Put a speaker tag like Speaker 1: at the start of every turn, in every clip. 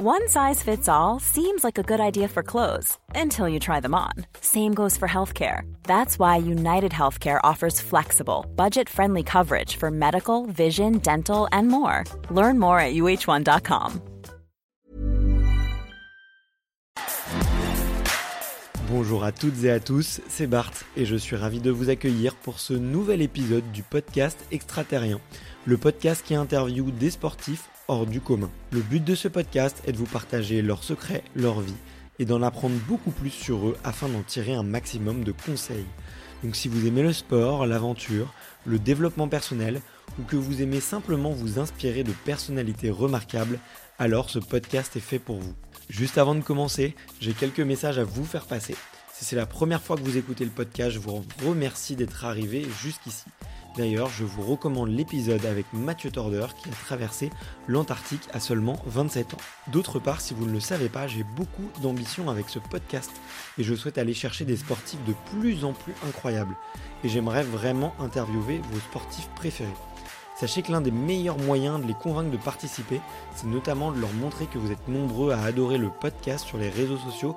Speaker 1: One size fits all seems like a good idea for clothes until you try them on. Same goes for healthcare. That's why United Healthcare offers flexible, budget friendly coverage for medical, vision, dental, and more. Learn more at uh1.com.
Speaker 2: Bonjour à toutes et à tous, c'est Bart et je suis ravi de vous accueillir pour ce nouvel épisode du podcast Extraterrien, le podcast qui interviewe des sportifs hors du commun. Le but de ce podcast est de vous partager leurs secrets, leur vie et d'en apprendre beaucoup plus sur eux afin d'en tirer un maximum de conseils. Donc si vous aimez le sport, l'aventure, le développement personnel ou que vous aimez simplement vous inspirer de personnalités remarquables, alors ce podcast est fait pour vous. Juste avant de commencer, j'ai quelques messages à vous faire passer. Si c'est la première fois que vous écoutez le podcast, je vous remercie d'être arrivé jusqu'ici. D'ailleurs, je vous recommande l'épisode avec Mathieu Torder qui a traversé l'Antarctique à seulement 27 ans. D'autre part, si vous ne le savez pas, j'ai beaucoup d'ambition avec ce podcast et je souhaite aller chercher des sportifs de plus en plus incroyables. Et j'aimerais vraiment interviewer vos sportifs préférés. Sachez que l'un des meilleurs moyens de les convaincre de participer, c'est notamment de leur montrer que vous êtes nombreux à adorer le podcast sur les réseaux sociaux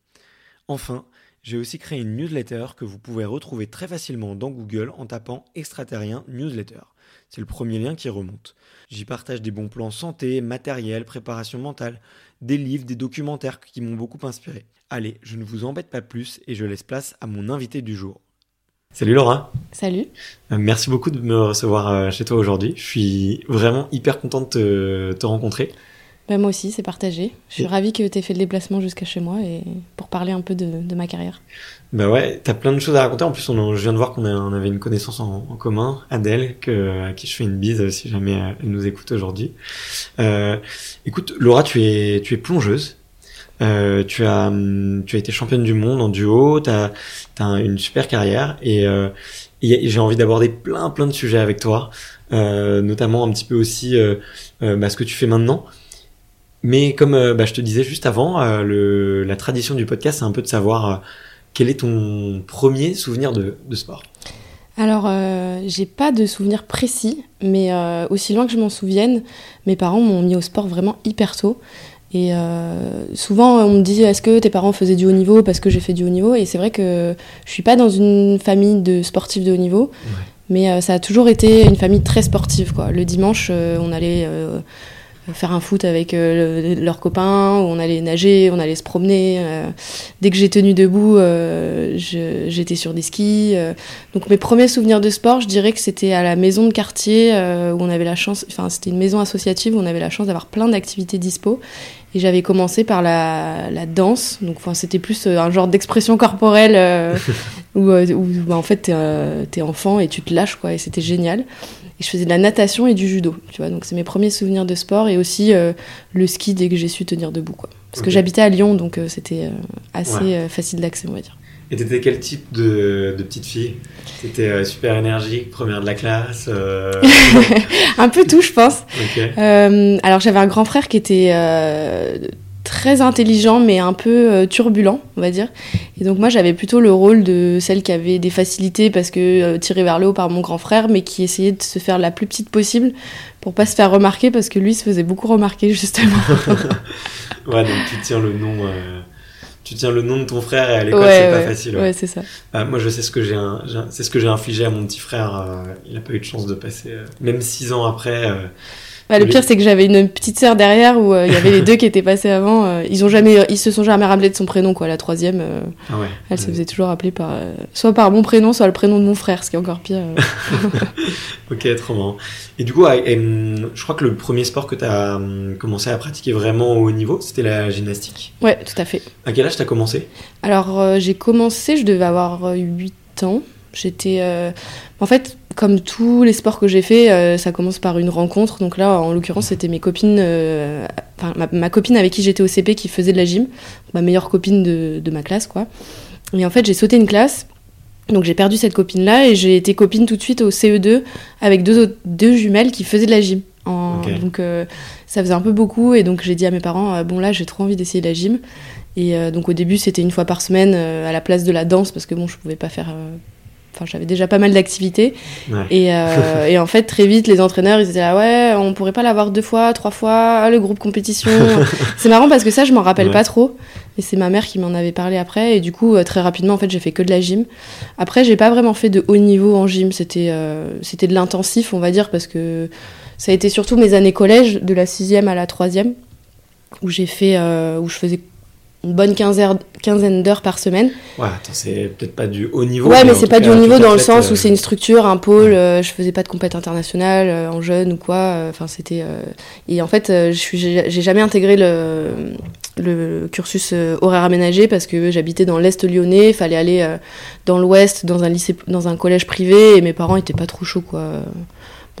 Speaker 2: Enfin, j'ai aussi créé une newsletter que vous pouvez retrouver très facilement dans Google en tapant extraterrien newsletter. C'est le premier lien qui remonte. J'y partage des bons plans santé, matériel, préparation mentale, des livres, des documentaires qui m'ont beaucoup inspiré. Allez, je ne vous embête pas plus et je laisse place à mon invité du jour. Salut Laura.
Speaker 3: Salut.
Speaker 2: Euh, merci beaucoup de me recevoir euh, chez toi aujourd'hui. Je suis vraiment hyper contente de te rencontrer.
Speaker 3: Bah, moi aussi, c'est partagé. Je suis ravie que tu aies fait le déplacement jusqu'à chez moi et pour parler un peu de, ma carrière.
Speaker 2: Bah ouais, t'as plein de choses à raconter. En plus, on, je viens de voir qu'on on avait une connaissance en, commun, Adèle, que, à qui je fais une bise si jamais elle nous écoute aujourd'hui. Euh, écoute, Laura, tu es, tu es plongeuse. Euh, tu as, tu as été championne du monde en duo. T'as, as une super carrière et, euh, et j'ai envie d'aborder plein, plein de sujets avec toi, euh, notamment un petit peu aussi euh, euh, bah, ce que tu fais maintenant. Mais comme euh, bah, je te disais juste avant, euh, le, la tradition du podcast, c'est un peu de savoir euh, quel est ton premier souvenir de, de sport.
Speaker 3: Alors, j'ai pas de souvenir précis, mais aussi loin que je m'en souvienne, mes parents m'ont mis au sport vraiment hyper tôt. Et souvent, on me dit est-ce que tes parents faisaient du haut niveau parce que j'ai fait du haut niveau? Et c'est vrai que je suis pas dans une famille de sportifs de haut niveau, mais ça a toujours été une famille très sportive. Quoi. Le dimanche, on allait faire un foot avec euh, leurs copains, où on allait nager, on allait se promener. Euh. dès que j'ai tenu debout, euh, j'étais sur des skis. Donc mes premiers souvenirs de sport, je dirais que c'était à la maison de quartier où on avait la chance, enfin c'était une maison associative où on avait la chance d'avoir plein d'activités dispo. Et j'avais commencé par la, la danse, donc enfin, c'était plus un genre d'expression corporelle où, où bah, en fait t'es es enfant et tu te lâches quoi, et c'était génial. Et je faisais de la natation et du judo, tu vois. Donc c'est mes premiers souvenirs de sport et aussi euh, le ski dès que j'ai su tenir debout, quoi. Parce que j'habitais à Lyon, donc euh, c'était euh, assez facile d'accès, on va dire.
Speaker 2: Et t'étais quel type de, de petite fille? T'étais super énergique, première de la classe
Speaker 3: Un peu tout, je pense. alors j'avais un grand frère qui était très intelligent mais un peu euh, turbulent, on va dire. Et donc moi j'avais plutôt le rôle de celle qui avait des facilités parce que euh, tirée vers le haut par mon grand frère, mais qui essayait de se faire la plus petite possible pour pas se faire remarquer parce que lui se faisait beaucoup remarquer justement.
Speaker 2: ouais, donc tu tiens le nom. Euh, tu tiens le nom de ton frère et à l'école c'est pas facile.
Speaker 3: Ouais, c'est ça.
Speaker 2: Bah, moi je sais ce que j'ai, c'est ce que j'ai infligé à mon petit frère. il a pas eu de chance de passer, même six ans après
Speaker 3: bah, le pire, c'est que j'avais une petite sœur derrière où euh, il y avait les deux qui étaient passés avant. Euh, ils ont jamais, ils se sont jamais rappelés de son prénom, quoi. La troisième, euh, ah elle se faisait toujours appeler par, soit par mon prénom, soit le prénom de mon frère, ce qui est encore pire.
Speaker 2: ok, trop marrant. Et du coup, je crois que le premier sport que tu as commencé à pratiquer vraiment au haut niveau, c'était la gymnastique.
Speaker 3: Ouais, tout à fait.
Speaker 2: À quel âge t'as commencé?
Speaker 3: Alors, j'ai commencé, je devais avoir 8 ans. J'étais. En fait, comme tous les sports que j'ai fait, euh, ça commence par une rencontre. Donc là, en l'occurrence, c'était mes copines, euh, enfin ma, copine avec qui j'étais au CP qui faisait de la gym, ma meilleure copine de, de ma classe quoi. Et en fait j'ai sauté une classe, donc j'ai perdu cette copine là et j'ai été copine tout de suite au CE2 avec deux, deux jumelles qui faisaient de la gym. Donc euh, ça faisait un peu beaucoup et donc j'ai dit à mes parents bon là j'ai trop envie d'essayer de la gym et donc au début c'était une fois par semaine à la place de la danse parce que bon je pouvais pas faire Enfin, j'avais déjà pas mal d'activités. Et, euh, et, en fait, très vite, les entraîneurs, ils étaient là, ouais, on pourrait pas l'avoir deux fois, trois fois, le groupe compétition. c'est marrant parce que ça, je m'en rappelle pas trop. Mais c'est ma mère qui m'en avait parlé après. Et du coup, euh, très rapidement, en fait, j'ai fait que de la gym. Après, j'ai pas vraiment fait de haut niveau en gym. C'était euh, c'était de l'intensif, on va dire, parce que ça a été surtout mes années collège, de la sixième à la troisième, où j'ai fait, où je faisais une bonne quinzaine d'heures par semaine.
Speaker 2: Ouais, c'est peut-être pas du haut niveau.
Speaker 3: Ouais, mais, c'est pas du haut niveau dans le sens où euh, c'est une structure, un pôle. Euh, je faisais pas de compète internationale euh, en jeune ou quoi. Enfin, c'était. Et en fait, je j'ai jamais intégré le, le cursus horaire aménagé parce que j'habitais dans l'est lyonnais. Il fallait aller dans l'ouest, dans un lycée, dans un collège privé, et mes parents étaient pas trop chauds, quoi.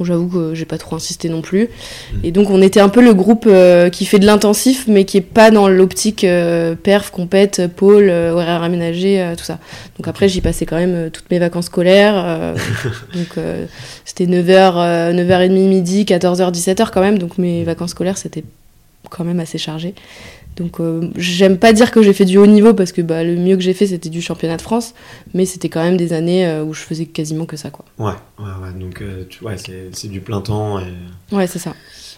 Speaker 3: Bon, j'avoue que j'ai pas trop insisté non plus. Mm. Et donc, on était un peu le groupe euh, qui fait de l'intensif, mais qui est pas dans l'optique euh, perf, compète, pôle, euh, horaire aménagé, tout ça. Donc, après, j'y passais quand même toutes mes vacances scolaires. donc, c'était 9h, 9h30, midi, 14h, 17h quand même. Donc, mes vacances scolaires, c'était quand même assez chargé. Donc euh, j'aime pas dire que j'ai fait du haut niveau parce que bah, le mieux que j'ai fait c'était du championnat de France, mais c'était quand même des années euh, où je faisais quasiment que ça quoi.
Speaker 2: Ouais, ouais, ouais. Donc euh, tu, ouais, c'est du plein temps. Et...
Speaker 3: Ouais, c'est ça.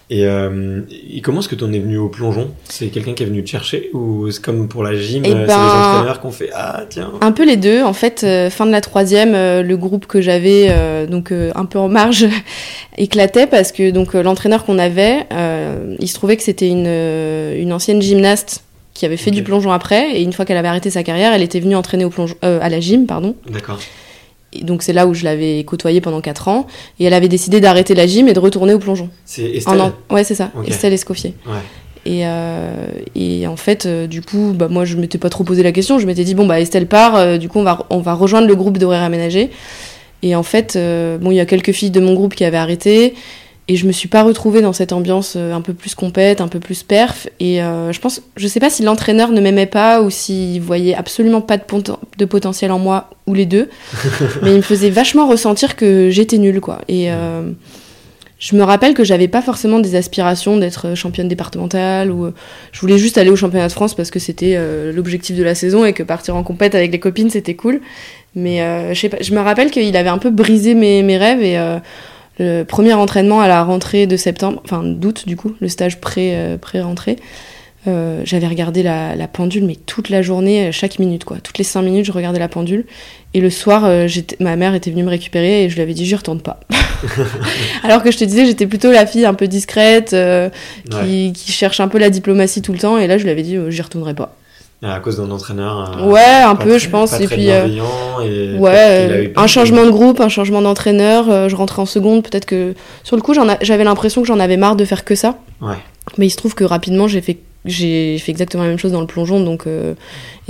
Speaker 2: Et, euh, comment est-ce que tu en es venu au plongeon? C'est quelqu'un qui est venu te chercher ou c'est comme pour la gym, eh c'est les ben, entraîneurs qui ont fait ah tiens
Speaker 3: Un peu les deux. En fait, euh, fin de la troisième, euh, le groupe que j'avais donc un peu en marge éclatait parce que donc l'entraîneur qu'on avait, il se trouvait que c'était une, une ancienne gymnaste qui avait fait du plongeon après et une fois qu'elle avait arrêté sa carrière, elle était venue entraîner au plongeon à la gym pardon.
Speaker 2: D'accord
Speaker 3: donc c'est là où je l'avais côtoyée pendant 4 ans. Et elle avait décidé d'arrêter la gym et de retourner au plongeon.
Speaker 2: C'est Estelle
Speaker 3: Ouais, c'est ça, Estelle Escoffier. Ouais. Et, euh, et, en fait, euh, du coup, bah, moi, je m'étais pas trop posé la question. Je m'étais dit, bon, bah, Estelle part, euh, du coup, on va, on va rejoindre le groupe d'horaires aménagés. Et en fait, bon, il y a quelques filles de mon groupe qui avaient arrêté. Et je me suis pas retrouvée dans cette ambiance euh, un peu plus compète, un peu plus perf. Et euh, je pense, je sais pas si l'entraîneur ne m'aimait pas ou s'il voyait absolument pas de, de, potentiel en moi, ou les deux. mais il me faisait vachement ressentir que j'étais nulle, quoi. Et euh, je me rappelle que j'avais pas forcément des aspirations d'être championne départementale ou je voulais juste aller au championnat de France parce que c'était l'objectif de la saison et que partir en compète avec les copines c'était cool. Mais je sais pas, je me rappelle qu'il avait un peu brisé mes, mes rêves et le premier entraînement à la rentrée de septembre, enfin d'août du coup, le stage euh, rentrée euh, j'avais regardé la, pendule, mais toute la journée, euh, chaque minute, quoi. Toutes les cinq minutes, je regardais la pendule. Et le soir, ma mère était venue me récupérer et je lui avais dit, j'y retourne pas. Alors que je te disais, j'étais plutôt la fille un peu discrète, qui, qui, cherche un peu la diplomatie tout le temps. Et là, je lui avais dit, j'y retournerai pas.
Speaker 2: À cause d'un entraîneur.
Speaker 3: Euh, ouais, un peu, je pense. et puis, euh, ouais, un changement de groupe, un changement d'entraîneur. Euh, je rentrais en seconde. Peut-être que sur le coup, j'avais l'impression que j'en avais marre de faire que ça.
Speaker 2: Ouais.
Speaker 3: Mais il se trouve que rapidement, j'ai fait j'ai fait exactement la même chose dans le plongeon donc euh,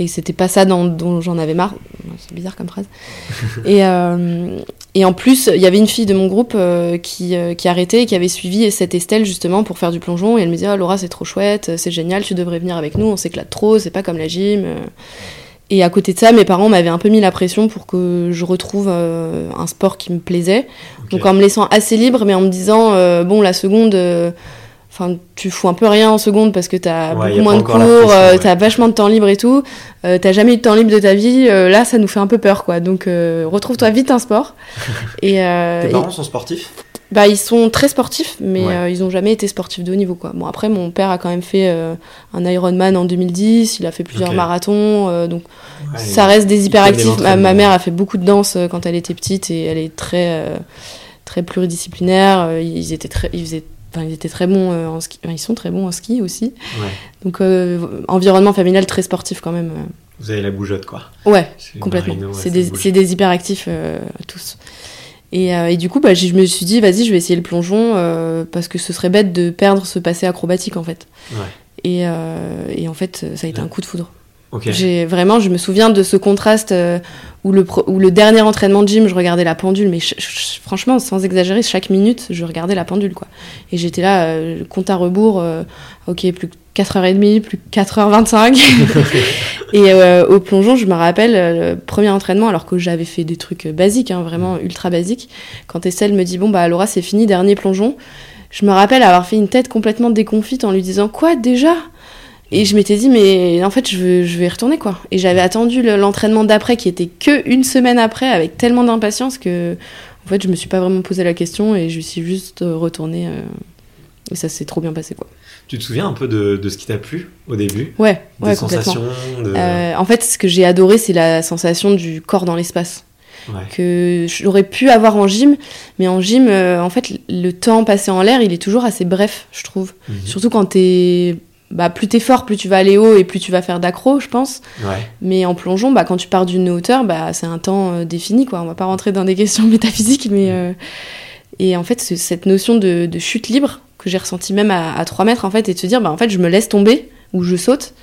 Speaker 3: et c'était pas ça dont j'en avais marre c'est bizarre comme phrase et, euh, et en plus il y avait une fille de mon groupe euh, qui, qui arrêtait et qui avait suivi cette Estelle justement pour faire du plongeon. Et elle me disait oh, Laura c'est trop chouette c'est génial tu devrais venir avec nous on s'éclate trop c'est pas comme la gym et à côté de ça, mes parents m'avaient un peu mis la pression pour que je retrouve un sport qui me plaisait. Donc en me laissant assez libre, mais en me disant, bon, la seconde, Enfin, tu fous un peu rien en seconde parce que t'as beaucoup moins de cours, euh, t'as vachement de temps libre et tout. Euh, t'as jamais eu de temps libre de ta vie. Euh, là, ça nous fait un peu peur, quoi. Donc, retrouve-toi vite un sport.
Speaker 2: et, Tes parents sont sportifs?
Speaker 3: Bah, ils sont très sportifs, mais ils ont jamais été sportifs de haut niveau, quoi. Bon, après, mon père a quand même fait un Ironman en 2010. Il a fait plusieurs marathons, donc ça reste des hyperactifs. Ma, ma, mère a fait beaucoup de danse quand elle était petite et elle est très très pluridisciplinaire. Ils étaient très, ils faisaient Enfin, ils étaient très bons euh, en ski. ils sont très bons en ski aussi. Donc, euh, environnement familial très sportif quand même. Euh.
Speaker 2: Vous avez la bougeotte, quoi.
Speaker 3: Ouais, complètement. c'est des, des, hyperactifs tous. Et, et, du coup, bah, je me suis dit, vas-y, je vais essayer le plongeon parce que ce serait bête de perdre ce passé acrobatique, en fait. Et, et, en fait, ça a été un coup de foudre. J'ai vraiment, je me souviens de ce contraste euh, où, le où le dernier entraînement de gym, je regardais la pendule, mais franchement, sans exagérer, chaque minute, je regardais la pendule, quoi. Et j'étais là, euh, compte à rebours, euh, ok, plus 4h30, plus 4h25. et au plongeon, je me rappelle, le premier entraînement, alors que j'avais fait des trucs basiques, hein, vraiment ultra basiques, quand Estelle me dit, bon, bah Laura, c'est fini, dernier plongeon, je me rappelle avoir fait une tête complètement déconfite en lui disant, quoi, déjà? Et je m'étais dit, mais en fait, je, veux, je vais y retourner, quoi. Et j'avais attendu l'entraînement d'après, qui était que une semaine après, avec tellement d'impatience que, en fait, je me suis pas vraiment posé la question et je suis juste euh, retournée. Euh, et ça s'est trop bien passé, quoi.
Speaker 2: Tu te souviens un peu de, de ce qui t'a plu au début?
Speaker 3: Ouais, ouais, complètement. Euh, en fait, ce que j'ai adoré, c'est la sensation du corps dans l'espace. Ouais. que j'aurais pu avoir en gym, mais en gym, en fait, le temps passé en l'air, il est toujours assez bref, je trouve. Mhm. Surtout quand t'es bah, plus t'es fort, plus tu vas aller haut et plus tu vas faire d'accro, je pense. Mais en plongeon, bah, quand tu pars d'une hauteur, bah, c'est un temps euh, défini. Quoi. On va pas rentrer dans des questions métaphysiques, mais. Euh, et en fait, cette notion de, chute libre que j'ai ressentie même à, 3 mètres, en fait, et de se dire, bah, en fait, je me laisse tomber ou je saute.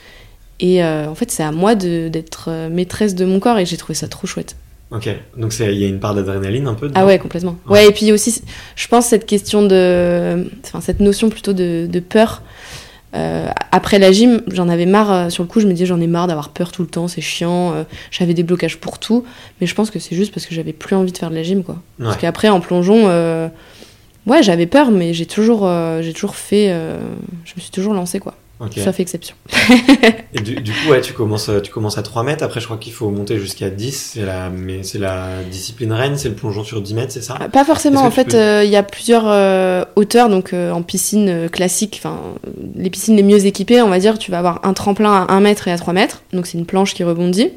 Speaker 3: Et euh, en fait, c'est à moi d'être maîtresse de mon corps et j'ai trouvé ça trop chouette.
Speaker 2: Ok, donc il y a une part d'adrénaline un peu
Speaker 3: Ah ouais, complètement. Ouais. et puis aussi, je pense cette question de. Enfin, cette notion plutôt de, de peur euh, après la gym, j'en avais marre. Euh, sur le coup, je me disais, j'en ai marre d'avoir peur tout le temps, c'est chiant. Euh, j'avais des blocages pour tout. Mais je pense que c'est juste parce que j'avais plus envie de faire de la gym, quoi. Parce qu'après, en plongeon, ouais, j'avais peur, mais j'ai toujours, j'ai toujours fait. je me suis toujours lancée, quoi. Ça fait exception.
Speaker 2: et du, coup, ouais, tu commences, tu commences à 3 mètres. Après, je crois qu'il faut monter jusqu'à 10. C'est la, mais c'est la discipline reine, c'est le plongeon sur 10 mètres, c'est ça?
Speaker 3: Pas forcément. En fait, euh, il y a plusieurs euh, hauteurs. Donc, euh, en piscine classique, les piscines les mieux équipées, on va dire, tu vas avoir un tremplin à 1 mètre et à 3 mètres. Donc, c'est une planche qui rebondit.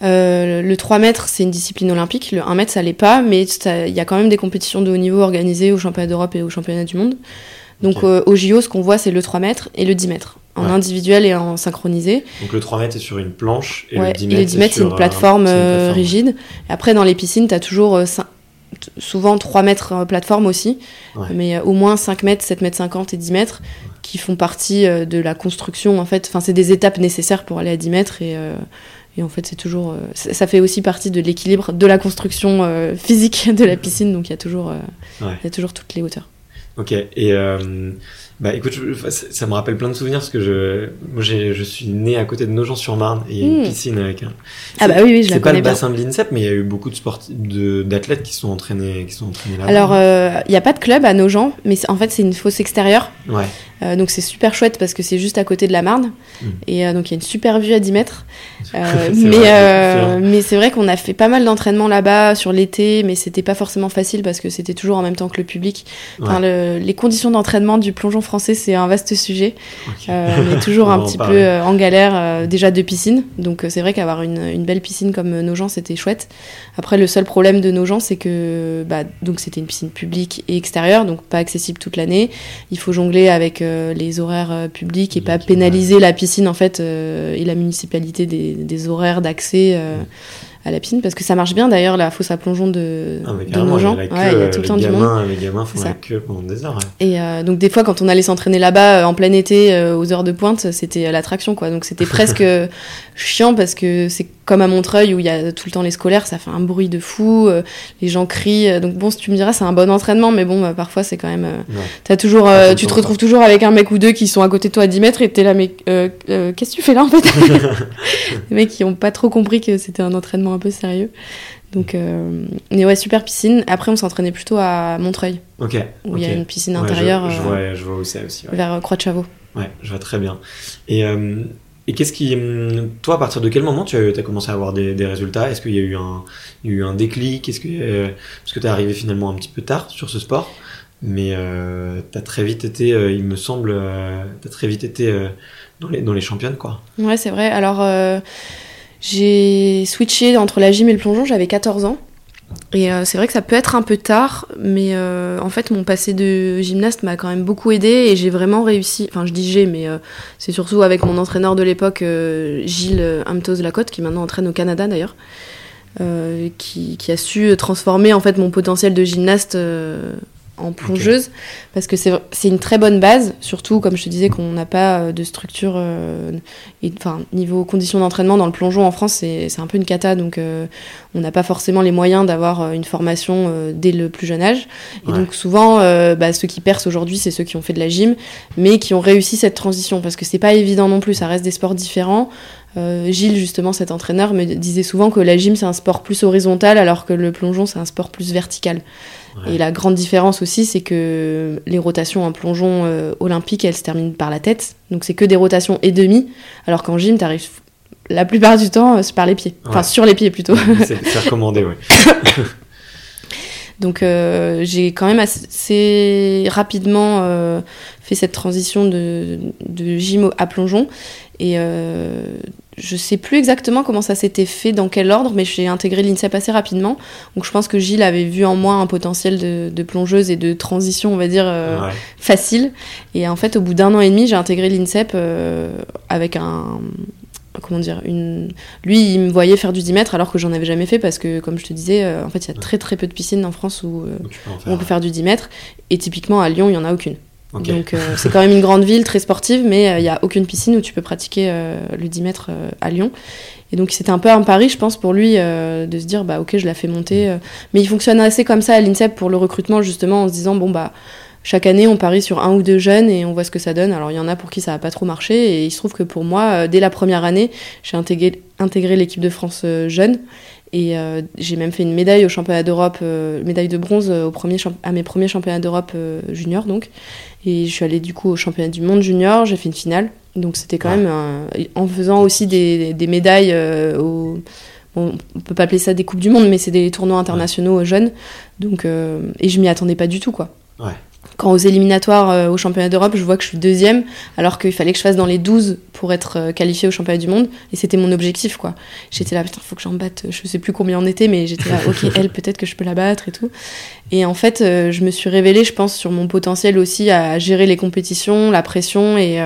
Speaker 3: le 3 mètres, c'est une discipline olympique. Le 1 mètre, ça l'est pas. Mais il y a quand même des compétitions de haut niveau organisées au championnat d'Europe et au championnat du monde. Donc euh, au JO, ce qu'on voit, c'est le 3 mètres et le 10 mètres, en individuel et en synchronisé.
Speaker 2: Donc le 3 mètres est sur une planche et le 10 mètres,
Speaker 3: le 10 c'est une, plateforme, euh, rigide. Et après, dans les piscines, tu as toujours euh, souvent 3 mètres plateforme aussi, mais au moins 5 mètres, 7 mètres 50 et 10 mètres qui font partie de la construction en fait. Enfin, c'est des étapes nécessaires pour aller à 10 mètres et, et en fait, c'est toujours, ça fait aussi partie de l'équilibre de la construction physique de la piscine. Donc il y a toujours, il y a toujours toutes les hauteurs.
Speaker 2: Ok, et euh, bah écoute, ça me rappelle plein de souvenirs parce que je, moi je suis né à côté de Nogent-sur-Marne et il y a une hmm. piscine avec un.
Speaker 3: Ah bah oui, oui je la
Speaker 2: connais C'est pas le bassin de l'INSEP, mais il y a eu beaucoup de sportifs, d'athlètes qui sont entraînés, qui sont entraînés là.
Speaker 3: Alors euh, il n'y a pas de club à Nogent, mais en fait c'est une fosse extérieure. Ouais. Euh, donc c'est super chouette parce que c'est juste à côté de la Marne hmm. et euh, donc il y a une super vue à 10 mètres. Euh, mais mais c'est vrai qu'on a fait pas mal d'entraînements là-bas sur l'été, mais c'était pas forcément facile parce que c'était toujours en même temps que le public. Enfin, les conditions d'entraînement du plongeon français c'est un vaste sujet. on est toujours un petit peu en galère déjà de piscine, donc c'est vrai qu'avoir une, une, belle piscine comme Nogent c'était chouette. Après le seul problème de Nogent c'est que bah, donc c'était une piscine publique et extérieure, donc pas accessible toute l'année. Il faut jongler avec les horaires euh, publics et pas pénaliser la piscine en fait euh, et la municipalité des, des horaires d'accès euh, à la piscine parce que ça marche bien d'ailleurs la fosse à plongeon de,
Speaker 2: ah, de nos gens. Il y a, tout le temps du monde. Les gamins font la queue pendant des heures.
Speaker 3: Et euh, donc des fois quand on allait s'entraîner là-bas euh, en plein été euh, aux heures de pointe, c'était l'attraction quoi. Donc c'était presque chiant parce que c'est comme à Montreuil où il y a tout le temps les scolaires, ça fait un bruit de fou, les gens crient. Donc bon, si tu me diras, c'est un bon entraînement, mais bon, bah, parfois c'est quand même. as toujours, tu te retrouves toujours avec un mec ou deux qui sont à côté de toi à 10 mètres et t'es là, mais qu'est-ce que tu fais là en fait? Les mecs qui ont pas trop compris que c'était un entraînement un peu sérieux. Donc, euh, mais ouais, super piscine. Après, on s'entraînait plutôt à Montreuil.
Speaker 2: Ok.
Speaker 3: Où il y a une piscine intérieure.
Speaker 2: Je, vois, je vois où c'est aussi.
Speaker 3: Vers euh, Croix de Chavaux.
Speaker 2: Ouais, je vois très bien. Et, euh, et qu'est-ce qui. Hum, toi, à partir de quel moment tu as, commencé à avoir des, résultats? Est-ce qu'il y a eu un, il déclic? Est-ce que, euh, parce que tu es arrivé finalement un petit peu tard sur ce sport mais euh, tu as très vite été, il me semble, très vite été dans, les, dans les championnes, quoi.
Speaker 3: Ouais, c'est vrai. Alors, j'ai switché entre la gym et le plongeon, j'avais 14 ans. Et euh, c'est vrai que ça peut être un peu tard, mais euh, en fait, mon passé de gymnaste m'a quand même beaucoup aidé et j'ai vraiment réussi. Enfin, je dis j'ai, mais euh, c'est surtout avec mon entraîneur de l'époque, Gilles Amtos Lacotte, qui maintenant entraîne au Canada d'ailleurs, qui, qui, a su transformer en fait mon potentiel de gymnaste en plongeuse parce que c'est une très bonne base, surtout comme je te disais qu'on n'a pas euh, de structure, euh, enfin niveau conditions d'entraînement dans le plongeon en France c'est un peu une cata donc euh, on n'a pas forcément les moyens d'avoir une formation dès le plus jeune âge et donc souvent bah, ceux qui percent aujourd'hui c'est ceux qui ont fait de la gym mais qui ont réussi cette transition parce que c'est pas évident non plus, ça reste des sports différents. Gilles, justement, cet entraîneur, me disait souvent que la gym, c'est un sport plus horizontal, alors que le plongeon, c'est un sport plus vertical. Et la grande différence aussi, c'est que les rotations en plongeon euh, olympique, elles se terminent par la tête. Donc c'est que des rotations et demi, alors qu'en gym, t'arrives la plupart du temps euh, par les pieds. Enfin, sur les pieds plutôt.
Speaker 2: c'est recommandé, oui.
Speaker 3: Donc euh, j'ai quand même assez rapidement fait cette transition de, de gym à plongeon. Et je sais plus exactement comment ça s'était fait, dans quel ordre, mais j'ai intégré l'INSEP assez rapidement. Donc je pense que Gilles avait vu en moi un potentiel de, plongeuse et de transition, on va dire, euh, facile. Et en fait, au bout d'un an et demi, j'ai intégré l'INSEP euh, avec un. Comment dire une... Lui, il me voyait faire du 10 mètres alors que j'en avais jamais fait parce que, comme je te disais, euh, en fait, il y a très très peu de piscines en France où, où on peut faire du 10 mètres. Et typiquement, à Lyon, il n'y en a aucune. Donc euh, c'est quand même une grande ville très sportive, mais il euh, n'y a aucune piscine où tu peux pratiquer euh, le 10 mètres à Lyon. Et donc c'était un peu un pari, je pense, pour lui de se dire bah ok, je la fais monter. Mais il fonctionne assez comme ça à l'INSEP pour le recrutement justement en se disant bon bah chaque année on parie sur un ou deux jeunes et on voit ce que ça donne. Alors il y en a pour qui ça n'a pas trop marché et il se trouve que pour moi, dès la première année, j'ai intégré, intégré l'équipe de France jeune. Et euh, j'ai même fait une médaille au championnat d'Europe, euh, médaille de bronze au premier à mes premiers championnats d'Europe euh, junior donc. Et je suis allée du coup au championnat du monde junior, j'ai fait une finale. Donc c'était quand même en faisant aussi des, des médailles au, on peut pas appeler ça des coupes du monde, mais c'est des tournois internationaux jeunes. Donc et je m'y attendais pas du tout quoi. Ouais quand aux éliminatoires euh, au championnat d'Europe, je vois que je suis deuxième, alors qu'il fallait que je fasse dans les 12 pour être euh, qualifiée au championnat du monde, et c'était mon objectif, quoi. J'étais là, putain, faut que j'en batte, je sais plus combien on était, mais j'étais là, ok, elle, peut-être que je peux la battre et tout. Et en fait, euh, je me suis révélée, je pense, sur mon potentiel aussi à gérer les compétitions, la pression et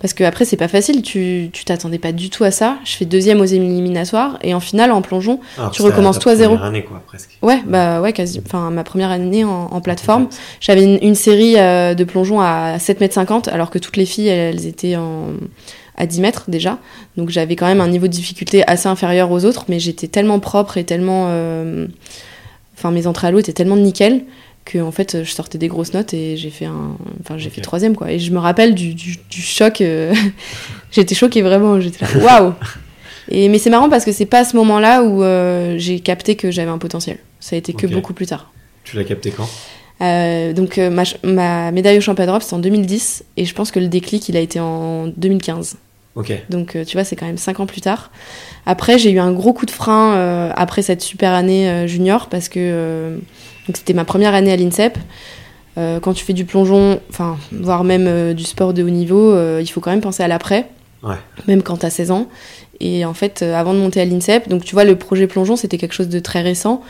Speaker 3: parce que après, c'est pas facile, tu t'attendais pas du tout à ça. Je fais deuxième aux éliminatoires et en finale, en plongeon, tu recommences toi à zéro.
Speaker 2: année, quoi, presque.
Speaker 3: Ouais, bah ouais, quasi. Enfin, ma première année en, plateforme. J'avais une, série euh, de plongeon à 7,50 m alors que toutes les filles, elles, étaient en, à 10 mètres déjà. Donc j'avais quand même un niveau de difficulté assez inférieur aux autres, mais j'étais tellement propre et tellement. Euh, enfin, mes entrées à l'eau étaient tellement nickel que en fait je sortais des grosses notes et j'ai fait un enfin j'ai fait troisième quoi. Et je me rappelle du, du, choc euh, j'étais choquée vraiment j'étais là waouh. Et mais c'est marrant parce que c'est pas à ce moment là où euh, j'ai capté que j'avais un potentiel. Ça a été que beaucoup plus tard.
Speaker 2: Tu l'as capté quand?
Speaker 3: Euh, donc ma, ma, médaille au championnat d'Europe c'est en 2010 et je pense que le déclic il a été en 2015
Speaker 2: Ok.
Speaker 3: Donc tu vois, c'est quand même 5 ans plus tard. Après, j'ai eu un gros coup de frein après cette super année junior parce que donc c'était ma première année à l'INSEP. Euh, quand tu fais du plongeon, enfin, voire même euh, du sport de haut niveau, euh, il faut quand même penser à l'après, même quand tu as 16 ans. Et en fait, avant de monter à l'INSEP, donc tu vois, le projet plongeon, c'était quelque chose de très récent.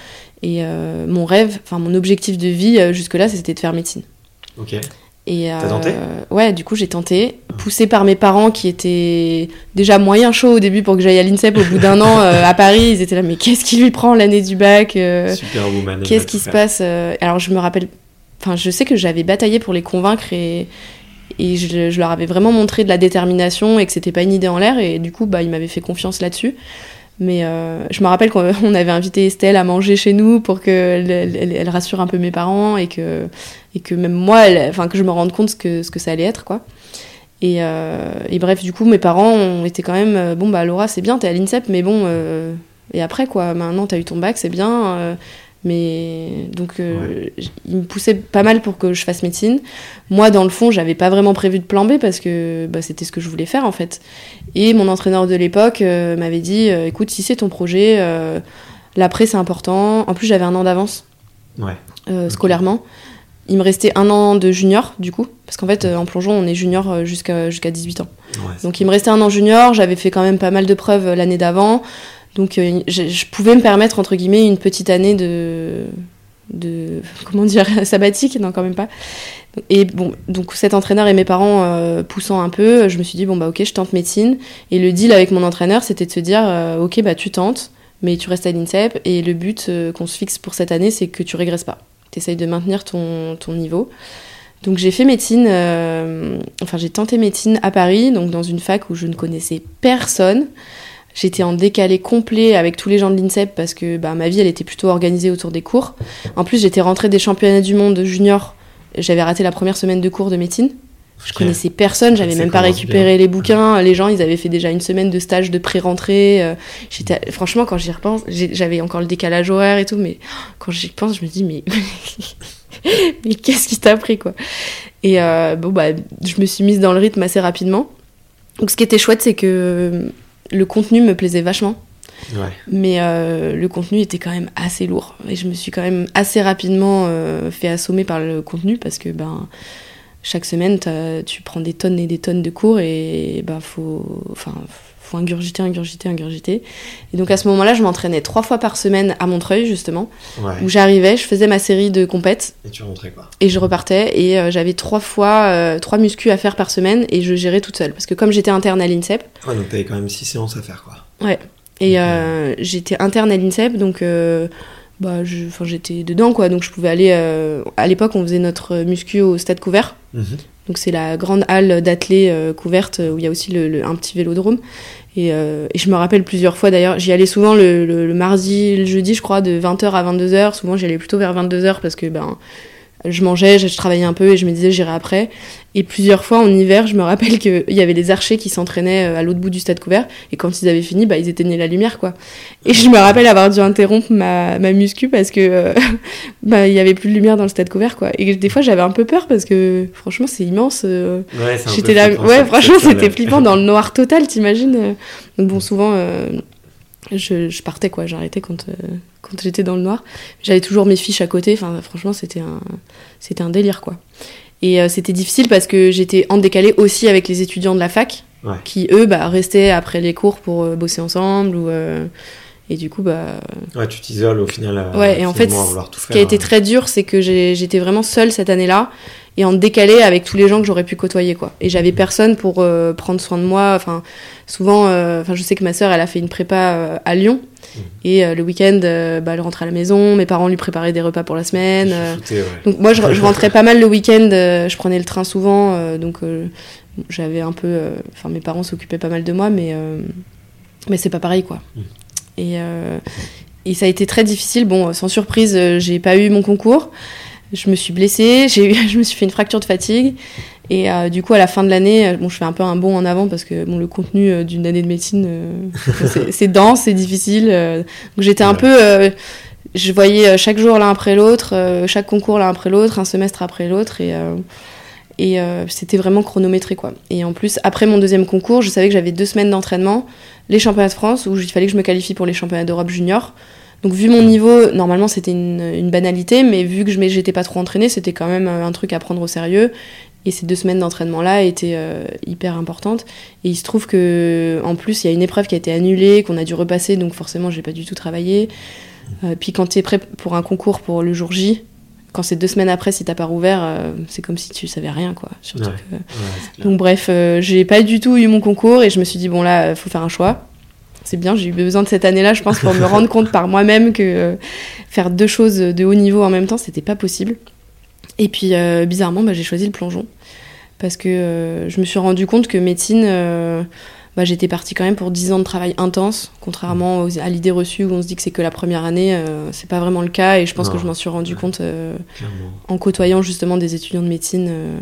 Speaker 3: Et mon rêve, enfin, mon objectif de vie jusque-là, c'était de faire médecine. Et tenté Ouais, du coup j'ai tenté, poussé par mes parents qui étaient déjà moyen chaud au début pour que j'aille à l'INSEP. Au bout d'un an à Paris, ils étaient là, mais qu'est-ce qui lui prend l'année du bac Qu'est-ce qui se passe Alors je me rappelle, enfin je sais que j'avais bataillé pour les convaincre et, et je, je, leur avais vraiment montré de la détermination et que c'était pas une idée en l'air. Et du coup bah ils m'avaient fait confiance là-dessus. Mais euh, je me rappelle qu'on avait invité Estelle à manger chez nous pour qu'elle elle, rassure un peu mes parents et que, et que même moi, enfin que je me rende compte ce que, ce que ça allait être, quoi. Et, euh, et, bref, du coup, mes parents ont été quand même, euh, bon bah Laura, c'est bien, t'es à l'INSEP, mais bon, et après quoi, maintenant t'as eu ton bac, c'est bien mais donc, euh, il me poussait pas mal pour que je fasse médecine. Moi, dans le fond, j'avais pas vraiment prévu de plan B parce que bah, c'était ce que je voulais faire en fait. Et mon entraîneur de l'époque euh, m'avait dit euh, écoute, si c'est ton projet, l'après c'est important. En plus, j'avais un an d'avance scolairement. Il me restait un an de junior du coup, parce qu'en fait, en plongeon, on est junior jusqu'à jusqu'à 18 ans. donc, il me restait un an junior. J'avais fait quand même pas mal de preuves l'année d'avant. Donc euh, je, pouvais me permettre, entre guillemets, une petite année de, de comment dire, sabbatique, non quand même pas. Et bon, donc cet entraîneur et mes parents euh, poussant un peu, je me suis dit, bon bah ok, je tente médecine. Et le deal avec mon entraîneur, c'était de se dire, euh, ok, bah tu tentes, mais tu restes à l'INSEP, et le but qu'on se fixe pour cette année, c'est que tu régresses pas. Tu essayes de maintenir ton, ton niveau. Donc j'ai fait médecine, euh, enfin j'ai tenté médecine à Paris, donc dans une fac où je ne connaissais personne. J'étais en décalé complet avec tous les gens de l'INSEP parce que bah, ma vie elle était plutôt organisée autour des cours. En plus j'étais rentrée des championnats du monde junior, j'avais raté la première semaine de cours de médecine. Je connaissais personne, j'avais même pas récupéré les bouquins. Les gens, ils avaient fait déjà une semaine de stage de pré-rentrée. Euh, j'étais, franchement, quand j'y repense, j'avais encore le décalage horaire et tout, mais quand j'y pense, je me dis, mais, mais qu'est-ce qui t'a pris, quoi? Et euh, bon, bah, je me suis mise dans le rythme assez rapidement. Donc, ce qui était chouette, c'est que le contenu me plaisait vachement.
Speaker 2: Ouais.
Speaker 3: Mais euh, le contenu était quand même assez lourd. Et je me suis quand même assez rapidement euh, fait assommer par le contenu parce que, ben chaque semaine, tu prends des tonnes et des tonnes de cours et bah faut, enfin, faut ingurgiter, ingurgiter, ingurgiter. Et donc à ce moment-là, je m'entraînais trois fois par semaine à Montreuil justement,
Speaker 2: Ouais.
Speaker 3: où j'arrivais, je faisais ma série de compètes
Speaker 2: Et tu rentrais quoi
Speaker 3: et je repartais et euh, j'avais trois fois euh, trois muscu à faire par semaine et je gérais toute seule parce que comme j'étais interne à l'INSEP,
Speaker 2: Ouais, donc t'avais quand même 6 séances à faire quoi.
Speaker 3: ouais, et euh, j'étais interne à l'INSEP donc euh, bah, j'étais dedans quoi donc je pouvais aller euh, à l'époque on faisait notre muscu au stade couvert
Speaker 2: Mhm.
Speaker 3: Donc c'est la grande halle d'athlée euh, couverte où il y a aussi le, le- un petit vélodrome. Et, et je me rappelle plusieurs fois d'ailleurs, j'y allais souvent le mardi, le jeudi je crois, de 20h à 22h. Souvent j'y allais plutôt vers 22h parce que ben, je mangeais, je, je travaillais un peu et je me disais j'irai après. Et plusieurs fois en hiver, je me rappelle qu'il y avait des archers qui s'entraînaient euh, à l'autre bout du stade couvert. Et quand ils avaient fini, bah, ils éteignaient la lumière quoi. Et je me rappelle avoir dû interrompre ma, ma muscu parce que euh, bah, il y avait plus de lumière dans le stade couvert quoi. Et des fois j'avais un peu peur parce que franchement c'est immense. euh,
Speaker 2: Ouais,
Speaker 3: J'étais là,
Speaker 2: flippant,
Speaker 3: ouais, franchement, c'était flippant dans le noir total, t'imagines. euh. Donc bon, souvent, euh, je, je partais quoi, j'arrêtais quand, euh, quand j'étais dans le noir. J'avais toujours mes fiches à côté. Enfin, franchement, c'était un, c'était un délire quoi. Et euh, c'était difficile parce que j'étais en décalé aussi avec les étudiants de la fac,
Speaker 2: Ouais.
Speaker 3: qui eux, bah, restaient après les cours pour euh, bosser ensemble ou. Et du coup, bah,
Speaker 2: Ouais, tu t'isoles au final. à-
Speaker 3: Ouais, et en fait,
Speaker 2: tout
Speaker 3: ce
Speaker 2: faire.
Speaker 3: qui a été
Speaker 2: hein.
Speaker 3: très dur, c'est que j'étais vraiment seule cette année-là et en décalé avec tous les gens que j'aurais pu côtoyer, quoi. Et j'avais personne pour euh, prendre soin de moi. Enfin, souvent, euh, enfin, je sais que ma sœur, elle a fait une prépa euh, à Lyon
Speaker 2: Mhm.
Speaker 3: et le week-end, bah, elle rentrait à la maison. Mes parents lui préparaient des repas pour la semaine.
Speaker 2: Tu foutais, ouais.
Speaker 3: donc moi, je, je rentrais pas mal le week-end. je prenais le train souvent, donc j'avais un peu. Enfin, mes parents s'occupaient pas mal de moi, mais mais c'est pas pareil, quoi. Et euh, et ça a été très difficile. Bon, sans surprise, euh, j'ai pas eu mon concours. Je me suis blessée, j'ai eu, je me suis fait une fracture de fatigue. Et euh, du coup, à la fin de l'année, bon, je fais un peu un bond en avant parce que bon, le contenu d'une année de médecine, euh, c'est- dense, c'est difficile. euh. donc j'étais un peu. je voyais chaque jour l'un après l'autre, chaque concours l'un après l'autre, un semestre après l'autre. Et, et euh, c'était vraiment chronométré, quoi. Et en plus, après mon deuxième concours, je savais que j'avais deux semaines d'entraînement, les championnats de France, où il fallait que je me qualifie pour les championnats d'Europe junior. Donc vu mon niveau, normalement c'était une, banalité, mais vu que je j'étais pas trop entraînée, c'était quand même euh, un truc à prendre au sérieux. Et ces deux semaines d'entraînement-là étaient euh, hyper importantes. Et il se trouve que en plus il y a une épreuve qui a été annulée, qu'on a dû repasser, donc forcément j'ai pas du tout travaillé. Puis quand tu es prêt pour un concours pour le jour J, quand c'est deux semaines après, si t'as pas rouvert, euh, c'est comme si tu savais rien, quoi. Surtout
Speaker 2: Ouais.
Speaker 3: que-
Speaker 2: Ouais, c'est clair.
Speaker 3: donc bref, euh, j'ai pas du tout eu mon concours et je me suis dit bon là, euh, faut faire un choix. C'est bien, j'ai eu besoin de cette année-là, je pense, pour me rendre compte par moi-même que euh, faire deux choses de haut niveau en même temps, c'était pas possible. Et puis euh, bizarrement, bah, j'ai choisi le plongeon parce que je me suis rendu compte que médecine, bah, j'étais partie quand même pour 10 ans de travail intense, contrairement aux- à l'idée reçue où on se dit que c'est que la première année, euh, c'est pas vraiment le cas et je pense
Speaker 2: Non.
Speaker 3: que je m'en suis rendu compte euh, en côtoyant justement des étudiants de médecine. euh,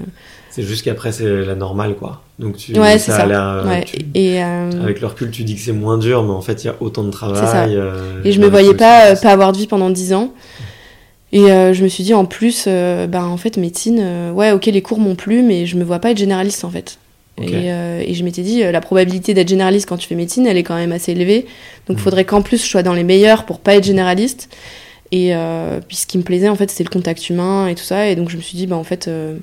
Speaker 2: C'est juste qu'après, c'est la normale, quoi. Donc, tu,
Speaker 3: Ouais, ça.
Speaker 2: l'air, euh,
Speaker 3: ouais.
Speaker 2: tu-
Speaker 3: Et,
Speaker 2: Avec le recul, tu dis que c'est moins dur, mais en fait, il y a autant de travail.
Speaker 3: ça. Et je me voyais pas, pas avoir de vie pendant 10 ans. Et euh, je me suis dit, en plus, euh, ben, en fait, médecine, euh, ouais, ok, les cours m'ont plu, mais je me vois pas être généraliste, en fait. Et, euh, et je m'étais dit, euh, la probabilité d'être généraliste quand tu fais médecine, elle est quand même assez élevée. Donc, il
Speaker 2: Mhm.
Speaker 3: faudrait qu'en plus, je sois dans les meilleurs pour pas être généraliste. Et euh, puis, ce qui me plaisait, en fait, c'était le contact humain et tout ça. Et donc, je me suis dit, bah, en fait, euh,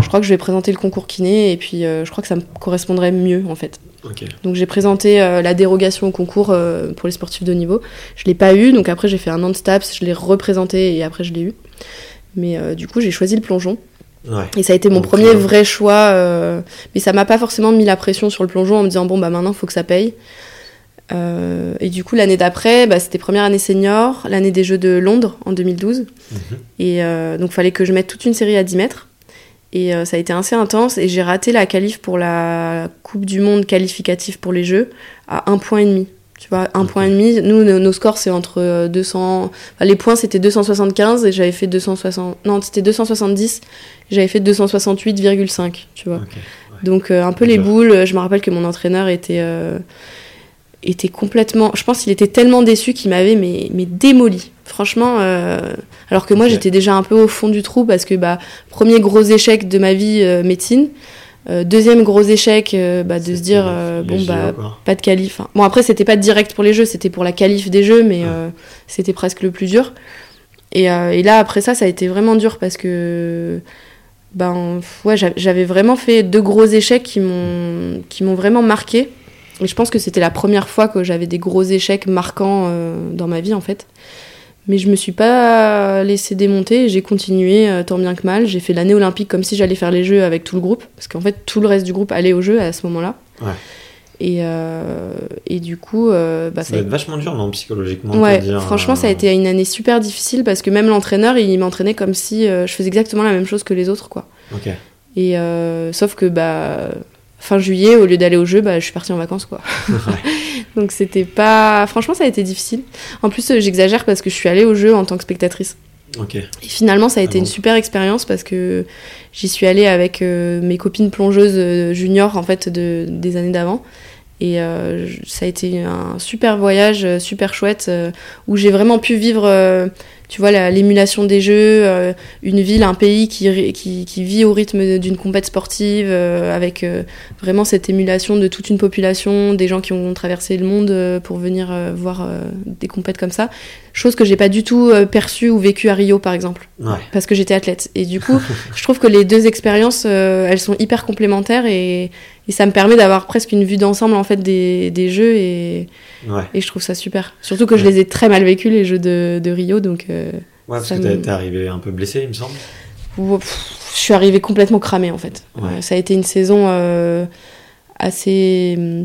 Speaker 3: je crois que je vais présenter le concours kiné. Et puis, je crois que ça me correspondrait mieux, en fait. Donc j'ai présenté la dérogation au concours pour les sportifs de haut niveau. Je l'ai pas eu, donc après j'ai fait un an de STAPS, je l'ai représenté et après je l'ai eu. Mais du coup j'ai choisi le plongeon.
Speaker 2: Ouais.
Speaker 3: Et ça a été mon premier
Speaker 2: euh,
Speaker 3: vrai choix. euh, mais ça m'a pas forcément mis la pression sur le plongeon en me disant bon bah maintenant faut que ça paye. et du coup, l'année d'après, bah, c'était première année senior, l'année des Jeux de Londres en 2012.
Speaker 2: Mhm.
Speaker 3: Et donc, fallait que je mette toute une série à 10 mètres. Et ça a été assez intense. Et j'ai raté la qualif pour la Coupe du Monde qualificative pour les Jeux à un point et demi. Tu vois, un point et demi. Nous, nos, nos scores, c'est entre 200. Enfin, les points, c'était 275 et j'avais fait 260. Non, c'était 270. J'avais fait 268,5. Tu vois.
Speaker 2: Ouais.
Speaker 3: Donc, euh, un peu les boules. Je me rappelle que mon entraîneur était. euh, était complètement. Je pense qu'il était tellement déçu qu'il m'avait mais, mais démoli. Franchement, euh, alors que moi j'étais déjà un peu au fond du trou parce que bah premier gros échec de ma vie euh, médecine, Euh, deuxième gros échec euh, bah, de se dire euh, bon bah
Speaker 2: quoi.
Speaker 3: pas de qualif. hein. Bon après c'était pas direct pour les jeux, c'était pour la qualif des jeux, mais c'était presque le plus dur. Et, et là après ça ça a été vraiment dur parce que ben ouais j'a- j'avais vraiment fait deux gros échecs qui m'ont qui m'ont vraiment marqué. Et je pense que c'était la première fois que j'avais des gros échecs marquants dans ma vie en fait. Mais je me suis pas laissé démonter, j'ai continué euh, tant bien que mal. J'ai fait l'année olympique comme si j'allais faire les jeux avec tout le groupe, parce qu'en fait tout le reste du groupe allait aux jeux à ce moment-là.
Speaker 2: Ouais.
Speaker 3: Et, euh, et du coup, euh, bah,
Speaker 2: Ça
Speaker 3: ça
Speaker 2: doit
Speaker 3: a
Speaker 2: être vachement dur, non, psychologiquement
Speaker 3: Ouais,
Speaker 2: dire,
Speaker 3: franchement, ça a
Speaker 2: euh,
Speaker 3: été une année super difficile parce que même l'entraîneur, il m'entraînait comme si je faisais exactement la même chose que les autres, quoi.
Speaker 2: Ok.
Speaker 3: Et sauf que bah fin juillet, au lieu d'aller au jeu, bah je suis partie en vacances, quoi. Donc c'était pas, franchement, ça a été difficile. En plus, euh, j'exagère parce que je suis allée au jeu en tant que spectatrice.
Speaker 2: Ok.
Speaker 3: Et finalement, ça a été
Speaker 2: Ah bon
Speaker 3: une super expérience parce que j'y suis allée avec euh, mes copines plongeuses euh, juniors en fait de, des années d'avant. Et euh, ça a été un super voyage, super chouette, où j'ai vraiment pu vivre, tu vois, la- l'émulation des jeux, euh, une ville, un pays qui, qui, qui vit au rythme d'une compète sportive, euh, avec euh, vraiment cette émulation de toute une population, des gens qui ont traversé le monde pour venir voir des compètes comme ça. Chose que j'ai pas du tout perçue ou vécue à Rio, par exemple
Speaker 2: Ouais.
Speaker 3: parce que j'étais athlète. Et du coup, je trouve que les deux expériences, elles sont hyper complémentaires et, et ça me permet d'avoir presque une vue d'ensemble en fait des, des jeux et,
Speaker 2: Ouais.
Speaker 3: et je trouve ça super. Surtout que je les ai très mal vécus les jeux de, de Rio, donc euh,
Speaker 2: Ouais, parce
Speaker 3: Ça
Speaker 2: que t'es
Speaker 3: me-
Speaker 2: arrivé un peu blessé, il me semble.
Speaker 3: Ouh, pff, je suis arrivée complètement cramée en fait.
Speaker 2: Ouais.
Speaker 3: Euh, ça a été une saison euh, assez hum,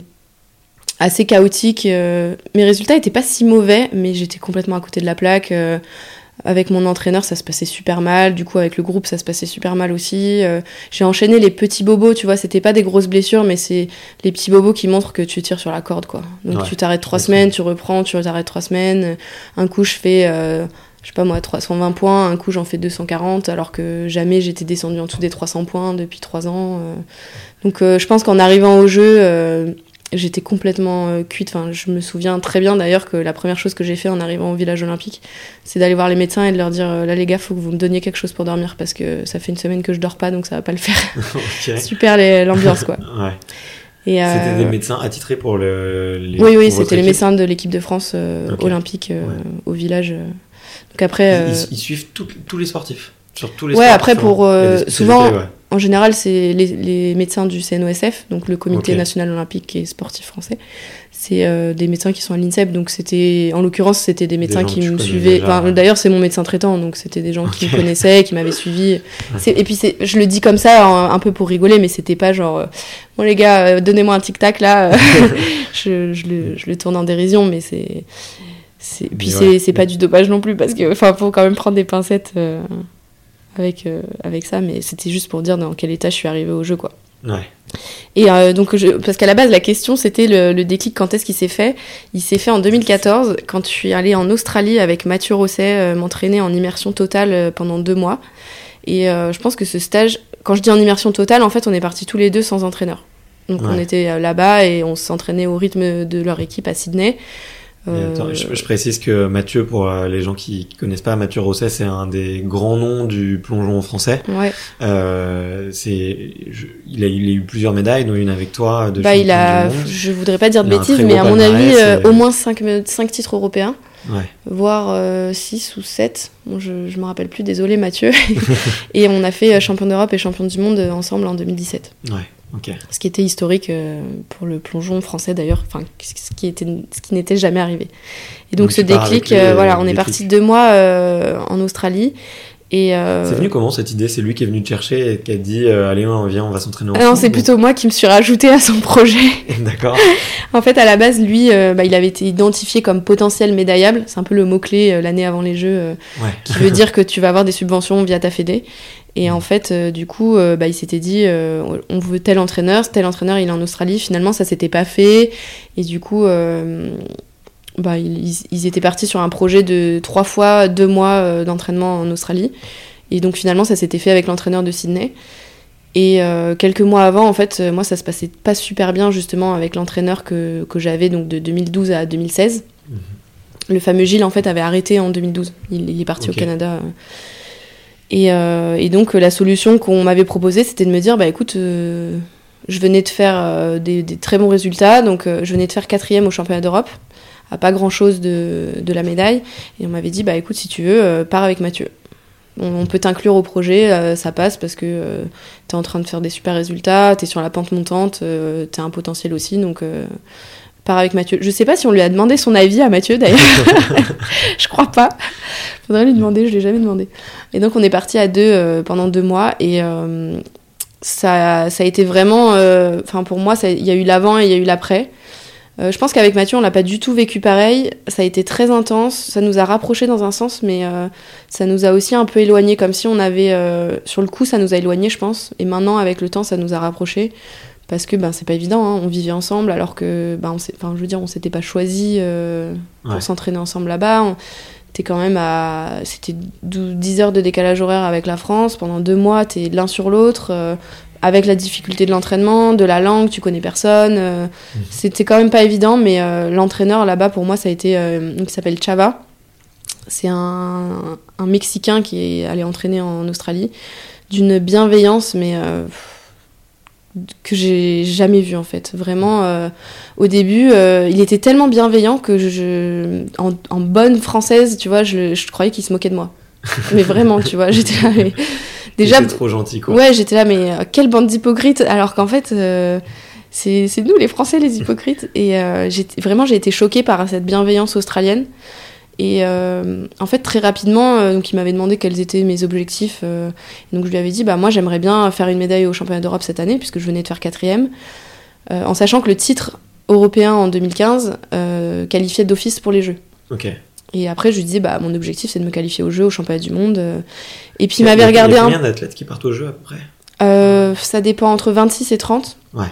Speaker 3: assez chaotique. euh. Mes résultats étaient pas si mauvais, mais j'étais complètement à côté de la plaque. Avec mon entraîneur, ça se passait super mal. Du coup, avec le groupe, ça se passait super mal aussi. Euh, J'ai enchaîné les petits bobos, tu vois. C'était pas des grosses blessures, mais c'est les petits bobos qui montrent que tu tires sur la corde, quoi. Donc
Speaker 2: Ouais.
Speaker 3: tu t'arrêtes trois semaines, tu reprends, tu t'arrêtes trois semaines. Un coup, je fais, euh, je sais pas moi, 320 points. Un coup, j'en fais 240, alors que jamais j'étais descendue en dessous des 300 points depuis trois ans. euh. Donc, je pense qu'en arrivant au jeu, j'étais complètement euh, cuite. Enfin, je me souviens très bien d'ailleurs que la première chose que j'ai fait en arrivant au village olympique, c'est d'aller voir les médecins et de leur dire euh, là les gars, faut que vous me donniez quelque chose pour dormir parce que ça fait une semaine que je dors pas, donc ça va pas le faire. Super l'ambiance quoi.
Speaker 2: Ouais.
Speaker 3: Euh,
Speaker 2: C'était des médecins attitrés pour le. Les,
Speaker 3: oui, oui, c'était les médecins de l'équipe de France euh, olympique euh,
Speaker 2: Ouais.
Speaker 3: au village. Donc après,
Speaker 2: Ils, suivent tout- tous les sportifs. Sur tous les
Speaker 3: Ouais, après, pour, souvent-
Speaker 2: ouais.
Speaker 3: En général, c'est les, les médecins du CNOSF, donc le Comité national olympique et sportif français. C'est euh, des médecins qui sont à l'INSEP, donc c'était, en l'occurrence, c'était des médecins qui me suivaient. Enfin. D'ailleurs, c'est mon médecin traitant, donc c'était des gens qui me connaissaient, qui m'avaient suivi. Et puis, je le dis comme ça, un, un peu pour rigoler, mais c'était pas genre, euh, bon les gars, euh, donnez-moi un tic-tac là. je, je le, je le tourne en dérision, mais c'est. c'est- Puis
Speaker 2: ouais.
Speaker 3: c'est pas du dopage non plus, parce que, enfin, faut quand même prendre des pincettes. Avec, euh, avec ça, mais c'était juste pour dire dans quel état je suis arrivée au jeu, quoi.
Speaker 2: Ouais.
Speaker 3: Et euh, donc, je, parce qu'à la base, la question, c'était le, le déclic, quand est-ce qu'il s'est fait? Il s'est fait en 2014, quand je suis allée en Australie avec Mathieu Rosset, euh, m'entraîner en immersion totale euh, pendant deux mois. Et je pense que ce stage, quand je dis en immersion totale, en fait, on est partis tous les deux sans entraîneur. Donc, on était là-bas et on s'entraînait au rythme de leur équipe à Sydney. Euh,
Speaker 2: attends, je, je précise que Mathieu, pour euh, les gens qui connaissent pas, Mathieu Rosset, c'est un des grands noms du plongeon français.
Speaker 3: ouais.
Speaker 2: Euh, c'est, il, a, il a eu plusieurs médailles, dont une avec toi de
Speaker 3: Bah, il
Speaker 2: champion
Speaker 3: a,
Speaker 2: du monde.
Speaker 3: je voudrais pas dire de bêtises, mais à mon avis, euh, au moins 5, titres européens.
Speaker 2: Ouais.
Speaker 3: voire 6 ou 7. Bon, je, je me rappelle plus, désolé Mathieu. et on a fait champion d'Europe et champion du monde ensemble en 2017.
Speaker 2: Ouais.
Speaker 3: Ce qui était historique euh, pour le plongeon français d'ailleurs, enfin ce qui était ce qui n'était jamais arrivé. Et donc,
Speaker 2: Donc
Speaker 3: ce déclic, euh, voilà, on est parti deux mois euh, en Australie. Et euh,
Speaker 2: C'est venu comment cette idée? C'est lui qui est venu te chercher et qui a dit euh, Allez, on viens, on va s'entraîner
Speaker 3: ah
Speaker 2: ensemble
Speaker 3: non, c'est plutôt moi qui me suis rajoutée à son projet.
Speaker 2: D'accord.
Speaker 3: En fait, à la base, lui, euh, bah, il avait été identifié comme potentiel médaillable. C'est un peu le mot-clé euh, l'année avant les Jeux,
Speaker 2: Ouais.
Speaker 3: qui veut dire que tu vas avoir des subventions via ta fédé. Et en fait, euh, du coup, euh, bah, il s'était dit, euh, on veut tel entraîneur, tel entraîneur, il est en Australie. Finalement, ça s'était pas fait. Et du coup, euh, bah, ils, ils étaient partis sur un projet de trois fois deux mois d'entraînement en Australie. Et donc, finalement, ça s'était fait avec l'entraîneur de Sydney. Et quelques mois avant, en fait, moi, ça se passait pas super bien, justement, avec l'entraîneur que, que j'avais, donc de 2012 à 2016. Le fameux Gilles, en fait, avait arrêté en 2012. Il, il est parti au Canada. Euh. Et, donc, euh, la solution qu'on m'avait proposée, c'était de me dire, bah écoute, euh, je venais de faire des, très bons résultats, donc je venais de faire quatrième au championnat d'Europe, à pas grand-chose de, la médaille. Et on m'avait dit, bah écoute, si tu veux, pars avec Mathieu. On, peut t'inclure au projet, ça passe parce que euh, t'es en train de faire des super résultats, t'es sur la pente montante, euh, t'as un potentiel aussi, donc pars avec Mathieu. Je sais pas si on lui a demandé son avis à Mathieu d'ailleurs. je crois pas. Faudrait lui demander, je l'ai jamais demandé. Et donc on est parti à deux euh, pendant deux mois et euh, ça, ça a été vraiment. euh, Enfin pour moi, il y a eu l'avant et il y a eu l'après. Je pense qu'avec Mathieu, on l'a pas du tout vécu pareil. Ça a été très intense. Ça nous a rapprochés dans un sens, mais ça nous a aussi un peu éloignés, comme si on avait. sur le coup, ça nous a éloignés, je pense. Et maintenant, avec le temps, ça nous a rapprochés. Parce que ben, c'est pas évident, hein. on vivait ensemble alors que, ben, on enfin, je veux dire, on s'était pas choisi euh, pour
Speaker 2: Ouais.
Speaker 3: s'entraîner ensemble là-bas. On- T'es quand même à. C'était 12 10 heures de décalage horaire avec la France. Pendant deux mois, t'es l'un sur l'autre. euh, avec la difficulté de l'entraînement, de la langue, tu connais personne. euh, C'était quand même pas évident, mais euh, l'entraîneur là-bas, pour moi, ça a été. qui s'appelle Chava. C'est un, un Mexicain qui est allé entraîner en Australie. D'une bienveillance, mais. Que j'ai jamais vu en fait. Vraiment, euh, au début, euh, il était tellement bienveillant que je, en, en bonne française, tu vois, je, je croyais qu'il se moquait de moi. mais vraiment, tu vois, j'étais là. mais- Déjà,
Speaker 2: trop gentil, quoi.
Speaker 3: ouais, j'étais là, mais euh, quelle bande d'hypocrites Alors qu'en fait, c'est nous les Français les hypocrites. Et vraiment, j'ai été choquée par cette bienveillance australienne. Et euh, en fait, très rapidement, euh, donc il m'avait demandé quels étaient mes objectifs. euh, donc je lui avais dit, bah moi j'aimerais bien faire une médaille au championnat d'Europe cette année, puisque je venais de faire quatrième, en sachant que le titre européen en 2015 euh, qualifiait d'office pour les Jeux.
Speaker 2: Ok.
Speaker 3: Et après, je lui disais, bah mon objectif c'est de me qualifier aux Jeux, au championnat du monde. Et puis il m'avait regardé
Speaker 2: Il y a
Speaker 3: un
Speaker 2: combien d'athlètes qui partent au jeu à peu près?
Speaker 3: Ça dépend entre 26 et 30.
Speaker 2: Ouais.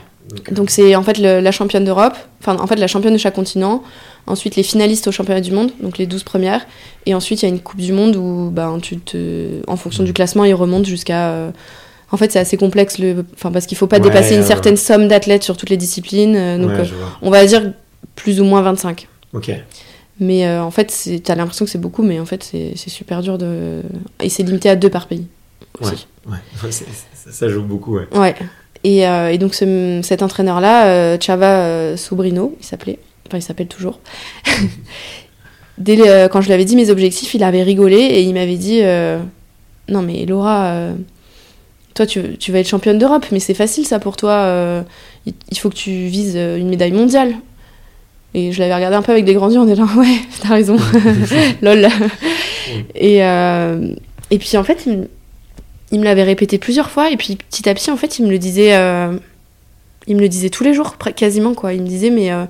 Speaker 2: Donc,
Speaker 3: c'est en fait le- la championne d'Europe, enfin en fait la championne de chaque continent, ensuite les finalistes au championnat du monde, donc les 12 premières, et ensuite il y a une Coupe du Monde où ben, tu te, en fonction du classement ils remontent jusqu'à... euh, En fait c'est assez complexe, le... enfin, parce qu'il faut pas
Speaker 2: Ouais,
Speaker 3: dépasser une
Speaker 2: ouais,
Speaker 3: certaine somme d'athlètes sur toutes les disciplines, euh, donc
Speaker 2: ouais,
Speaker 3: euh, on va dire plus ou moins 25.
Speaker 2: Ok.
Speaker 3: Mais euh, en fait c'est- t'as l'impression que c'est beaucoup, mais en fait c'est super dur de... Et c'est limité à deux par pays. aussi.
Speaker 2: Ouais. Ouais, ça joue beaucoup, ouais.
Speaker 3: Ouais. Et, euh, et donc ce- cet entraîneur-là, euh, Chava euh, Sobrino, il s'appelait, enfin il s'appelle toujours. Dès le- quand je lui avais dit mes objectifs, il avait rigolé et il m'avait dit non mais Laura, toi tu, tu vas être championne d'Europe, mais c'est facile ça pour toi. euh, il, il faut que tu vises une médaille mondiale. Et je l'avais regardé un peu avec des grands yeux en disant ouais t'as raison, lol. et euh, et puis en fait il, me- il me l'avait répété plusieurs fois et puis petit à petit en fait il me le disait euh, il me le disait tous les jours quasiment quoi il me disait mais euh,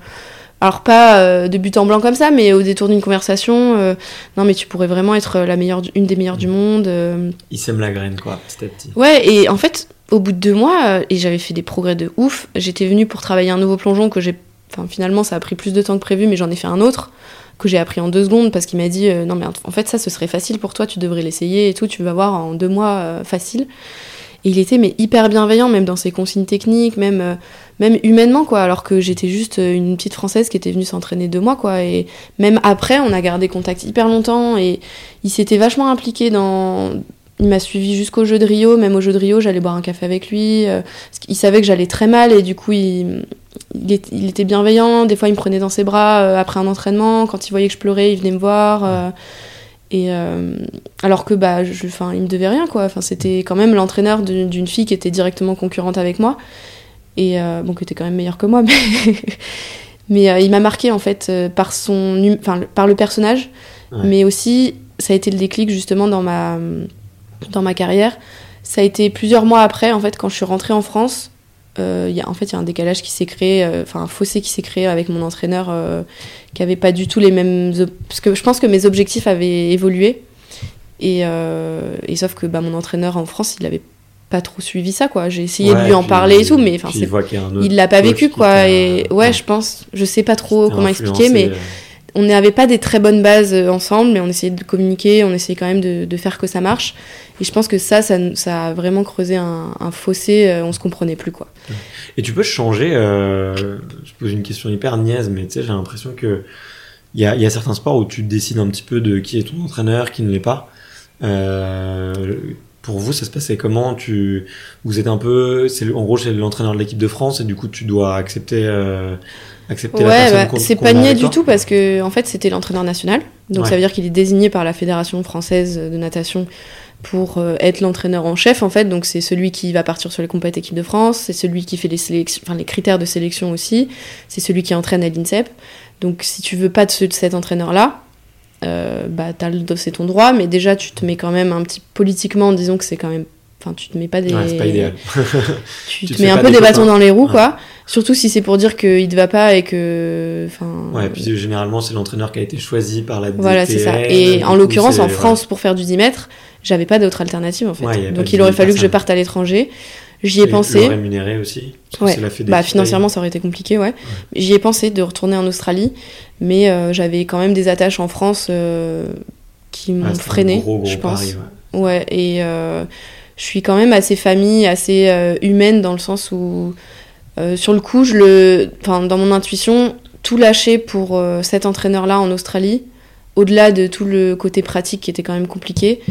Speaker 3: alors pas euh, de but en blanc comme ça mais au détour d'une conversation non mais tu pourrais vraiment être la meilleure une des meilleures du monde euh.
Speaker 2: Il sème la graine, quoi, petit à petit.
Speaker 3: ouais et en fait au bout de deux mois et j'avais fait des progrès de ouf j'étais venue pour travailler un nouveau plongeon que j'ai enfin finalement ça a pris plus de temps que prévu mais j'en ai fait un autre que j'ai appris en deux secondes parce qu'il m'a dit euh, non mais en fait ça ce serait facile pour toi tu devrais l'essayer et tout tu vas voir en deux mois euh, facile. Et il était mais hyper bienveillant même dans ses consignes techniques même euh, même humainement quoi alors que j'étais juste une petite française qui était venue s'entraîner deux mois quoi. Et même après on a gardé contact hyper longtemps et il s'était vachement impliqué dans il m'a suivi jusqu'au jeu de Rio même au jeu de Rio j'allais boire un café avec lui euh, qu'il savait que j'allais très mal et du coup il il, il était bienveillant, des fois il me prenait dans ses bras euh, après un entraînement, quand il voyait que je pleurais, il venait me voir. euh, et euh, alors que bah, je, enfin, il me devait rien quoi. Enfin, c'était quand même l'entraîneur d'une fille qui était directement concurrente avec moi et euh, bon, qui était quand même meilleure que moi, mais, mais euh, il m'a marqué en fait par son, enfin, par le personnage,
Speaker 2: Ouais.
Speaker 3: mais aussi ça a été le déclic justement dans ma dans ma carrière. Ça a été plusieurs mois après, en fait, quand je suis rentrée en France. Euh, y a, en fait, il y a un décalage qui s'est créé, euh, enfin un fossé qui s'est créé avec mon entraîneur euh, qui avait pas du tout les mêmes. Parce que je pense que mes objectifs avaient évolué. Et, euh, et sauf que bah, mon entraîneur en France, il avait pas trop suivi ça, quoi. J'ai essayé de lui en parler et tout, mais enfin, il l'a pas vécu, quoi. Et ouais, je pense, je sais pas trop comment expliquer, mais on n'avait pas des très bonnes bases euh, ensemble, mais on essayait de communiquer, on essayait quand même de, faire que ça marche. Et je pense que ça, ça, a vraiment creusé un, fossé, euh, on se comprenait plus, quoi.
Speaker 2: Et tu peux changer, euh, je pose une question hyper niaise, mais tu sais, j'ai l'impression que il y a, certains sports où tu décides un petit peu de qui est ton entraîneur, qui ne l'est pas. Pour vous, ça se passait comment tu, Vous êtes un peu. En gros, c'est l'entraîneur de l'équipe de France et du coup, tu dois accepter. Accepter
Speaker 3: ouais, la bah, c'est pas niais du tout parce que en fait c'était l'entraîneur national donc ouais. ça veut dire qu'il est désigné par la fédération française de natation pour euh, être l'entraîneur en chef en fait donc c'est celui qui va partir sur les compétitions équipe de France c'est celui qui fait les sélections enfin les critères de sélection aussi c'est celui qui entraîne à l'INSEP donc si tu veux pas de, ce, de cet entraîneur là euh, bah c'est ton droit, mais déjà tu te mets quand même un petit politiquement, disons que c'est quand même, enfin tu te mets pas des,
Speaker 2: ouais, pas idéal.
Speaker 3: tu, tu te, mets un peu des, des bâtons dans les roues ouais. quoi. Surtout si c'est pour dire qu'il te va pas et que.
Speaker 2: Ouais, et puis généralement c'est l'entraîneur qui a été choisi par la.
Speaker 3: Voilà, c'est ça. Et en l'occurrence en France pour faire du 10 mètres, j'avais pas d'autre alternative en fait. Donc il aurait fallu que je parte à l'étranger. J'y ai et pensé.
Speaker 2: Le rémunérer aussi.
Speaker 3: Ouais. bah, financièrement, ça aurait été compliqué, ouais. ouais. J'y ai pensé de retourner en Australie, mais euh, j'avais quand même des attaches en France euh, qui m'ont ah, freiné,
Speaker 2: gros, gros
Speaker 3: je pense.
Speaker 2: Pari,
Speaker 3: ouais. ouais. et euh, je suis quand même assez famille, assez euh, humaine dans le sens où, euh, sur le coup, je le, enfin, dans mon intuition, tout lâcher pour euh, cet entraîneur-là en Australie, au-delà de tout le côté pratique qui était quand même compliqué,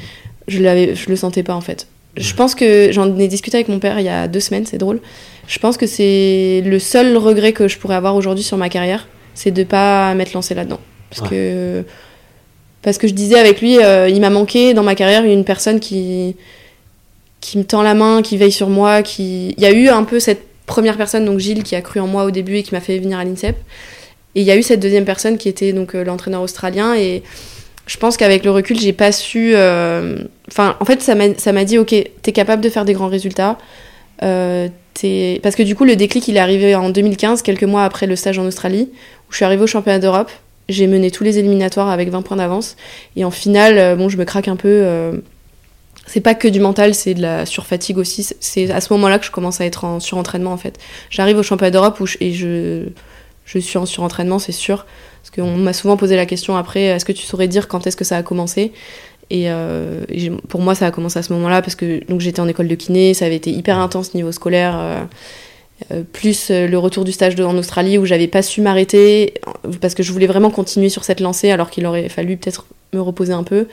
Speaker 3: je l'avais, je le sentais pas en fait. Je pense que j'en ai discuté avec mon père il y a deux semaines, c'est drôle. Je pense que c'est le seul regret que je pourrais avoir aujourd'hui sur ma carrière, c'est de pas m'être lancé là-dedans. Parce ouais. que parce que je disais avec lui, euh, il m'a manqué dans ma carrière une personne qui qui me tend la main, qui veille sur moi, qui il y a eu un peu cette première personne donc Gilles qui a cru en moi au début et qui m'a fait venir à l'INSEP. Et il y a eu cette deuxième personne qui était donc euh, l'entraîneur australien et je pense qu'avec le recul, j'ai pas su. Euh... En fait, ça m'a dit ok, t'es capable de faire des grands résultats. Euh, Parce que du coup, le déclic, il est arrivé en 2015, quelques mois après le stage en Australie, où je suis arrivée au championnat d'Europe. J'ai mené tous les éliminatoires avec 20 points d'avance. Et en finale, bon, je me craque un peu. C'est pas que du mental, c'est de la surfatigue aussi. C'est à ce moment-là que je commence à être en surentraînement, en fait. J'arrive au championnat d'Europe je... et je... suis en surentraînement, c'est sûr. Parce qu'on m'a souvent posé la question après, est-ce que tu saurais dire quand est-ce que ça a commencé? Et, euh, pour moi, ça a commencé à ce moment-là parce que donc j'étais en école de kiné, ça avait été hyper intense niveau scolaire. Euh, euh, plus le retour du stage en Australie où j'avais pas su m'arrêter parce que je voulais vraiment continuer sur cette lancée alors qu'il aurait fallu peut-être me reposer un peu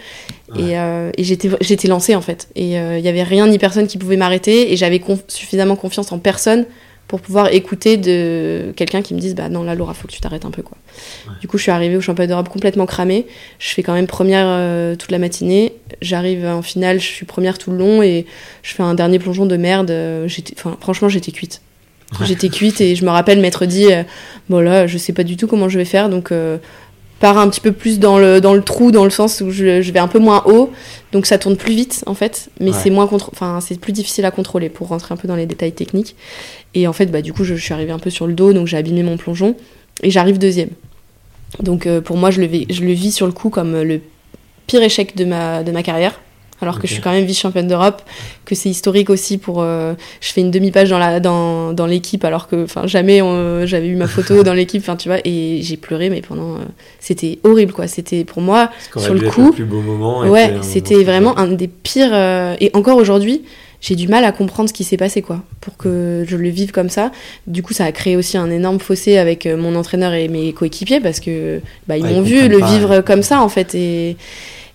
Speaker 3: ouais. et, euh, et j'étais j'étais lancée en fait et il euh, y avait rien ni personne qui pouvait m'arrêter et j'avais conf suffisamment confiance en personne pour pouvoir écouter de quelqu'un qui me dise bah non là Laura faut que tu t'arrêtes un peu quoi. Ouais. Du coup je suis arrivée au championnat d'Europe complètement cramée. Je fais quand même première euh, toute la matinée. J'arrive en finale, je suis première tout le long et je fais un dernier plongeon de merde. J'étais, enfin franchement j'étais cuite. Ouais. J'étais cuite et je me rappelle m'être dit euh, bon là je sais pas du tout comment je vais faire donc euh, part un petit peu plus dans le, dans le trou, dans le sens où je, je vais un peu moins haut, donc ça tourne plus vite en fait, mais ouais. c'est moins enfin c'est plus difficile à contrôler pour rentrer un peu dans les détails techniques. Et en fait, bah du coup, je, je suis arrivée un peu sur le dos, donc j'ai abîmé mon plongeon et j'arrive deuxième. Donc euh, pour moi, je le, vis, je le vis sur le coup comme le pire échec de ma, de ma carrière alors okay. que je suis quand même vice-championne d'Europe, que c'est historique aussi pour. Euh, je fais une demi-page dans la dans, dans l'équipe alors que enfin jamais j'avais eu ma photo dans l'équipe, enfin tu vois, et j'ai pleuré mais pendant euh, c'était horrible quoi. C'était pour moi sur le coup.
Speaker 2: Le plus beau moment
Speaker 3: ouais, c'était vraiment un des pires euh, et encore aujourd'hui. J'ai du mal à comprendre ce qui s'est passé, quoi, pour que je le vive comme ça. Du coup, ça a créé aussi un énorme fossé avec mon entraîneur et mes coéquipiers parce que bah, ils ouais, m'ont vu le pas, vivre comme ça, en fait. Et,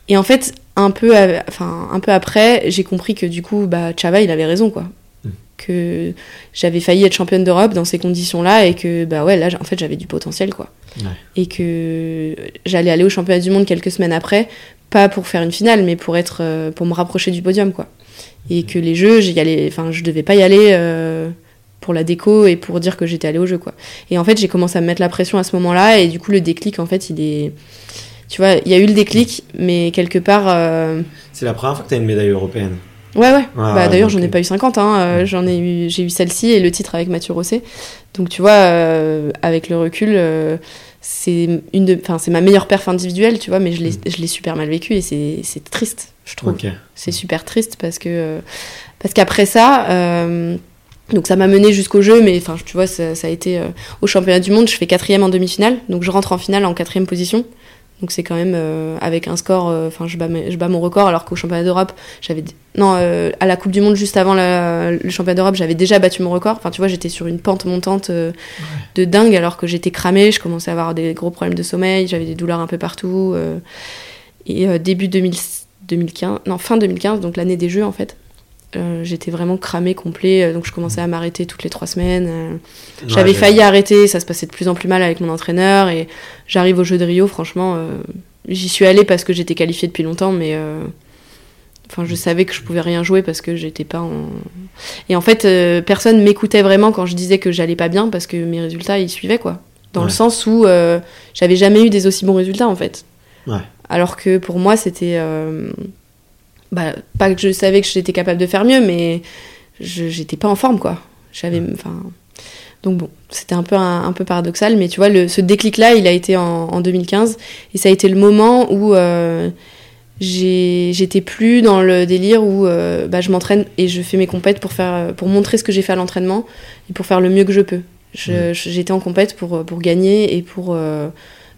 Speaker 3: et en fait, un peu, enfin, un peu après, j'ai compris que du coup, bah, Chava, il avait raison, quoi. Mmh. Que j'avais failli être championne d'Europe dans ces conditions-là et que, bah ouais, là, en fait, j'avais du potentiel, quoi.
Speaker 2: Ouais.
Speaker 3: Et que j'allais aller au championnat du monde quelques semaines après, pas pour faire une finale, mais pour être, euh, pour me rapprocher du podium, quoi. Et mmh. que les jeux, j'y allais, enfin, je devais pas y aller. Euh, pour la déco et pour dire que j'étais allée au jeu quoi. Et en fait, j'ai commencé à me mettre la pression à ce moment-là et du coup le déclic en fait, il est tu vois, il y a eu le déclic, mais quelque part. euh,
Speaker 2: C'est la première fois que tu as une médaille européenne.
Speaker 3: Ouais, ouais.
Speaker 2: Ah,
Speaker 3: bah, D'ailleurs,
Speaker 2: donc,
Speaker 3: j'en ai pas eu 50. Hein. euh, j'en ai eu, j'ai eu celle-ci et le titre avec Mathieu Rosset. Donc, tu vois, euh, avec le recul, euh, c'est une de, enfin, c'est ma meilleure perf individuelle, tu vois, mais je l'ai, je l'ai super mal vécu et c'est, c'est triste, je trouve. C'est super triste parce que, euh, parce qu'après ça, donc ça m'a mené jusqu'au jeu, mais enfin, tu vois, ça, ça a été au championnat du monde. Je fais quatrième en demi-finale, donc je rentre en finale en quatrième position. Donc c'est quand même euh, avec un score, euh, enfin je, bats mes- je bats mon record alors qu'au championnat d'Europe, j'avais non euh, à la Coupe du Monde juste avant la- le championnat d'Europe, j'avais déjà battu mon record. Enfin tu vois, j'étais sur une pente montante de dingue alors que j'étais cramée, je commençais à avoir des gros problèmes de sommeil, j'avais des douleurs un peu partout. et début 2000 2015, non fin 2015, donc l'année des Jeux en fait. Euh, j'étais vraiment cramée complet, euh, donc je commençais à m'arrêter toutes les trois semaines. euh, j'avais
Speaker 2: Ouais,
Speaker 3: failli arrêter, ça se passait de plus en plus mal avec mon entraîneur et j'arrive au jeu de Rio, franchement, euh, j'y suis allée parce que j'étais qualifiée depuis longtemps, mais euh, enfin je savais que je pouvais rien jouer parce que j'étais pas en. Et en fait, personne m'écoutait vraiment quand je disais que j'allais pas bien parce que mes résultats ils suivaient quoi. Dans le sens où j'avais jamais eu des aussi bons résultats en fait.
Speaker 2: Ouais.
Speaker 3: Alors que pour moi c'était bah, pas que je savais que j'étais capable de faire mieux, mais j'étais pas en forme quoi. J'avais enfin donc bon, c'était un peu un, un peu paradoxal, mais tu vois, le, ce déclic-là, il a été en, en 2015, et ça a été le moment où euh, j'étais plus dans le délire où euh, bah, je m'entraîne et je fais mes compètes pour faire, pour montrer ce que j'ai fait à l'entraînement et pour faire le mieux que je peux. J'étais en compète pour pour gagner et pour euh,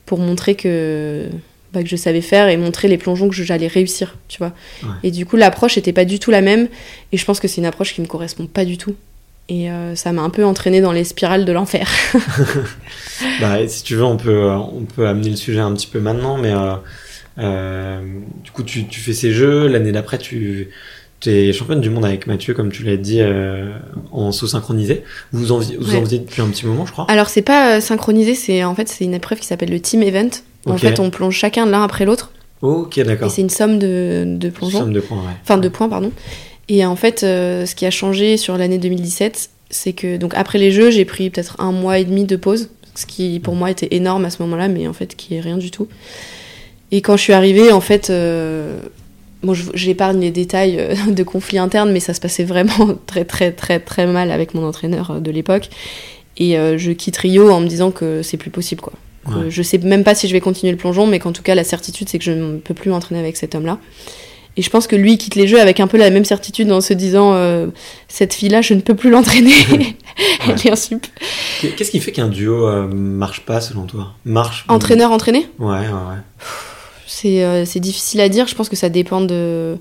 Speaker 3: pour montrer que bah, que je savais faire et montrer les plongeons que j'allais réussir, tu vois.
Speaker 2: Ouais.
Speaker 3: Et du coup, l'approche était pas du tout la même, et je pense que c'est une approche qui me correspond pas du tout. Et euh, ça m'a un peu entraîné dans les spirales de l'enfer.
Speaker 2: Bah, si tu veux, on peut, euh, on peut amener le sujet un petit peu maintenant, mais euh, euh, du coup, tu, tu fais ces jeux. L'année d'après, tu es championne du monde avec Mathieu, comme tu l'as dit, en saut synchronisé. Vous en, vous en faisiez depuis un petit moment, je crois.
Speaker 3: Alors c'est pas synchronisé, c'est en fait c'est une épreuve qui s'appelle le team event. En fait, on plonge chacun l'un après l'autre,
Speaker 2: ok,
Speaker 3: et
Speaker 2: d'accord.
Speaker 3: c'est une somme de, de plongeons,
Speaker 2: Somme de points, ouais.
Speaker 3: enfin de points pardon. Et en fait, euh, ce qui a changé sur l'année 2017, c'est que donc après les Jeux, j'ai pris peut-être un mois et demi de pause, ce qui pour moi était énorme à ce moment-là, mais en fait qui est rien du tout. Et quand je suis arrivée, en fait, euh, bon, j'épargne les détails euh, de conflits internes, mais ça se passait vraiment très très très très mal avec mon entraîneur de l'époque. Et euh, je quitte Rio en me disant que c'est plus possible, quoi.
Speaker 2: Ouais.
Speaker 3: Je sais même pas si je vais continuer le plongeon, mais qu'en tout cas, la certitude, c'est que je ne peux plus m'entraîner avec cet homme-là. Et je pense que lui il quitte les jeux avec un peu la même certitude en se disant euh, cette fille-là, je ne peux plus l'entraîner. Elle est un sup.
Speaker 2: Qu'est-ce qui fait qu'un duo euh, marche pas, selon toi? Marche
Speaker 3: Entraîneur entraîné?
Speaker 2: Ouais, ouais, ouais.
Speaker 3: C'est euh, c'est difficile à dire. Je pense que ça dépend de.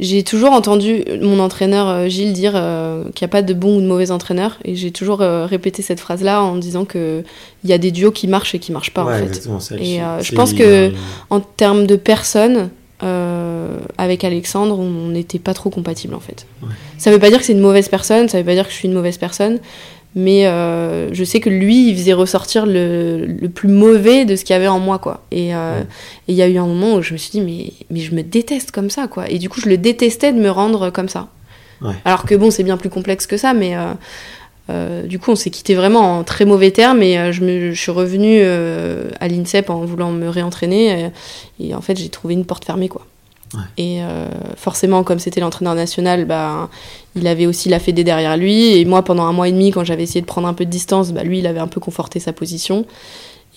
Speaker 3: J'ai toujours entendu mon entraîneur euh, Gilles dire euh, qu'il n'y a pas de bon ou de mauvais entraîneur. Et j'ai toujours euh, répété cette phrase-là en disant qu'il y a des duos qui marchent et qui marchent pas,
Speaker 2: ouais,
Speaker 3: en fait. Et, euh, je pense que- En termes de personnes, euh, avec Alexandre, on n'était pas trop compatibles, en fait.
Speaker 2: Ouais.
Speaker 3: Ça veut pas dire que c'est une mauvaise personne, ça veut pas dire que je suis une mauvaise personne. Mais euh, je sais que lui, il faisait ressortir le, le plus mauvais de ce qu'il y avait en moi, quoi. Et euh,
Speaker 2: Ouais.
Speaker 3: et il y a eu un moment où je me suis dit, mais, mais je me déteste comme ça, quoi. Et du coup, je le détestais de me rendre comme ça.
Speaker 2: Ouais.
Speaker 3: Alors que bon, c'est bien plus complexe que ça, mais euh, du coup, on s'est quitté vraiment en très mauvais termes. Et je, me, je suis revenue à l'INSEP en voulant me réentraîner. euh, et en fait, j'ai trouvé une porte fermée, quoi.
Speaker 2: Ouais.
Speaker 3: Et euh, forcément, comme c'était l'entraîneur national, bah, il avait aussi la Fédé derrière lui. Et moi, pendant un mois et demi, quand j'avais essayé de prendre un peu de distance, bah, lui, il avait un peu conforté sa position.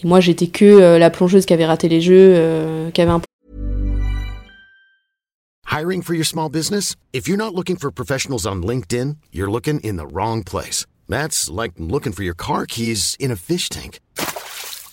Speaker 3: Et moi, j'étais que euh, la plongeuse qui avait raté les jeux, euh, qui avait un
Speaker 4: Hiring for your small business? If you're not looking for professionals on LinkedIn, you're looking in the wrong place. That's like looking for your car keys in a fish tank.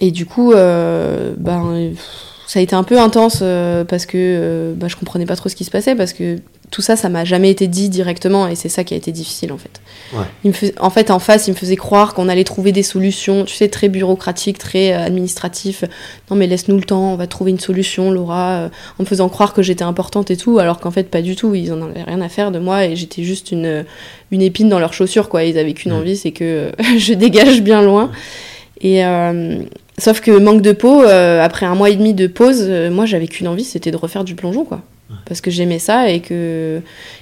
Speaker 3: Et du coup, euh, ben, ça a été un peu intense euh, parce que euh, bah, je comprenais pas trop ce qui se passait parce que tout ça, ça m'a jamais été dit directement et c'est ça qui a été difficile en fait. Il me en fait, en face, il me faisait croire qu'on allait trouver des solutions, tu sais, très bureaucratiques, très euh, administratifs. Non, mais laisse-nous le temps, on va trouver une solution, Laura, en me faisant croire que j'étais importante et tout, alors qu'en fait, pas du tout. Ils en avaient rien à faire de moi et j'étais juste une, une épine dans leurs chaussures, quoi. Ils avaient qu'une envie, c'est que je dégage bien loin. Et euh, sauf que manque de peau, après un mois et demi de pause, moi, j'avais qu'une envie, c'était de refaire du plongeon, quoi. Parce que j'aimais ça et que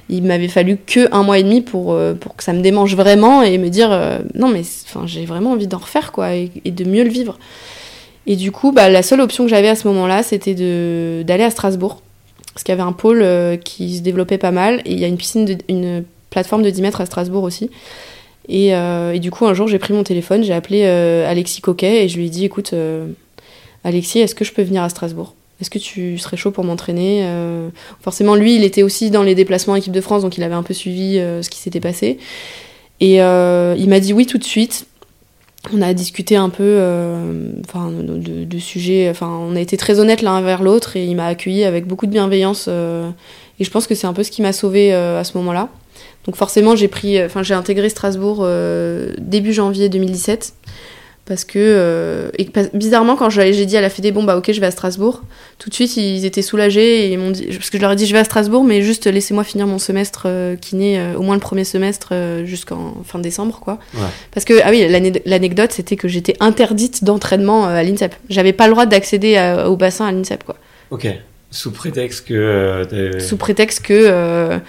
Speaker 3: il m'avait fallu que un mois et demi pour, euh, pour que ça me démange vraiment et me dire euh, non mais j'ai vraiment envie d'en refaire quoi et, de mieux le vivre. Et du coup bah, la seule option que j'avais à ce moment-là c'était d'aller à Strasbourg. Parce qu'il y avait un pôle euh, qui se développait pas mal et il y a une piscine de, une plateforme de 10 mètres à Strasbourg aussi et, et du coup un jour j'ai pris mon téléphone j'ai appelé Alexis Coquet et je lui ai dit écoute Alexis est-ce que je peux venir à Strasbourg? Est-ce que tu serais chaud pour m'entraîner euh, Forcément, lui, il était aussi dans les déplacements équipe de France, donc il avait un peu suivi euh, ce qui s'était passé. Et euh, il m'a dit oui tout de suite. On a discuté un peu de, sujets. On a été très honnêtes l'un vers l'autre et il m'a accueilli avec beaucoup de bienveillance. et je pense que c'est un peu ce qui m'a sauvé à ce moment-là. Donc forcément, j'ai pris, enfin, j'ai intégré Strasbourg début janvier 2017 parce que euh, bizarrement quand j'ai dit à la Fédé bon bah ok je vais à Strasbourg tout de suite ils étaient soulagés et ils m'ont dit parce que je leur ai dit je vais à Strasbourg mais juste laissez-moi finir mon semestre euh, kiné euh, au moins le premier semestre jusqu'en fin décembre quoi. Parce que ah oui l'anecdote c'était que j'étais interdite d'entraînement à l'INSEP. J'avais pas le droit d'accéder au bassin à l'INSEP quoi.
Speaker 2: Ok. Sous prétexte que
Speaker 3: sous prétexte que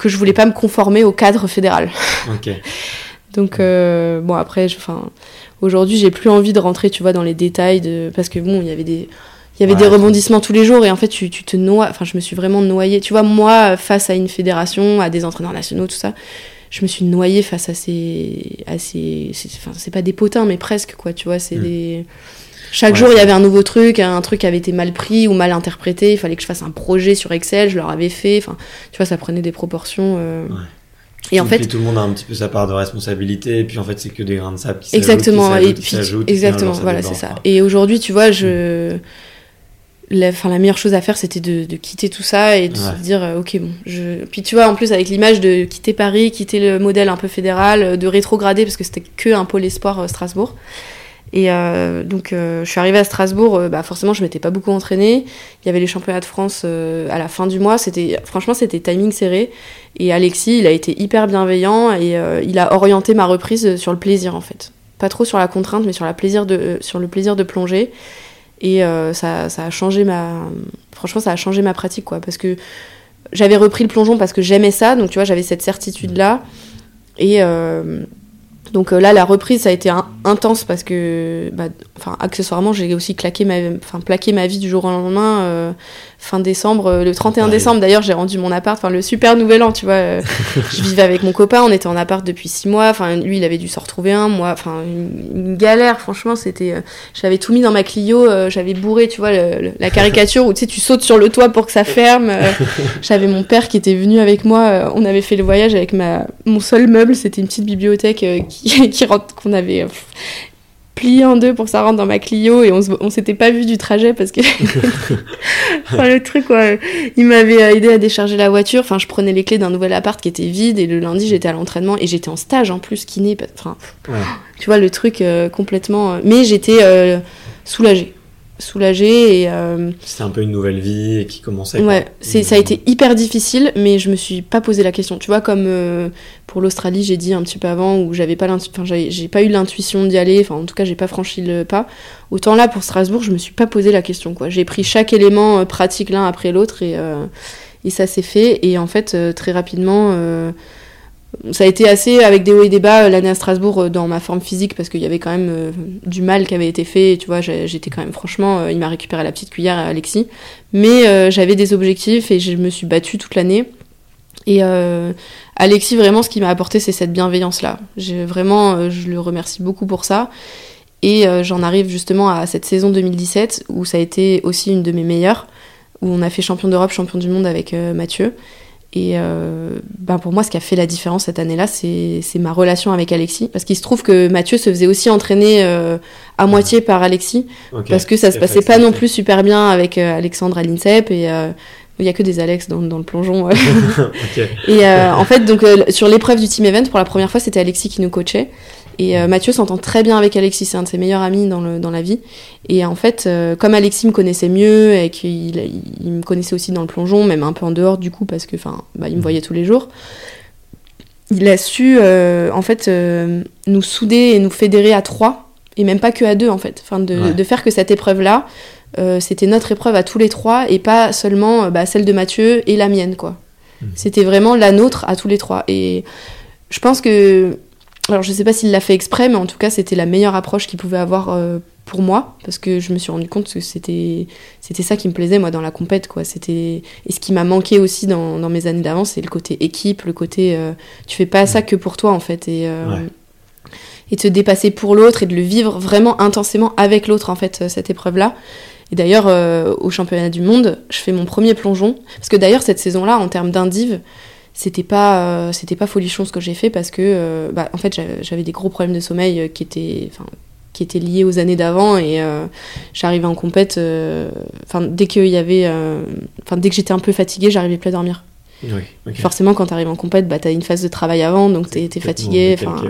Speaker 3: que je voulais pas me conformer au cadre fédéral. Donc bon après enfin Aujourd'hui, j'ai plus envie de rentrer, tu vois, dans les détails de parce que bon, il y avait des il y avait des rebondissements tous les jours et en fait tu, tu te noies enfin je me suis vraiment noyée. Tu vois moi face à une fédération à des entraîneurs nationaux tout ça je me suis noyée face à ces à ces enfin c'est pas des potins mais presque quoi tu vois c'est mm. des chaque jour il y avait un nouveau truc un truc qui avait été mal pris ou mal interprété. Il fallait que je fasse un projet sur Excel. Je leur avais fait. Enfin tu vois ça prenait des proportions euh,
Speaker 2: et en fait, tout le monde a un petit peu sa part de responsabilité, et puis en fait, c'est que des grains de sable qui
Speaker 3: exactement, et exactement, voilà, c'est ça. Et aujourd'hui, tu vois, je, la, la meilleure chose à faire, c'était de, de, quitter tout ça et de se dire, euh, ok, bon, je. Puis tu vois, en plus avec l'image de quitter Paris, quitter le modèle un peu fédéral, de rétrograder parce que c'était que un pôle espoir euh, Strasbourg. Et euh, donc, euh, je suis arrivée à Strasbourg. Euh, bah, forcément, je m'étais pas beaucoup entraînée. Il y avait les championnats de France à la fin du mois. C'était, franchement, c'était timing serré. Et Alexis, il a été hyper bienveillant et il a orienté ma reprise sur le plaisir, en fait. Pas trop sur la contrainte, mais sur, sur le plaisir de plonger. Et ça, ça, a changé ma. Franchement, ça a changé ma pratique, quoi. Parce que j'avais repris le plongeon parce que j'aimais ça. Donc, tu vois, j'avais cette certitude-là. Et donc euh, là, la reprise, ça a été intense parce que, bah, enfin, accessoirement, j'ai aussi claqué ma, plaqué ma vie du jour au lendemain. Fin décembre, euh, le 31 décembre d'ailleurs, j'ai rendu mon appart, enfin le super nouvel an, tu vois. Euh, je vivais avec mon copain, on était en appart depuis six mois. Enfin, lui, il avait dû s'en retrouver un, moi, enfin une, galère. Franchement, c'était, euh, j'avais tout mis dans ma Clio, j'avais bourré, tu vois, la caricature où tu sais, tu sautes sur le toit pour que ça ferme. j'avais mon père qui était venu avec moi. on avait fait le voyage avec ma, mon seul meuble, c'était une petite bibliothèque qui, qui qu'on avait plié en deux pour que ça rentre dans ma Clio et on, on s'était pas vu du trajet parce que enfin, le truc quoi il m'avait aidé à décharger la voiture. Enfin je prenais les clés d'un nouvel appart qui était vide et le lundi j'étais à l'entraînement et j'étais en stage en plus kiné enfin tu vois le truc euh, complètement euh, mais j'étais euh, soulagée soulagée et euh,
Speaker 2: c'était un peu une nouvelle vie qui commençait
Speaker 3: ouais c'est ça a été hyper difficile mais je me suis pas posé la question. Tu vois comme euh, pour l'Australie j'ai dit un petit peu avant où j'avais pas enfin j'ai pas eu l'intuition d'y aller enfin en tout cas j'ai pas franchi le pas. Autant là pour Strasbourg je me suis pas posé la question quoi. J'ai pris chaque élément euh, pratique l'un après l'autre et et ça s'est fait. Et en fait très rapidement ça a été assez avec des hauts et des bas euh, l'année à Strasbourg euh, dans ma forme physique parce qu'il y avait quand même euh, du mal qui avait été fait. Tu vois, j'étais quand même franchement, il m'a récupéré la petite cuillère Alexis, mais j'avais des objectifs et je me suis battue toute l'année. Et Alexis, vraiment, ce qui m'a apporté, c'est cette bienveillance-là. Vraiment, je le remercie beaucoup pour ça. Et j'en arrive justement à cette saison 2017 où ça a été aussi une de mes meilleures, où on a fait champion d'Europe, champion du monde avec Mathieu. Et euh, ben pour moi, ce qui a fait la différence cette année-là, c'est ma relation avec Alexis. Parce qu'il se trouve que Mathieu se faisait aussi entraîner euh, à moitié par Alexis. Parce que ça se passait pas non plus super bien avec euh, Alexandre à l'INSEP. Et Il y a que des Alex dans, dans le plongeon. Et en fait, donc sur l'épreuve du team event, pour la première fois, c'était Alexis qui nous coachait. Et Mathieu s'entend très bien avec Alexis, c'est un de ses meilleurs amis dans, le, dans la vie. Et en fait, comme Alexis me connaissait mieux et qu'il il me connaissait aussi dans le plongeon, même un peu en dehors du coup, parce que enfin, bah, il me voyait tous les jours, il a su en fait nous souder et nous fédérer à trois et même pas que à deux en fait. Enfin, de, de faire que cette épreuve-là, euh, c'était notre épreuve à tous les trois et pas seulement euh, bah, celle de Mathieu et la mienne quoi. Mhm. C'était vraiment la nôtre à tous les trois. Et je pense que, alors je sais pas s'il l'a fait exprès, mais en tout cas c'était la meilleure approche qu'il pouvait avoir euh, pour moi parce que je me suis rendu compte que c'était c'était ça qui me plaisait moi dans la compète quoi. C'était et ce qui m'a manqué aussi dans, dans mes années d'avant, c'est le côté équipe, le côté tu fais pas ça que pour toi en fait et et de se dépasser pour l'autre et de le vivre vraiment intensément avec l'autre en fait cette épreuve là et d'ailleurs euh, au championnat du monde je fais mon premier plongeon parce que d'ailleurs cette saison là en termes d'indiv c'était pas euh, c'était pas folichon ce que j'ai fait parce que euh, bah, en fait j'avais des gros problèmes de sommeil qui étaient qui étaient liés aux années d'avant et j'arrivais en compète enfin dès qu'il y avait enfin dès que j'étais un peu fatiguée j'arrivais plus à dormir. Oui, forcément quand tu arrives en compète bah t'as une phase de travail avant donc t'es es fatigué enfin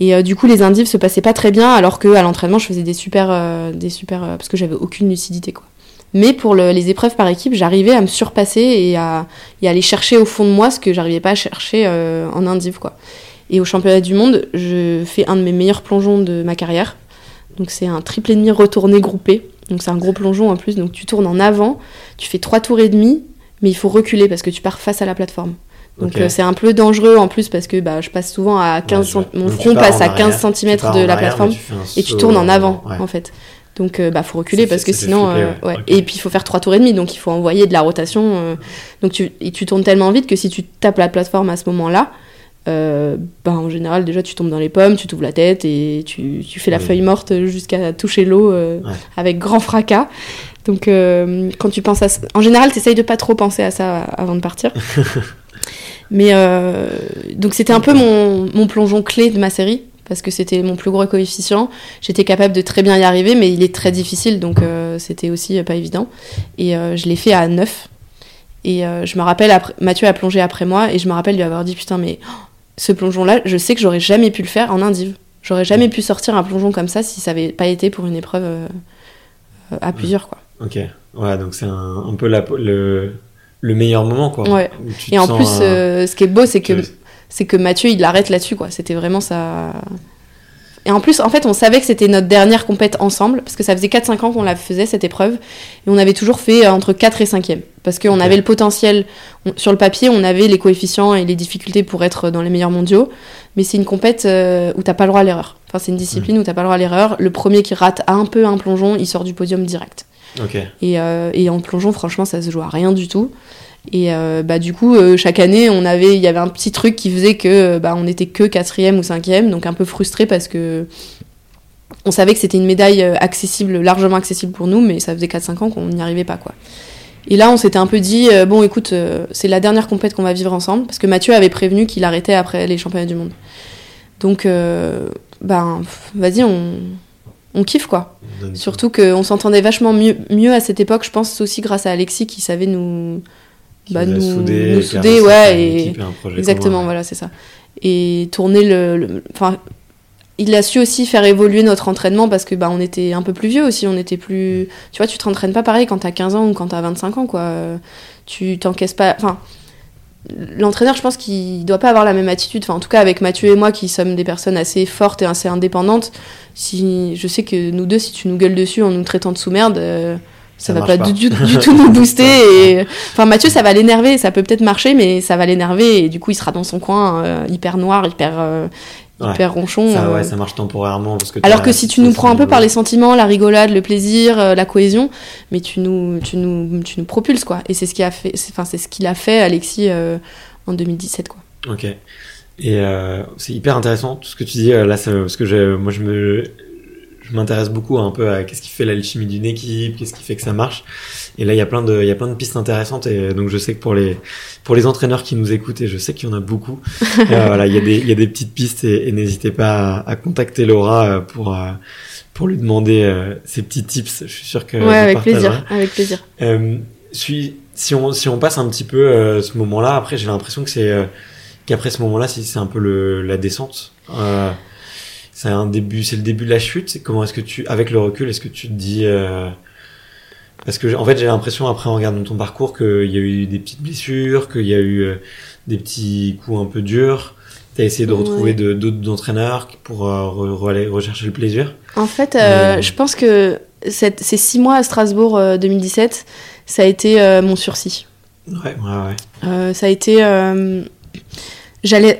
Speaker 3: et euh, du coup, les indives se passaient pas très bien, alors que à l'entraînement, je faisais des super, euh, des super, euh, parce que j'avais aucune lucidité, quoi. Mais pour le, les épreuves par équipe, j'arrivais à me surpasser et à, et à, aller chercher au fond de moi ce que j'arrivais pas à chercher en indive, quoi. Et au championnat du monde, je fais un de mes meilleurs plongeons de ma carrière. Donc c'est un triple et demi retourné groupé. Donc c'est un gros plongeon en plus. Donc tu tournes en avant, tu fais trois tours et demi, mais il faut reculer parce que tu pars face à la plateforme. Donc euh, c'est un peu dangereux en plus parce que bah, je passe souvent à 15 mon front passe à 15 cm de la plateforme et tu tournes en avant en fait. Donc euh, bah faut reculer parce que sinon euh, ouais. et puis il faut faire trois tours et demi donc il faut envoyer de la rotation donc tu et tu tournes tellement vite que si tu tapes la plateforme à ce moment-là bah, en général déjà tu tombes dans les pommes, tu t'ouvres la tête et tu, tu fais la feuille morte jusqu'à toucher l'eau avec grand fracas. Donc quand tu penses à en général tu essayes de pas trop penser à ça avant de partir. Mais euh, donc c'était un peu mon, mon, plongeon clé de ma série parce que c'était mon plus gros coefficient. J'étais capable de très bien y arriver, mais il est très difficile, donc euh, c'était aussi pas évident. Et euh, je l'ai fait à 9. Et je me rappelle, après, Mathieu a plongé après moi, et je me rappelle lui avoir dit Putain, mais oh, ce plongeon-là, je sais que j'aurais jamais pu le faire en indive. J'aurais jamais pu sortir un plongeon comme ça si ça avait pas été pour une épreuve à plusieurs, quoi.
Speaker 2: Ok, ouais, donc c'est un, un, peu la, le, le meilleur moment, quoi.
Speaker 3: Ouais. Et en plus, euh, ce qui est beau, c'est que, c'est que Mathieu, il l'arrête là-dessus, quoi. C'était vraiment ça. Et en plus, en fait, on savait que c'était notre dernière compète ensemble, parce que ça faisait 4-5 ans qu'on la faisait, cette épreuve, et on avait toujours fait euh, entre 4 et 5e. Parce qu'on avait le potentiel, sur le papier, on avait les coefficients et les difficultés pour être dans les meilleurs mondiaux, mais c'est une compète euh, où t'as pas le droit à l'erreur. Enfin, c'est une discipline mm. où t'as pas le droit à l'erreur. Le premier qui rate un peu un plongeon, il sort du podium direct. Et, euh, et, en plongeon, franchement, ça se joue à rien du tout. Et euh, bah, du coup, euh, chaque année, on avait, il y avait un petit truc qui faisait que bah, on était que quatrième ou cinquième, donc un peu frustré parce que on savait que c'était une médaille accessible, largement accessible pour nous, mais ça faisait 4-5 ans qu'on n'y arrivait pas, quoi. Et là, on s'était un peu dit, bon, écoute, c'est la dernière compète qu'on va vivre ensemble, parce que Mathieu avait prévenu qu'il arrêtait après les championnats du monde. Donc, ben, vas-y, on, on kiffe quoi. Surtout qu'on s'entendait vachement mieux, mieux à cette époque, je pense aussi grâce à Alexis qui savait nous,
Speaker 2: bah, nous, souder, nous
Speaker 3: souder ouais, et exactement, voilà, c'est ça. Et tourner le, enfin, il a su aussi faire évoluer notre entraînement parce que bah on était un peu plus vieux aussi, on était plus, tu vois, tu t'entraînes pas pareil quand t'as 15 ans ou quand t'as 25 ans quoi. Tu t'encaisses pas, enfin l'entraîneur, je pense qu'il doit pas avoir la même attitude. Enfin, en tout cas, avec Mathieu et moi, qui sommes des personnes assez fortes et assez indépendantes, si je sais que nous deux, si tu nous gueules dessus en nous traitant de sous-merde, euh, ça, va pas, Du, tout nous booster. Et... Enfin, Mathieu, ça va l'énerver. Ça peut peut-être marcher, mais ça va l'énerver. Et du coup, il sera dans son coin, euh, hyper noir, hyper, euh, hyper ronchon.
Speaker 2: Ça, ouais, ça marche temporairement. Parce que
Speaker 3: Alors que si tu nous prends un peu par les sentiments, la rigolade, le plaisir, la cohésion, mais tu nous, tu nous, tu nous propulses, quoi. Et c'est ce qui a fait, enfin, c'est ce qu'il a fait, Alexis, en 2017, quoi.
Speaker 2: Ok. Et euh, c'est hyper intéressant tout ce que tu dis là, parce que moi je me je m'intéresse beaucoup un peu à qu'est-ce qui fait l'alchimie d'une équipe, qu'est-ce qui fait que ça marche. Et là, il y a plein de, il y a plein de pistes intéressantes. Et donc, je sais que pour les, pour les entraîneurs qui nous écoutent, et je sais qu'il y en a beaucoup, euh, voilà, il y a des, il y a des petites pistes et, n'hésitez pas à, contacter Laura euh, pour, pour lui demander ces petits tips. Je suis sûr que.
Speaker 3: Ouais, avec plaisir, avec plaisir.
Speaker 2: Si, si, on, si on passe un petit peu euh, ce moment-là, après j'ai l'impression que c'est euh, qu'après ce moment-là, c'est un peu le, la descente. Euh, c'est un début, c'est le début de la chute. Comment est-ce que tu, avec le recul, est-ce que tu te dis euh, parce que en fait j'ai l'impression après en regardant ton parcours qu'il y a eu des petites blessures, qu'il y a eu des petits coups un peu durs. T'as essayé de retrouver
Speaker 3: Ouais.
Speaker 2: d'autres entraîneurs pour euh, re- re- aller rechercher le plaisir.
Speaker 3: En fait, euh,
Speaker 2: Euh.
Speaker 3: je pense que cette- ces six mois à Strasbourg euh, 2017, ça a été euh, mon sursis.
Speaker 2: Ouais, ouais, ouais.
Speaker 3: Euh, ça a été. euh, J'allais.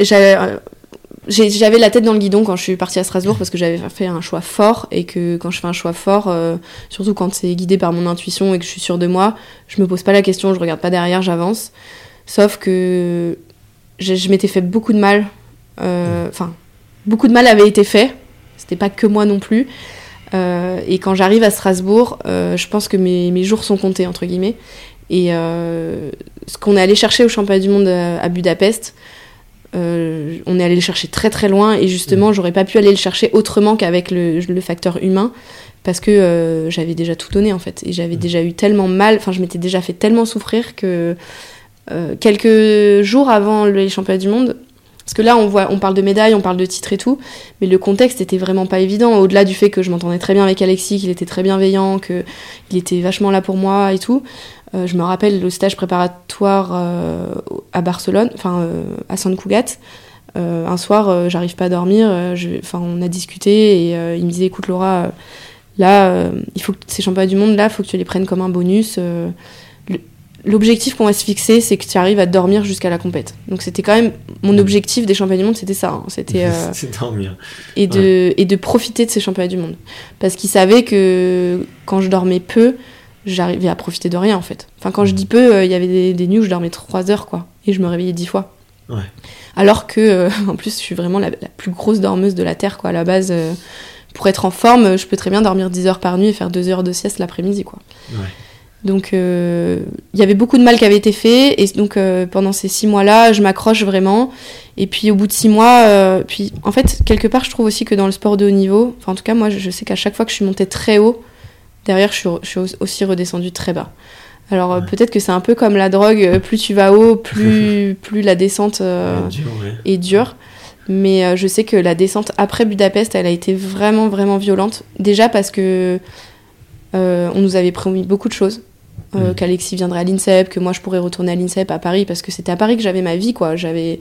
Speaker 3: J'avais la tête dans le guidon quand je suis partie à Strasbourg parce que j'avais fait un choix fort et que quand je fais un choix fort, euh, surtout quand c'est guidé par mon intuition et que je suis sûre de moi, je me pose pas la question, je regarde pas derrière, j'avance. Sauf que je, m'étais fait beaucoup de mal. euh, Enfin, beaucoup de mal avait été fait. C'était pas que moi non plus. Euh, et quand j'arrive à Strasbourg, je pense que mes, jours sont comptés, entre guillemets. Et ce qu'on est allé chercher au championnat du monde à Budapest, euh, on est allé le chercher très très loin. Et justement, j'aurais pas pu aller le chercher autrement qu'avec le, le facteur humain. Parce que euh, j'avais déjà tout donné en fait. Et j'avais déjà eu tellement mal, enfin je m'étais déjà fait tellement souffrir que euh, quelques jours avant les championnats du monde, parce que là on, voit, on parle de médailles, on parle de titres et tout, mais le contexte était vraiment pas évident. Au-delà du fait que je m'entendais très bien avec Alexis, qu'il était très bienveillant, qu'il était vachement là pour moi et tout. Euh, je me rappelle le stage préparatoire euh, à Barcelone, enfin euh, à Sant Cugat. Un soir, j'arrive pas à dormir. Enfin, on a discuté et il me disait, écoute Laura, là, il faut que ces championnats du monde, là, faut que tu les prennes comme un bonus. L'objectif qu'on va se fixer, c'est que tu arrives à dormir jusqu'à la compète. Donc c'était quand même mon objectif des championnats du monde, c'était ça. hein. C'était
Speaker 2: c'est dormir.
Speaker 3: et de, et de profiter de ces championnats du monde. Parce qu'il savait que quand je dormais peu, j'arrivais à profiter de rien en fait. Enfin, quand je dis peu, euh, il y avait des, des nuits où je dormais 3 heures quoi. Et je me réveillais 10 fois.
Speaker 2: Ouais.
Speaker 3: Alors que, euh, en plus, je suis vraiment la, la plus grosse dormeuse de la Terre quoi. À la base, euh, pour être en forme, je peux très bien dormir 10 heures par nuit et faire 2 heures de sieste l'après-midi quoi.
Speaker 2: Ouais.
Speaker 3: Donc il y avait beaucoup de mal qui avait été fait et donc pendant ces six mois-là, je m'accroche vraiment. Et puis au bout de six mois, puis en fait quelque part, je trouve aussi que dans le sport de haut niveau, enfin en tout cas moi, je, je sais qu'à chaque fois que je suis montée très haut, derrière je suis, je suis au- aussi redescendue très bas. Alors euh,
Speaker 2: Ouais.
Speaker 3: peut-être que c'est un peu comme la drogue, euh, plus tu vas haut, plus plus la descente euh,
Speaker 2: Ouais, dur, ouais.
Speaker 3: est dure. Mais euh, je sais que la descente après Budapest, elle a été vraiment, vraiment violente. Déjà parce que euh, on nous avait promis beaucoup de choses.
Speaker 2: Mm.
Speaker 3: Qu'Alexis viendrait à l'INSEP, que moi je pourrais retourner à l'INSEP à Paris, parce que c'était à Paris que j'avais ma vie, quoi. J'avais,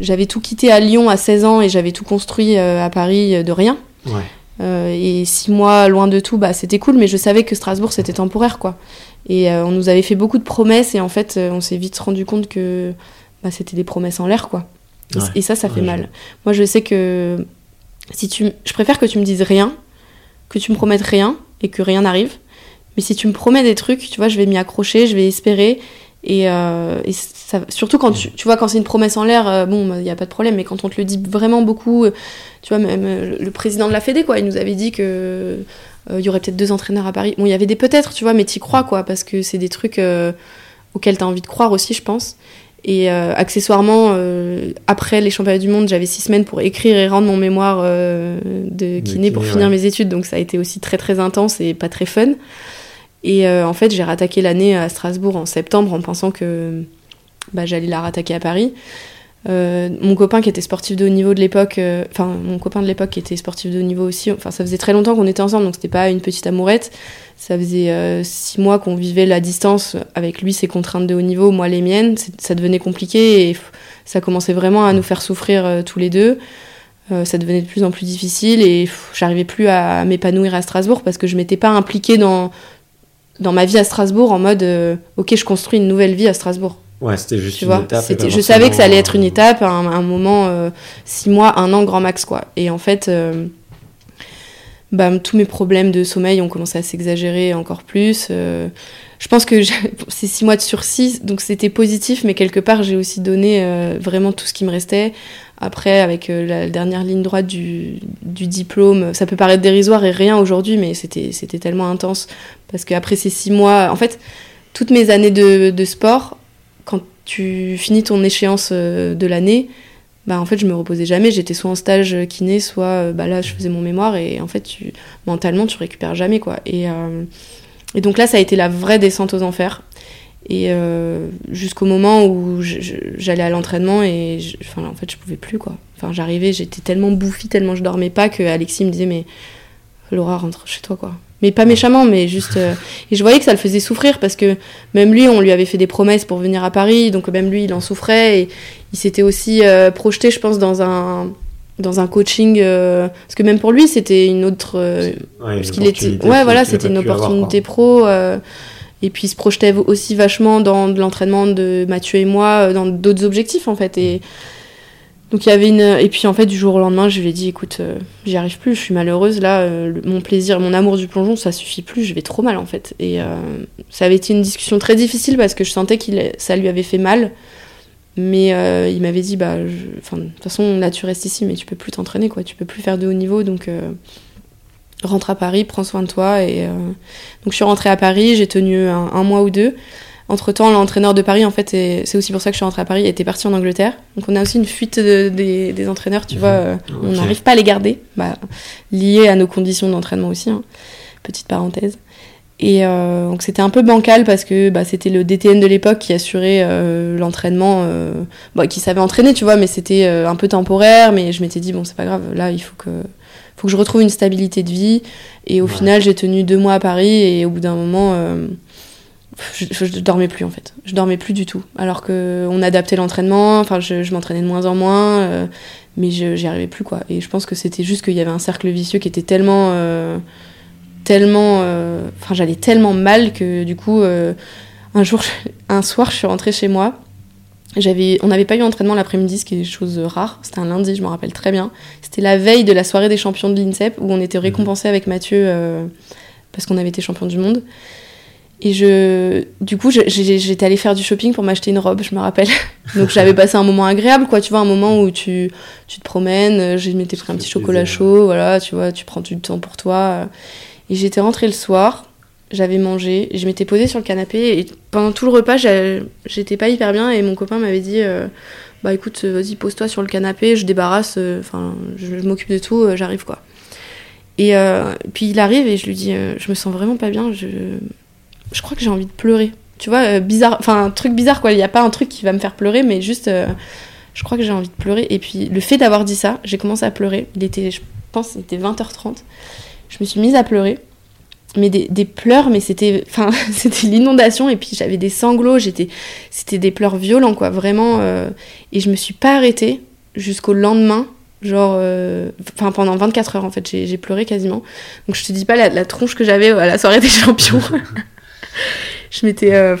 Speaker 3: j'avais tout quitté à Lyon à 16 ans et j'avais tout construit à Paris de rien.
Speaker 2: Ouais.
Speaker 3: Euh, et six mois loin de tout, bah, c'était cool, mais je savais que Strasbourg c'était temporaire, quoi. Et euh, on nous avait fait beaucoup de promesses, et en fait, euh, on s'est vite rendu compte que bah, c'était des promesses en l'air, quoi. Et,
Speaker 2: Ouais.
Speaker 3: et ça, ça fait
Speaker 2: Ouais,
Speaker 3: mal. Moi, je sais que si tu, je préfère que tu me dises rien, que tu me promettes rien et que rien n'arrive. Mais si tu me promets des trucs, tu vois, je vais m'y accrocher, je vais espérer. Et, euh, et ça, surtout quand tu, tu vois, quand c'est une promesse en l'air, euh, bon, il n'y a pas de problème. Mais quand on te le dit vraiment beaucoup, euh, tu vois, même le président de la Fédé, quoi, il nous avait dit que il y aurait peut-être deux entraîneurs à Paris. Bon, il y avait des peut-être, tu vois, mais t'y crois, quoi, parce que c'est des trucs auxquels t'as envie de croire aussi, je pense. Et accessoirement, après les championnats du monde, j'avais six semaines pour écrire et rendre mon mémoire de
Speaker 2: De
Speaker 3: kiné pour finir mes études, donc ça a été aussi très très intense et pas très fun. Et euh, en fait, j'ai rattaqué l'année à Strasbourg en septembre en pensant que bah, j'allais la rattaquer à Paris. Euh, mon copain qui était sportif de haut niveau de l'époque, euh, enfin mon copain de l'époque qui était sportif de haut niveau aussi, enfin ça faisait très longtemps qu'on était ensemble, donc c'était pas une petite amourette. Ça faisait six mois qu'on vivait la distance avec lui ses contraintes de haut niveau, moi les miennes. Ça devenait compliqué et ça commençait vraiment à nous faire souffrir tous les deux. Ça devenait de plus en plus difficile et j'arrivais plus à, m'épanouir à Strasbourg parce que je m'étais pas impliquée dans dans ma vie à Strasbourg en mode euh, ok je construis une nouvelle vie à Strasbourg.
Speaker 2: Ouais, c'était juste
Speaker 3: Tu
Speaker 2: une
Speaker 3: vois,
Speaker 2: étape.
Speaker 3: c'était- je savais que ça allait être une étape, un, un moment, euh, six mois, un an grand max quoi. Et en fait, euh, bah, tous mes problèmes de sommeil ont commencé à s'exagérer encore plus. euh, je pense que c'est six mois de sursis, donc c'était positif, mais quelque part j'ai aussi donné euh, vraiment tout ce qui me restait. Après, avec euh, la dernière ligne droite du, du diplôme, ça peut paraître dérisoire et rien aujourd'hui, mais c'était tellement intense parce qu'après ces six mois, en fait, toutes mes années de, de sport, quand tu finis ton échéance de l'année, bah en fait je me reposais jamais. J'étais soit en stage kiné, soit euh, bah là je faisais mon mémoire et en fait tu, mentalement tu récupères jamais quoi. Et, euh, et donc là ça a été la vraie descente aux enfers. Et jusqu'au moment où j'allais à l'entraînement et enfin, en fait, je pouvais plus quoi. Enfin, j'arrivais, j'étais tellement bouffie, tellement je dormais pas que Alexis me disait mais Laura rentre chez toi quoi mais pas méchamment, mais juste. Euh, et je voyais que ça le faisait souffrir parce que même lui, on lui avait fait des promesses pour venir à Paris, donc même lui, il en souffrait et il s'était aussi euh, projeté, je pense, dans un dans un coaching euh, parce que même pour lui, c'était une autre.
Speaker 2: ouais,
Speaker 3: parce qu'il était. Ouais, voilà, c'était une opportunité pro. et puis il se projetait aussi vachement dans l'entraînement de Mathieu et moi, dans d'autres objectifs en fait. Et donc il y avait une et puis en fait du jour au lendemain je lui ai dit écoute euh, j'y arrive plus je suis malheureuse là euh, mon plaisir mon amour du plongeon ça suffit plus je vais trop mal en fait. Et euh, ça avait été une discussion très difficile parce que je sentais qu'il ça lui avait fait mal. Mais il m'avait dit bah enfin de toute façon là tu restes ici mais tu peux plus t'entraîner quoi. Tu peux plus faire de haut niveau donc rentre à Paris prends soin de toi et donc je suis rentrée à Paris j'ai tenu un mois ou deux entre temps, l'entraîneur de Paris, en fait, c'est aussi pour ça que je suis rentrée à Paris, était parti en Angleterre. Donc on a aussi une fuite des, entraîneurs, tu mhm. vois. Euh, on n'arrive pas à les garder, bah, lié à nos conditions d'entraînement aussi. Hein. Petite parenthèse. Et euh, donc c'était un peu bancal parce que bah, c'était le DTN de l'époque qui assurait euh, l'entraînement, bah, qui savait entraîner, tu vois, mais c'était un peu temporaire. Mais je m'étais dit, bon, c'est pas grave, là, il faut que, faut que je retrouve une stabilité de vie. Et au final, j'ai tenu deux mois à Paris et au bout d'un moment je, je, dormais plus en fait. Je dormais plus du tout. Alors qu'on adaptait l'entraînement, enfin je, m'entraînais de moins en moins, euh, mais j'y arrivais plus quoi. Et je pense que c'était juste qu'il y avait un cercle vicieux qui était tellement. Euh, tellement. Euh, enfin j'allais tellement mal que du coup, un jour, un soir, je suis rentrée chez moi. J'avais, on n'avait pas eu entraînement l'après-midi, ce qui est une chose rare. C'était un lundi, je me rappelle très bien. C'était la veille de la soirée des champions de l'INSEP où on était récompensé avec Mathieu parce qu'on avait été champion du monde. Et je, du coup, j'étais allée faire du shopping pour m'acheter une robe, je me rappelle. Donc j'avais passé un moment agréable, quoi. Tu vois, un moment où tu, tu te promènes. Je m'étais pris un petit chocolat chaud, voilà. Tu vois, tu prends du temps pour toi. Et j'étais rentrée le soir. J'avais mangé, je m'étais posée sur le canapé et pendant tout le repas, j'étais pas hyper bien et mon copain m'avait dit euh, bah écoute, vas-y pose-toi sur le canapé, je débarrasse, euh, enfin je, m'occupe de tout, euh, j'arrive quoi. Et puis il arrive et je lui dis je me sens vraiment pas bien, je je crois que j'ai envie de pleurer. Tu vois, euh, bizarre, enfin un truc bizarre quoi. Il n'y a pas un truc qui va me faire pleurer, mais juste, euh, je crois que j'ai envie de pleurer. Et puis le fait d'avoir dit ça, j'ai commencé à pleurer. Il était, je pense, c'était 20h30. Je me suis mise à pleurer, mais des, pleurs, mais c'était, enfin c'était l'inondation. Et puis j'avais des sanglots. J'étais, c'était des pleurs violents quoi, vraiment. Euh, et je me suis pas arrêtée jusqu'au lendemain genre enfin pendant 24 heures en fait j'ai pleuré quasiment donc je te dis pas la, la tronche que j'avais à la soirée des champions je m'étais. Euh,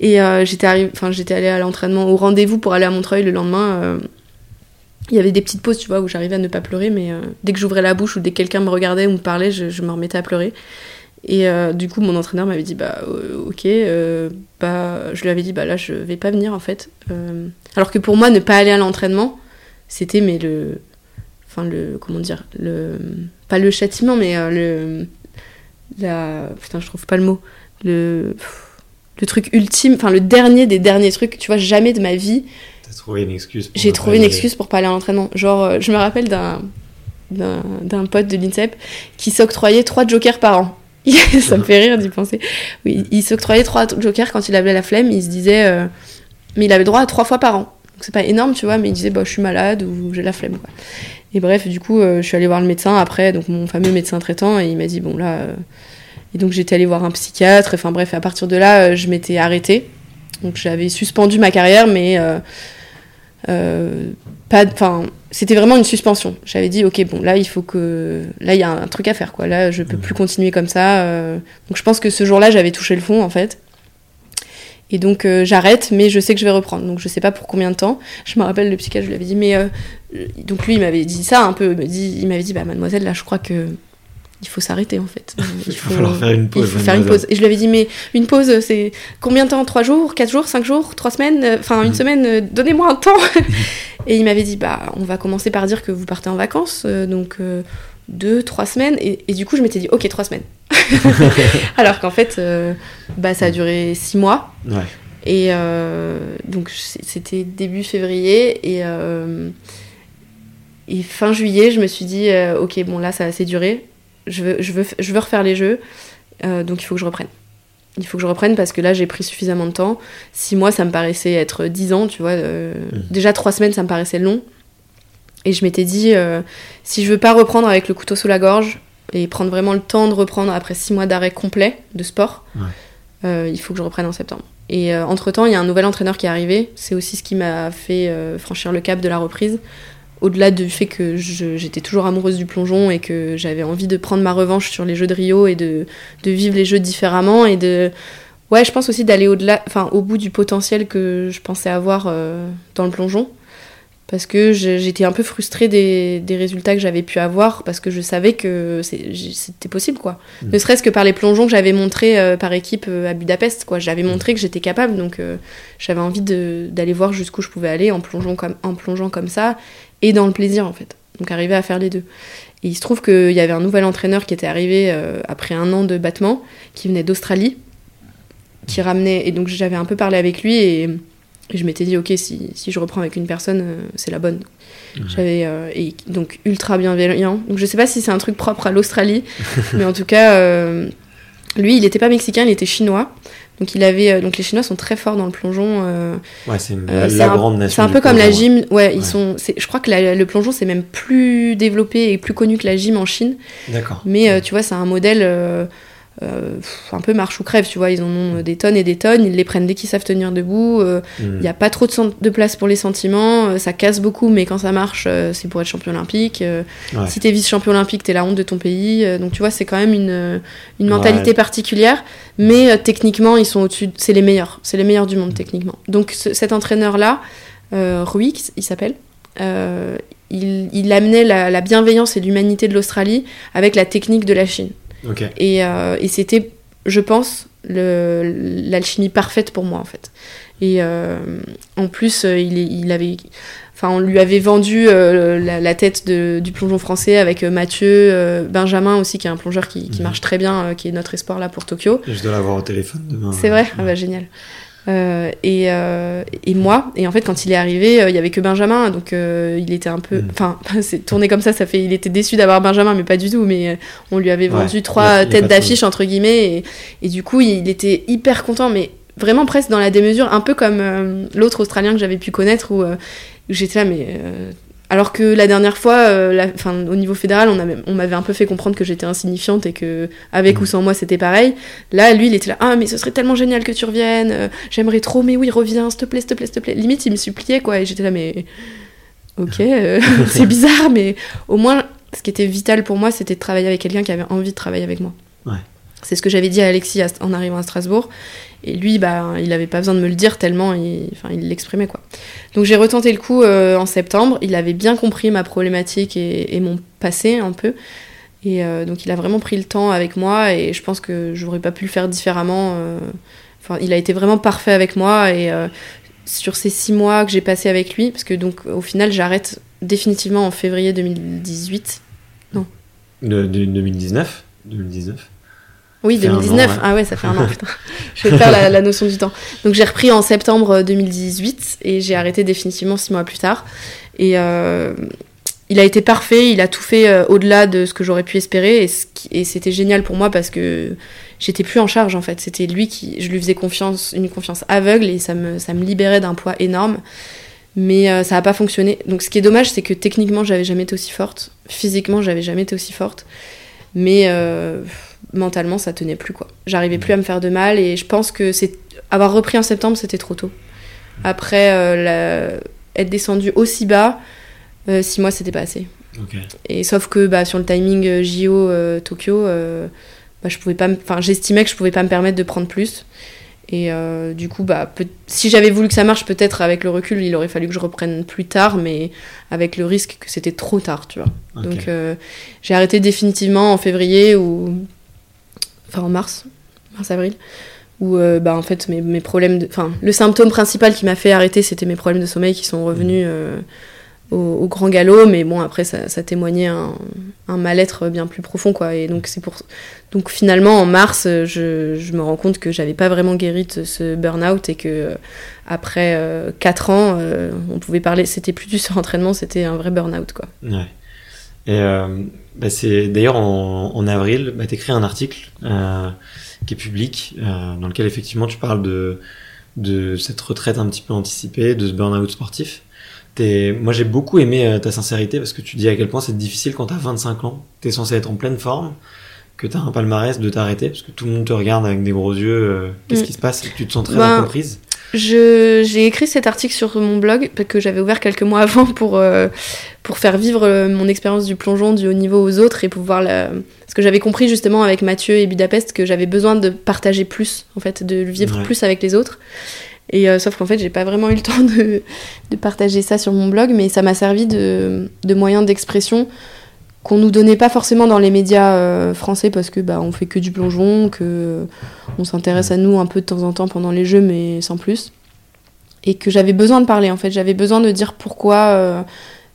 Speaker 3: et euh, j'étais enfin j'étais allée à l'entraînement, au rendez-vous pour aller à Montreuil le lendemain. Euh, il y avait des petites pauses, tu vois, où j'arrivais à ne pas pleurer, mais dès que j'ouvrais la bouche ou dès que quelqu'un me regardait ou me parlait, je, me remettais à pleurer. Et du coup, mon entraîneur m'avait dit, bah, ok, bah, je lui avais dit, bah là, je vais pas venir en fait. alors que pour moi, ne pas aller à l'entraînement, c'était, mais le. Enfin, le. Comment dire le, Pas le châtiment, mais le. Putain, je trouve pas le mot le, le truc ultime, enfin le dernier des derniers trucs, tu vois, jamais de ma vie.
Speaker 2: T'as trouvé une excuse
Speaker 3: J'ai trouvé une excuse pour pas aller à l'entraînement. Genre, euh, je me rappelle d'un d'un pote de l'INSEP qui s'octroyait trois jokers par an. ça me fait rire d'y penser. Oui, il s'octroyait trois jokers quand il avait la flemme. Il se disait, euh, mais il avait droit à trois fois par an. Donc c'est pas énorme, tu vois, mais il disait, bah, je suis malade ou j'ai la flemme. Quoi. Et bref, du coup, euh, je suis allée voir le médecin après, donc mon fameux médecin traitant, et il m'a dit, bon là, et donc j'étais allée voir un psychiatre. Enfin bref, à partir de là, euh, je m'étais arrêtée. Donc j'avais suspendu ma carrière, mais euh, euh, pas. Enfin, c'était vraiment une suspension. J'avais dit, ok, bon, là il faut que, là il y a un truc à faire, quoi. Là, je peux plus continuer comme ça. Donc je pense que ce jour-là, j'avais touché le fond, en fait. Et donc j'arrête, mais je sais que je vais reprendre. Donc je sais pas pour combien de temps. Je me rappelle le psychiatre, je lui avais dit, mais donc lui il m'avait dit ça un peu. Il m'avait dit, il m'avait dit, bah mademoiselle, là je crois que il faut s'arrêter en fait.
Speaker 2: Il faut, faire une pause.
Speaker 3: Il faut faire une pause. Et je lui avais dit, mais une pause, c'est combien de temps? Trois jours? Quatre jours? Cinq jours? Trois semaines? Euh, Enfin, une mm. semaine, euh, donnez-moi un temps Et il m'avait dit, bah, on va commencer par dire que vous partez en vacances, euh, donc deux, trois semaines. Et, du coup, je m'étais dit, ok, trois semaines. Alors qu'en fait, bah, ça a duré six mois.
Speaker 2: Ouais.
Speaker 3: Et donc, c'était début février. Et. Et fin juillet, je me suis dit, ok, bon là, ça a assez duré je veux, je veux, je veux refaire les jeux, euh, donc il faut que je reprenne. il faut que je reprenne parce que là j'ai pris suffisamment de temps. Six mois, ça me paraissait être dix ans, tu vois. euh,
Speaker 2: Mhm.
Speaker 3: Déjà trois semaines, ça me paraissait long. Et je m'étais dit, euh, si je veux pas reprendre avec le couteau sous la gorge et prendre vraiment le temps de reprendre après six mois d'arrêt complet de sport,
Speaker 2: Ouais.
Speaker 3: il faut que je reprenne en septembre. Et entre-temps, il y a un nouvel entraîneur qui est arrivé. C'est aussi ce qui m'a fait franchir le cap de la reprise. Au-delà du fait que j'étais toujours amoureuse du plongeon et que j'avais envie de prendre ma revanche sur les Jeux de Rio et de, de vivre les Jeux différemment et de... Ouais, je pense aussi d'aller au-delà, enfin au bout du potentiel que je pensais avoir euh, dans le plongeon. Parce que j'étais un peu frustrée des, des résultats que j'avais pu avoir, parce que je savais que c'était possible, quoi.
Speaker 2: Mm.
Speaker 3: Ne serait-ce que par les plongeons que j'avais montrés euh, par équipe euh, à Budapest, quoi. J'avais montré que j'étais capable, donc euh, j'avais envie d'aller voir jusqu'où je pouvais aller en plongeant, comme, en plongeant comme ça, et dans le plaisir, en fait. Donc arriver à faire les deux. Et il se trouve qu'il y avait un nouvel entraîneur qui était arrivé euh, après un an de battement, qui venait d'Australie, qui ramenait. Et donc j'avais un peu parlé avec lui et, et je m'étais dit, ok, si, si je reprends avec une personne, euh, c'est la bonne. J'avais. euh, et donc ultra bienveillant. Donc je sais pas si c'est un truc propre à l'Australie, mais en tout cas, lui, il n'était pas mexicain, il était chinois. Donc il avait. euh, donc les Chinois sont très forts dans le plongeon. euh,
Speaker 2: Ouais, c'est
Speaker 3: euh,
Speaker 2: la,
Speaker 3: un-
Speaker 2: grande nation.
Speaker 3: c'est un peu comme la
Speaker 2: plongeon,
Speaker 3: gym. Ouais, ils sont. Je crois que la- le plongeon c'est même plus développé et plus connu que la gym en Chine.
Speaker 2: D'accord.
Speaker 3: Mais euh, tu vois, c'est un modèle euh, euh, un peu marche ou crève. Tu vois, ils en ont euh, des tonnes et des tonnes. Ils les prennent dès qu'ils savent tenir debout. euh,
Speaker 2: Mm.
Speaker 3: Il n'y a pas trop de, place pour les sentiments. euh, ça casse beaucoup, mais quand ça marche, euh, c'est pour être champion olympique. euh,
Speaker 2: Ouais.
Speaker 3: Si t'es vice-champion olympique, t'es la honte de ton pays. euh, donc tu vois, c'est quand même une, une mentalité
Speaker 2: Ouais.
Speaker 3: particulière. Mais euh, techniquement, ils sont au-dessus. de- C'est les meilleurs. C'est les meilleurs du monde, techniquement. Donc ce- cet entraîneur-là, euh, Rui, il s'appelle. euh, il, il amenait la, la bienveillance et l'humanité de l'Australie avec la technique de la Chine. Et, euh, et c'était, je pense, l'alchimie parfaite pour moi, en fait. Et euh, en plus, euh, il, il avait. Enfin, on lui avait vendu euh, la, la tête de- du plongeon français avec Mathieu, euh, Benjamin aussi, qui est un plongeur qui, qui
Speaker 2: Mhm.
Speaker 3: marche très bien, euh, qui est notre espoir là pour Tokyo.
Speaker 2: Je dois l'avoir au téléphone demain.
Speaker 3: C'est vrai? Ah bah génial. Euh, et, euh, et moi, et en fait, quand il est arrivé, euh, il y avait que Benjamin, donc il était un peu.
Speaker 2: Mm.
Speaker 3: Enfin, c'est tourné comme ça, ça fait. Il était déçu d'avoir Benjamin, mais pas du tout. Mais on lui avait vendu trois
Speaker 2: a
Speaker 3: têtes d'affiche, entre guillemets, et, et du coup, il était hyper content, mais vraiment presque dans la démesure, un peu comme l'autre Australien que j'avais pu connaître, où j'étais là, mais. Alors que la dernière fois, euh, la- au niveau fédéral, on, avait- on m'avait un peu fait comprendre que j'étais insignifiante et que avec
Speaker 2: Mm.
Speaker 3: ou sans moi c'était pareil. Là, lui, il était là, ah mais ce serait tellement génial que tu reviennes. euh, J'aimerais trop, mais oui, reviens, s'il te plaît, s'il te plaît, s'il te plaît. Limite, il me suppliait quoi, et j'étais là, mais ok, euh, c'est bizarre, mais au moins, ce qui était vital pour moi, c'était de travailler avec quelqu'un qui avait envie de travailler avec moi.
Speaker 2: Ouais.
Speaker 3: C'est ce que j'avais dit à Alexis en arrivant à Strasbourg. Et lui, bah, il avait pas besoin de me le dire tellement il, l'exprimait quoi. Donc j'ai retenté le coup euh, en septembre. Il avait bien compris ma problématique et, mon passé un peu. Et euh, donc il a vraiment pris le temps avec moi et je pense que j'aurais pas pu le faire différemment. euh. Enfin, il a été vraiment parfait avec moi et sur ces six mois que j'ai passé avec lui, parce que donc au final j'arrête définitivement en février 2018.
Speaker 2: De, de- 2019 2019
Speaker 3: Oui,
Speaker 2: Ça fait un
Speaker 3: 2019.
Speaker 2: an, ouais.
Speaker 3: Ah ouais, ça fait un an, putain. Je vais faire la, la notion du temps. Donc j'ai repris en septembre 2018 et j'ai arrêté définitivement six mois plus tard. Et euh, il a été parfait, il a tout fait euh, au-delà de ce que j'aurais pu espérer et, c'était génial pour moi parce que j'étais plus en charge en fait. C'était lui qui, je lui faisais confiance, une confiance aveugle et ça me, ça me libérait d'un poids énorme. Mais euh, ça n'a pas fonctionné. Donc ce qui est dommage, c'est que techniquement, j'avais jamais été aussi forte. Physiquement, j'avais jamais été aussi forte. Mais euh, mentalement, ça tenait plus quoi. J'arrivais plus à me faire de mal et je pense que c'est avoir repris en septembre, c'était trop tôt. Après, euh, la- être descendu aussi bas, euh, six mois, c'était pas assez. Et sauf que bah, sur le timing euh, JO euh, Tokyo, bah, je pouvais pas, enfin, j'estimais que je pouvais pas me permettre de prendre plus. Et du coup, bah, peut- si j'avais voulu que ça marche, peut-être avec le recul, il aurait fallu que je reprenne plus tard, mais avec le risque que c'était trop tard, tu vois. Donc j'ai arrêté définitivement en février ou enfin en mars, mars avril, où euh, bah en fait mes, mes problèmes, de... enfin le symptôme principal qui m'a fait arrêter, c'était mes problèmes de sommeil qui sont revenus euh, au, au grand galop, mais bon après ça, ça témoignait un, un mal-être bien plus profond quoi. Et donc c'est pour donc finalement en mars, euh, je, je me rends compte que j'avais pas vraiment guéri de ce burn-out et que euh, après 4 ans, euh, on pouvait parler, c'était plus du surentraînement, c'était un vrai burn-out quoi.
Speaker 2: Ouais. Et euh, bah, c'est d'ailleurs en, en avril, bah, t'écris un article euh, qui est public, dans lequel effectivement tu parles de, de cette retraite un petit peu anticipée, de ce burn-out sportif. Moi, j'ai beaucoup aimé ta sincérité parce que tu dis à quel point c'est difficile quand tu as 25 ans. Tu es censé être en pleine forme, que tu as un palmarès de t'arrêter parce que tout le monde te regarde avec des gros yeux. Qu'est-ce mm. qui se passe Tu te sens très ben, incomprise
Speaker 3: j'ai écrit cet article sur mon blog que j'avais ouvert quelques mois avant pour, euh, pour faire vivre euh, mon expérience du plongeon du haut niveau aux autres et pouvoir la... parce que j'avais compris justement avec Mathieu et Budapest que j'avais besoin de partager plus en fait de vivre plus avec les autres. Et euh, sauf qu'en fait j'ai pas vraiment eu le temps de, de, partager ça sur mon blog mais ça m'a servi de, de moyen d'expression qu'on nous donnait pas forcément dans les médias euh, français parce que bah on fait que du plongeon, que on s'intéresse à nous un peu de temps en temps pendant les jeux mais sans plus. Et que j'avais besoin de parler en fait, j'avais besoin de dire pourquoi euh,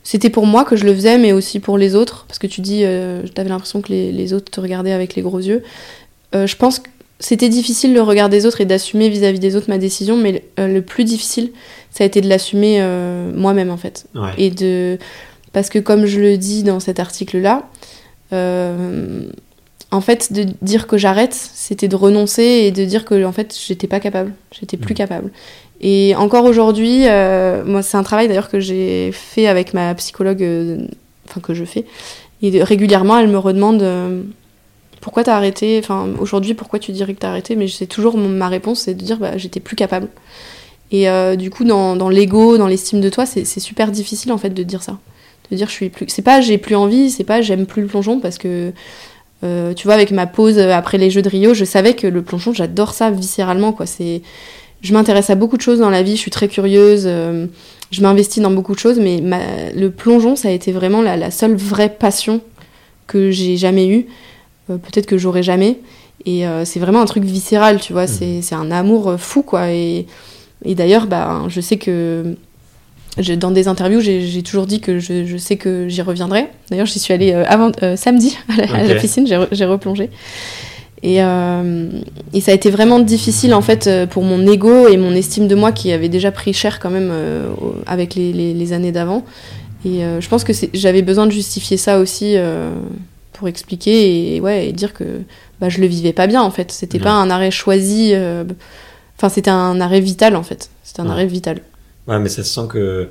Speaker 3: c'était pour moi que je le faisais mais aussi pour les autres parce que tu dis euh, t'avais l'impression que les, les, autres te regardaient avec les gros yeux. je pense que c'était difficile le regard des autres et d'assumer vis-à-vis des autres ma décision mais le plus difficile ça a été de l'assumer moi-même en fait et de parce que comme je le dis dans cet article-là, euh, en fait, de dire que j'arrête, c'était de renoncer et de dire que en fait, j'étais pas capable, j'étais plus mmh. capable. Et encore aujourd'hui, euh, moi, c'est un travail d'ailleurs que j'ai fait avec ma psychologue, euh, enfin que je fais. Et régulièrement, elle me redemande pourquoi t'as arrêté? Enfin, aujourd'hui, pourquoi tu dirais que t'as arrêté? Mais c'est toujours ma réponse, c'est de dire bah, j'étais plus capable. Et du coup, dans, dans l'ego, dans l'estime de toi, c'est super difficile en fait de dire ça de dire je suis plus c'est pas j'ai plus envie c'est pas j'aime plus le plongeon parce que euh, tu vois avec ma pause après les jeux de Rio je savais que le plongeon j'adore ça viscéralement quoi. C'est je m'intéresse à beaucoup de choses dans la vie je suis très curieuse euh, je m'investis dans beaucoup de choses mais le plongeon ça a été vraiment la, seule vraie passion que j'ai jamais eue euh, peut-être que j'aurai jamais. Et c'est vraiment un truc viscéral tu vois mmh. c'est un amour fou quoi. Et, et d'ailleurs bah je sais que dans des interviews, j'ai toujours dit que je, sais que j'y reviendrai. D'ailleurs, j'y suis allée euh, avant, euh, samedi à la, piscine, j'ai replongé. Et, euh, et, ça a été vraiment difficile en fait pour mon ego et mon estime de moi qui avait déjà pris cher quand même avec les, les, années d'avant. Et je pense que j'avais besoin de justifier ça aussi pour expliquer et, ouais, et dire que bah, je le vivais pas bien en fait. C'était pas un arrêt choisi. Enfin, c'était un arrêt vital en fait. C'était un arrêt vital.
Speaker 2: Ouais, mais ça se sent que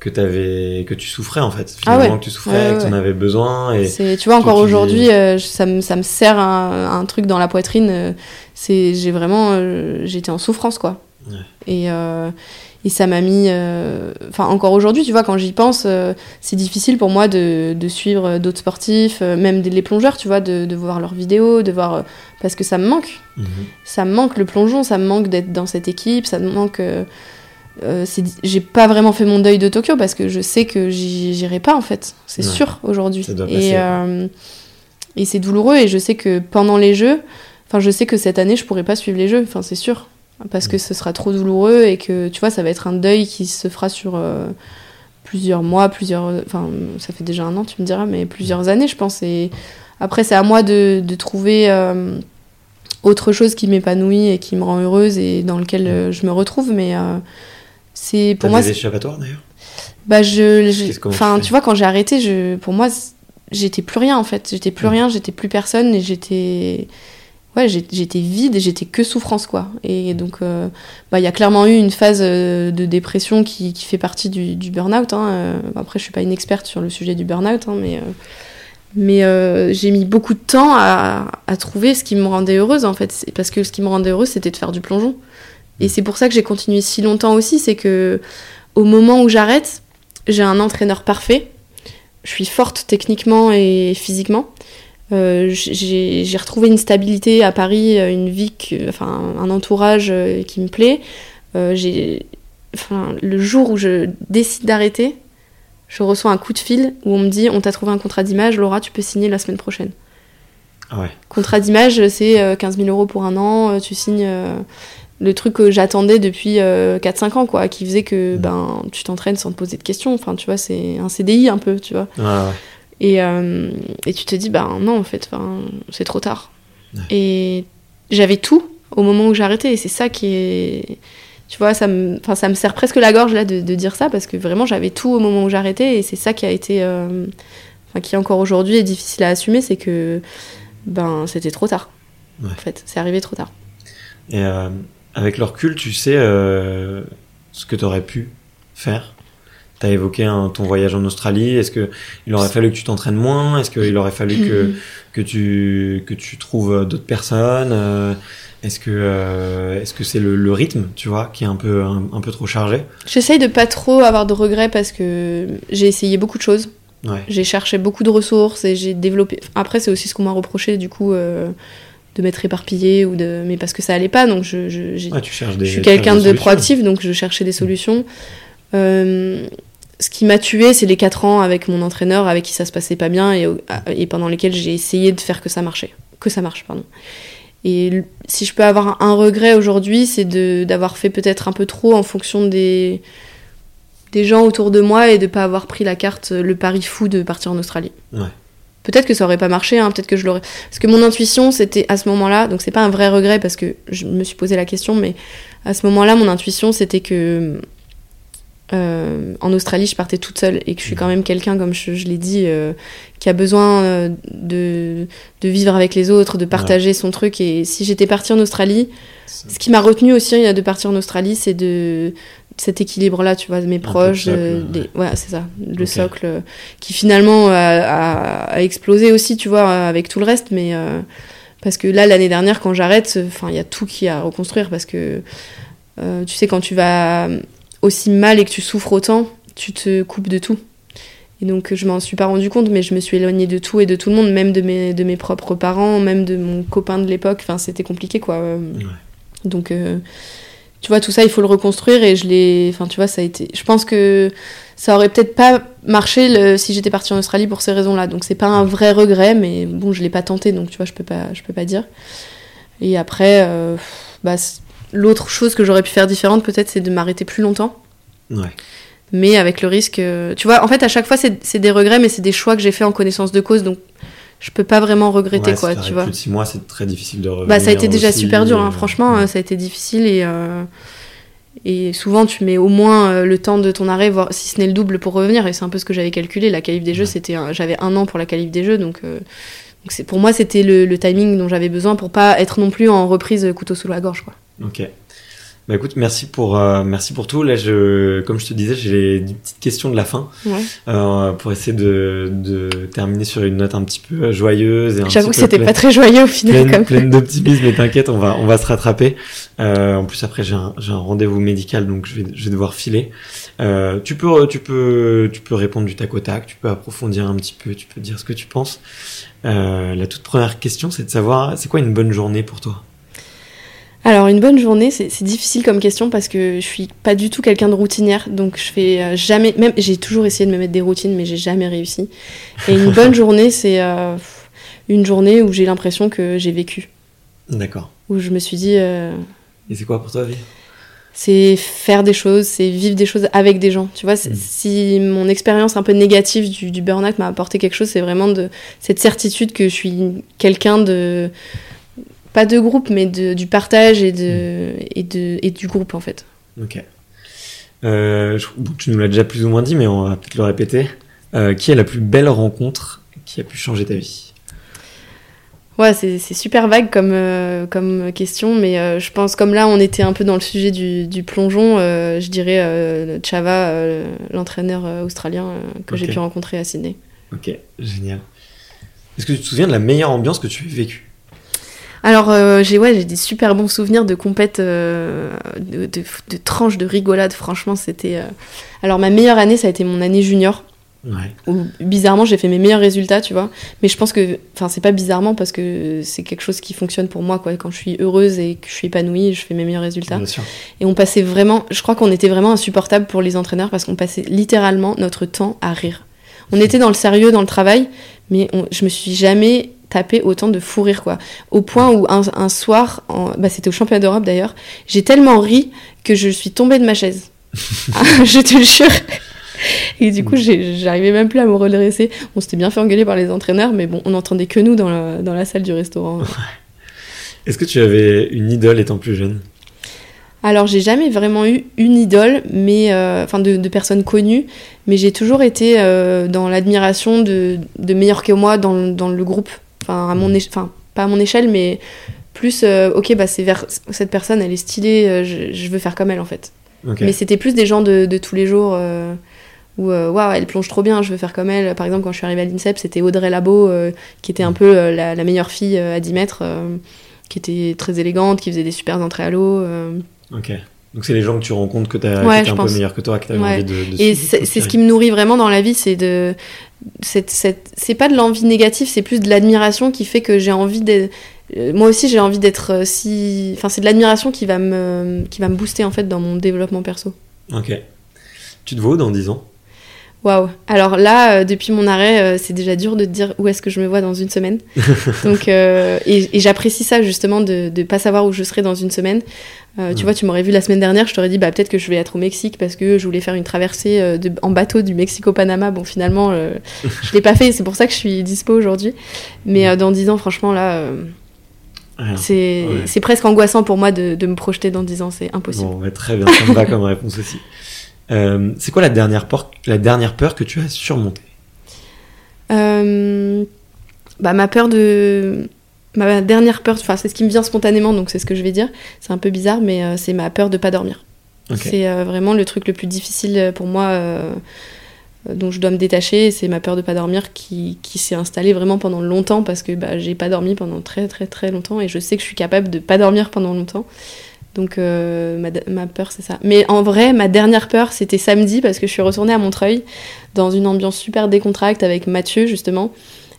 Speaker 2: que avais que tu souffrais en fait. Ah finalement que tu souffrais que tu en avais besoin et
Speaker 3: tu vois encore aujourd'hui euh, ça me ça me sert un, truc dans la poitrine euh, c'est j'ai vraiment euh, j'étais en souffrance quoi. Et et ça m'a mis enfin encore aujourd'hui tu vois quand j'y pense c'est difficile pour moi de, de suivre d'autres sportifs même des, les plongeurs tu vois de, de voir leurs vidéos de voir parce que ça me manque. Mhm. ça me manque le plongeon ça me manque d'être dans cette équipe ça me manque euh, j'ai pas vraiment fait mon deuil de Tokyo parce que je sais que j'irai pas en fait, c'est sûr aujourd'hui. Et, euh, et c'est douloureux et je sais que pendant les jeux, enfin je sais que cette année je pourrai pas suivre les jeux, enfin c'est sûr, parce que ce sera trop douloureux et que tu vois ça va être un deuil qui se fera sur euh, plusieurs mois, plusieurs, enfin ça fait déjà un an tu me diras, mais plusieurs années je pense. Et après c'est à moi de, de trouver autre chose qui m'épanouit et qui me rend heureuse et dans lequel je me retrouve, mais
Speaker 2: c'est pour moi. Des échappatoires d'ailleurs?
Speaker 3: Bah je, enfin tu vois quand j'ai arrêté, je, pour moi j'étais plus rien en fait, j'étais plus mm. rien, j'étais plus personne et j'étais ouais j'étais vide et j'étais que souffrance quoi et donc euh, bah il y a clairement eu une phase euh, de dépression qui, qui fait partie du, du burn-out hein. Euh, après je suis pas une experte sur le sujet du burn-out hein, mais mais j'ai mis beaucoup de temps à, à, trouver ce qui me rendait heureuse en fait parce que ce qui me rendait heureuse c'était de faire du plongeon et c'est pour ça que j'ai continué si longtemps aussi, c'est que au moment où j'arrête, j'ai un entraîneur parfait. Je suis forte techniquement et physiquement. Euh, j'ai retrouvé une stabilité à Paris, une vie, enfin un entourage euh, qui me plaît. Euh, enfin, le jour où je décide d'arrêter, je reçois un coup de fil où on me dit on t'a trouvé un contrat d'image, Laura, tu peux signer la semaine prochaine.
Speaker 2: Ah ouais.
Speaker 3: Contrat d'image, c'est 15 000 euros pour un an, tu signes le truc que j'attendais depuis 4-5 euh, ans, quoi, qui faisait que mm. ben, tu t'entraînes sans te poser de questions. Enfin, tu vois, c'est un CDI un peu, tu vois. Et, euh, et, tu te dis, ben non, en fait, c'est trop tard. Et j'avais tout au moment où arrêté. Et c'est ça qui est. Tu vois, ça me, ça me serre presque la gorge là de, dire ça parce que vraiment j'avais tout au moment où arrêté et c'est ça qui a été. Euh, enfin, qui encore aujourd'hui est difficile à assumer, c'est que ben c'était trop tard. En fait, c'est arrivé trop tard.
Speaker 2: Et euh, avec le recul, tu sais euh, ce que tu aurais pu faire Tu as évoqué un, ton voyage en Australie. Est-ce qu'il aurait fallu que tu t'entraînes moins? Est-ce qu'il aurait fallu que, que, tu, que tu trouves d'autres personnes? Euh, Est-ce que euh, est-ce que c'est le, le rythme, tu vois, qui est un peu, un, un peu trop chargé?
Speaker 3: J'essaye de pas trop avoir de regrets parce que j'ai essayé beaucoup de choses.
Speaker 2: Ouais.
Speaker 3: J'ai cherché beaucoup de ressources et j'ai développé. Après, c'est aussi ce qu'on m'a reproché, du coup, euh, de m'être éparpillée ou de. Mais parce que ça allait pas, donc je, je, j'ai-
Speaker 2: Ouais, tu des
Speaker 3: je suis quelqu'un de proactif, donc je cherchais des solutions. Euh, ce qui m'a tué, c'est les 4 ans avec mon entraîneur, avec qui ça se passait pas bien et, et pendant lesquels j'ai essayé de faire que ça marchait, que ça marche, pardon. Et si je peux avoir un regret aujourd'hui, c'est de d'avoir fait peut-être un peu trop en fonction des des gens autour de moi et de pas avoir pris la carte, le pari fou de partir en Australie.
Speaker 2: Ouais.
Speaker 3: Peut-être que ça aurait pas marché, hein, peut-être que je l'aurais. Parce que mon intuition, c'était à ce moment-là, donc c'est pas un vrai regret parce que je me suis posé la question, mais à ce moment-là, mon intuition, c'était que euh, en Australie, je partais toute seule et que je suis quand même quelqu'un, comme je, je l'ai dit, euh, qui a besoin euh, de, de vivre avec les autres, de partager son truc. Et si j'étais partie en Australie, ce qui m'a retenu aussi de partir en Australie, c'est de cet équilibre-là, tu vois, de mes proches,
Speaker 2: socle,
Speaker 3: euh,
Speaker 2: ouais.
Speaker 3: des- ouais, c'est ça, le socle, euh, qui finalement a, a- a explosé aussi, tu vois, avec tout le reste, mais euh, parce que là, l'année dernière, quand j'arrête, enfin, il y a tout qui est à reconstruire, parce que euh, tu sais, quand tu vas aussi mal et que tu souffres autant, tu te coupes de tout. Et donc, je m'en suis pas rendu compte, mais je me suis éloignée de tout et de tout le monde, même de mes, de mes propres parents, même de mon copain de l'époque. Enfin, c'était compliqué, quoi. Euh,
Speaker 2: Ouais.
Speaker 3: Donc, euh, tu vois, tout ça, il faut le reconstruire et je l'ai. Enfin, tu vois, ça a été. Je pense que ça aurait peut-être pas marché le- si j'étais partie en Australie pour ces raisons-là. Donc, c'est pas un vrai regret, mais bon, je l'ai pas tenté, donc tu vois, je peux pas, je peux pas dire. Et après, euh, bah, l'autre chose que j'aurais pu faire différente, peut-être, c'est de m'arrêter plus longtemps
Speaker 2: Ouais.
Speaker 3: mais avec le risque. euh, Tu vois, en fait, à chaque fois, c'est c'est des regrets, mais c'est des choix que j'ai fait en connaissance de cause, donc je peux pas vraiment regretter,
Speaker 2: Ouais,
Speaker 3: quoi,
Speaker 2: si
Speaker 3: tu vois.
Speaker 2: Plus de six mois, c'est très difficile de revenir.
Speaker 3: Bah, ça a été déjà
Speaker 2: aussi,
Speaker 3: super dur, hein.
Speaker 2: euh,
Speaker 3: franchement,
Speaker 2: ouais.
Speaker 3: euh, ça a été difficile et. euh, Et souvent, tu mets au moins le temps de ton arrêt, voire si ce n'est le double pour revenir. Et c'est un peu ce que j'avais calculé. La qualif des jeux,
Speaker 2: Ouais.
Speaker 3: c'était un- j'avais un an pour la qualif des jeux, donc, euh, donc pour moi, c'était le, le timing dont j'avais besoin pour pas être non plus en reprise couteau sous la gorge, quoi.
Speaker 2: Ok. Bah écoute, merci pour euh, merci pour tout. Là, je, comme je te disais, j'ai des petites questions de la fin
Speaker 3: Ouais.
Speaker 2: euh, pour essayer de, de terminer sur une note un petit peu joyeuse
Speaker 3: J'avoue que c'était pas très joyeux au final,
Speaker 2: pleine, pleine d'optimisme. Mais t'inquiète, on va on va se rattraper. Euh, en plus, après, j'ai un rendez-vous médical, donc je vais je vais devoir filer. Tu peux tu peux tu peux répondre du tac au tac. Tu peux approfondir un petit peu. Tu peux dire ce que tu penses. La toute première question, c'est de savoir c'est quoi une bonne journée pour toi?
Speaker 3: Alors une bonne journée, c'est difficile comme question parce que je suis pas du tout quelqu'un de routinière, donc je fais euh, jamais, même j'ai toujours essayé de me mettre des routines, mais j'ai jamais réussi. Et une bonne journée, c'est euh, une journée où j'ai l'impression que j'ai vécu,
Speaker 2: D'accord.
Speaker 3: où je me suis dit, euh,
Speaker 2: Et c'est quoi pour toi, vie
Speaker 3: c'est faire des choses, c'est vivre des choses avec des gens. Tu vois,
Speaker 2: Mm.
Speaker 3: si mon expérience un peu négative du, du burn-out m'a apporté quelque chose, c'est vraiment de cette certitude que je suis quelqu'un de pas de groupe, mais de, du partage et de, et de et du groupe en fait.
Speaker 2: Ok. Euh, je- bon, tu nous l'as déjà plus ou moins dit, mais on va peut-être le répéter. Euh, qui est la plus belle rencontre qui a pu changer ta vie?
Speaker 3: Ouais, c'est super vague comme, euh, comme question, mais je pense comme là on était un peu dans le sujet du, du plongeon, je dirais Chava, l'entraîneur australien que j'ai pu rencontrer à Sydney.
Speaker 2: Ok, génial. Est-ce que tu te souviens de la meilleure ambiance que tu as vécue?
Speaker 3: Alors euh, j'ai ouais, j'ai des super bons souvenirs de compètes, euh, de, de, de tranches, de rigolades, franchement c'était... euh, Alors ma meilleure année ça a été mon année junior,
Speaker 2: Ouais.
Speaker 3: où bizarrement j'ai fait mes meilleurs résultats, tu vois. Mais je pense que, enfin c'est pas bizarrement parce que c'est quelque chose qui fonctionne pour moi, quoi. Quand je suis heureuse et que je suis épanouie, je fais mes meilleurs résultats.
Speaker 2: Bien sûr.
Speaker 3: Et on passait vraiment, je crois qu'on était vraiment insupportable pour les entraîneurs parce qu'on passait littéralement notre temps à rire. On était dans le sérieux, dans le travail, mais on- je me suis jamais tapé autant de fou rire, quoi. Au point où un, un soir, en- bah, c'était au championnat d'Europe d'ailleurs, j'ai tellement ri que je suis tombée de ma chaise. Ah, je te le jure. Et du coup, j'arrivais même plus à me redresser. On s'était bien fait engueuler par les entraîneurs, mais bon, on n'entendait que nous dans la, dans la salle du restaurant.
Speaker 2: Est-ce que tu avais une idole étant plus jeune?
Speaker 3: Alors, j'ai jamais vraiment eu une idole, mais euh, enfin de, de personnes connues, mais j'ai toujours été euh, dans l'admiration de, de meilleurs que moi dans, dans le groupe. Enfin, à mon enfin pas à mon échelle, mais plus, euh, ok, bah c'est vers cette personne, elle est stylée, euh, je, je veux faire comme elle en fait.
Speaker 2: Ok.
Speaker 3: Mais c'était plus des gens de, de tous les jours euh, où, euh, waouh, elle plonge trop bien, je veux faire comme elle. Par exemple, quand je suis arrivée à l'INSEP, c'était Audrey Labo, euh, qui était un peu la, la meilleure fille euh, à 10 mètres, euh, qui était très élégante, qui faisait des super entrées à l'eau. euh.
Speaker 2: Donc c'est les gens que tu rencontres que t'as
Speaker 3: Ouais,
Speaker 2: qui étaient
Speaker 3: je
Speaker 2: un peu meilleurs que toi, que t'avais
Speaker 3: Ouais.
Speaker 2: envie de, de
Speaker 3: Et c'est ce qui me nourrit vraiment dans la vie, c'est de. cette- cette- C'est pas de l'envie négative, c'est plus de l'admiration qui fait que j'ai envie d'être. euh, Moi aussi, j'ai envie d'être euh, si. Enfin, c'est de l'admiration qui va me qui va me booster en fait dans mon développement perso.
Speaker 2: Ok. Tu te vois dans 10 ans?
Speaker 3: Waouh. Alors là, euh, depuis mon arrêt, euh, c'est déjà dur de te dire où est-ce que je me vois dans une semaine. Donc, euh, et, et j'apprécie ça justement de ne pas savoir où je serai dans une semaine. Tu vois, tu m'aurais vu la semaine dernière, je t'aurais dit bah peut-être que je vais être au Mexique parce que je voulais faire une traversée de- en bateau du Mexique au Panama. Bon, finalement, je l'ai pas fait. C'est pour ça que je suis dispo aujourd'hui. Mais dans 10 ans, franchement, là, c'est
Speaker 2: Ouais.
Speaker 3: presque angoissant pour moi de, de me projeter dans 10 ans. C'est impossible.
Speaker 2: Bon, ouais, très bien, ça me va comme réponse aussi. Euh, c'est quoi la dernière, por- la dernière peur que tu as surmontée?
Speaker 3: Euh, bah, ma peur de. Ma dernière peur, enfin, c'est ce qui me vient spontanément, donc c'est ce que je vais dire. C'est un peu bizarre, mais euh, c'est ma peur de pas dormir. C'est vraiment le truc le plus difficile pour moi, dont je dois me détacher. C'est ma peur de pas dormir qui, qui s'est installée vraiment pendant longtemps parce que bah, j'ai pas dormi pendant très très très longtemps et je sais que je suis capable de pas dormir pendant longtemps. Donc euh, ma, ma peur c'est ça. Mais en vrai, ma dernière peur c'était samedi parce que je suis retournée à Montreuil dans une ambiance super décontracte avec Mathieu justement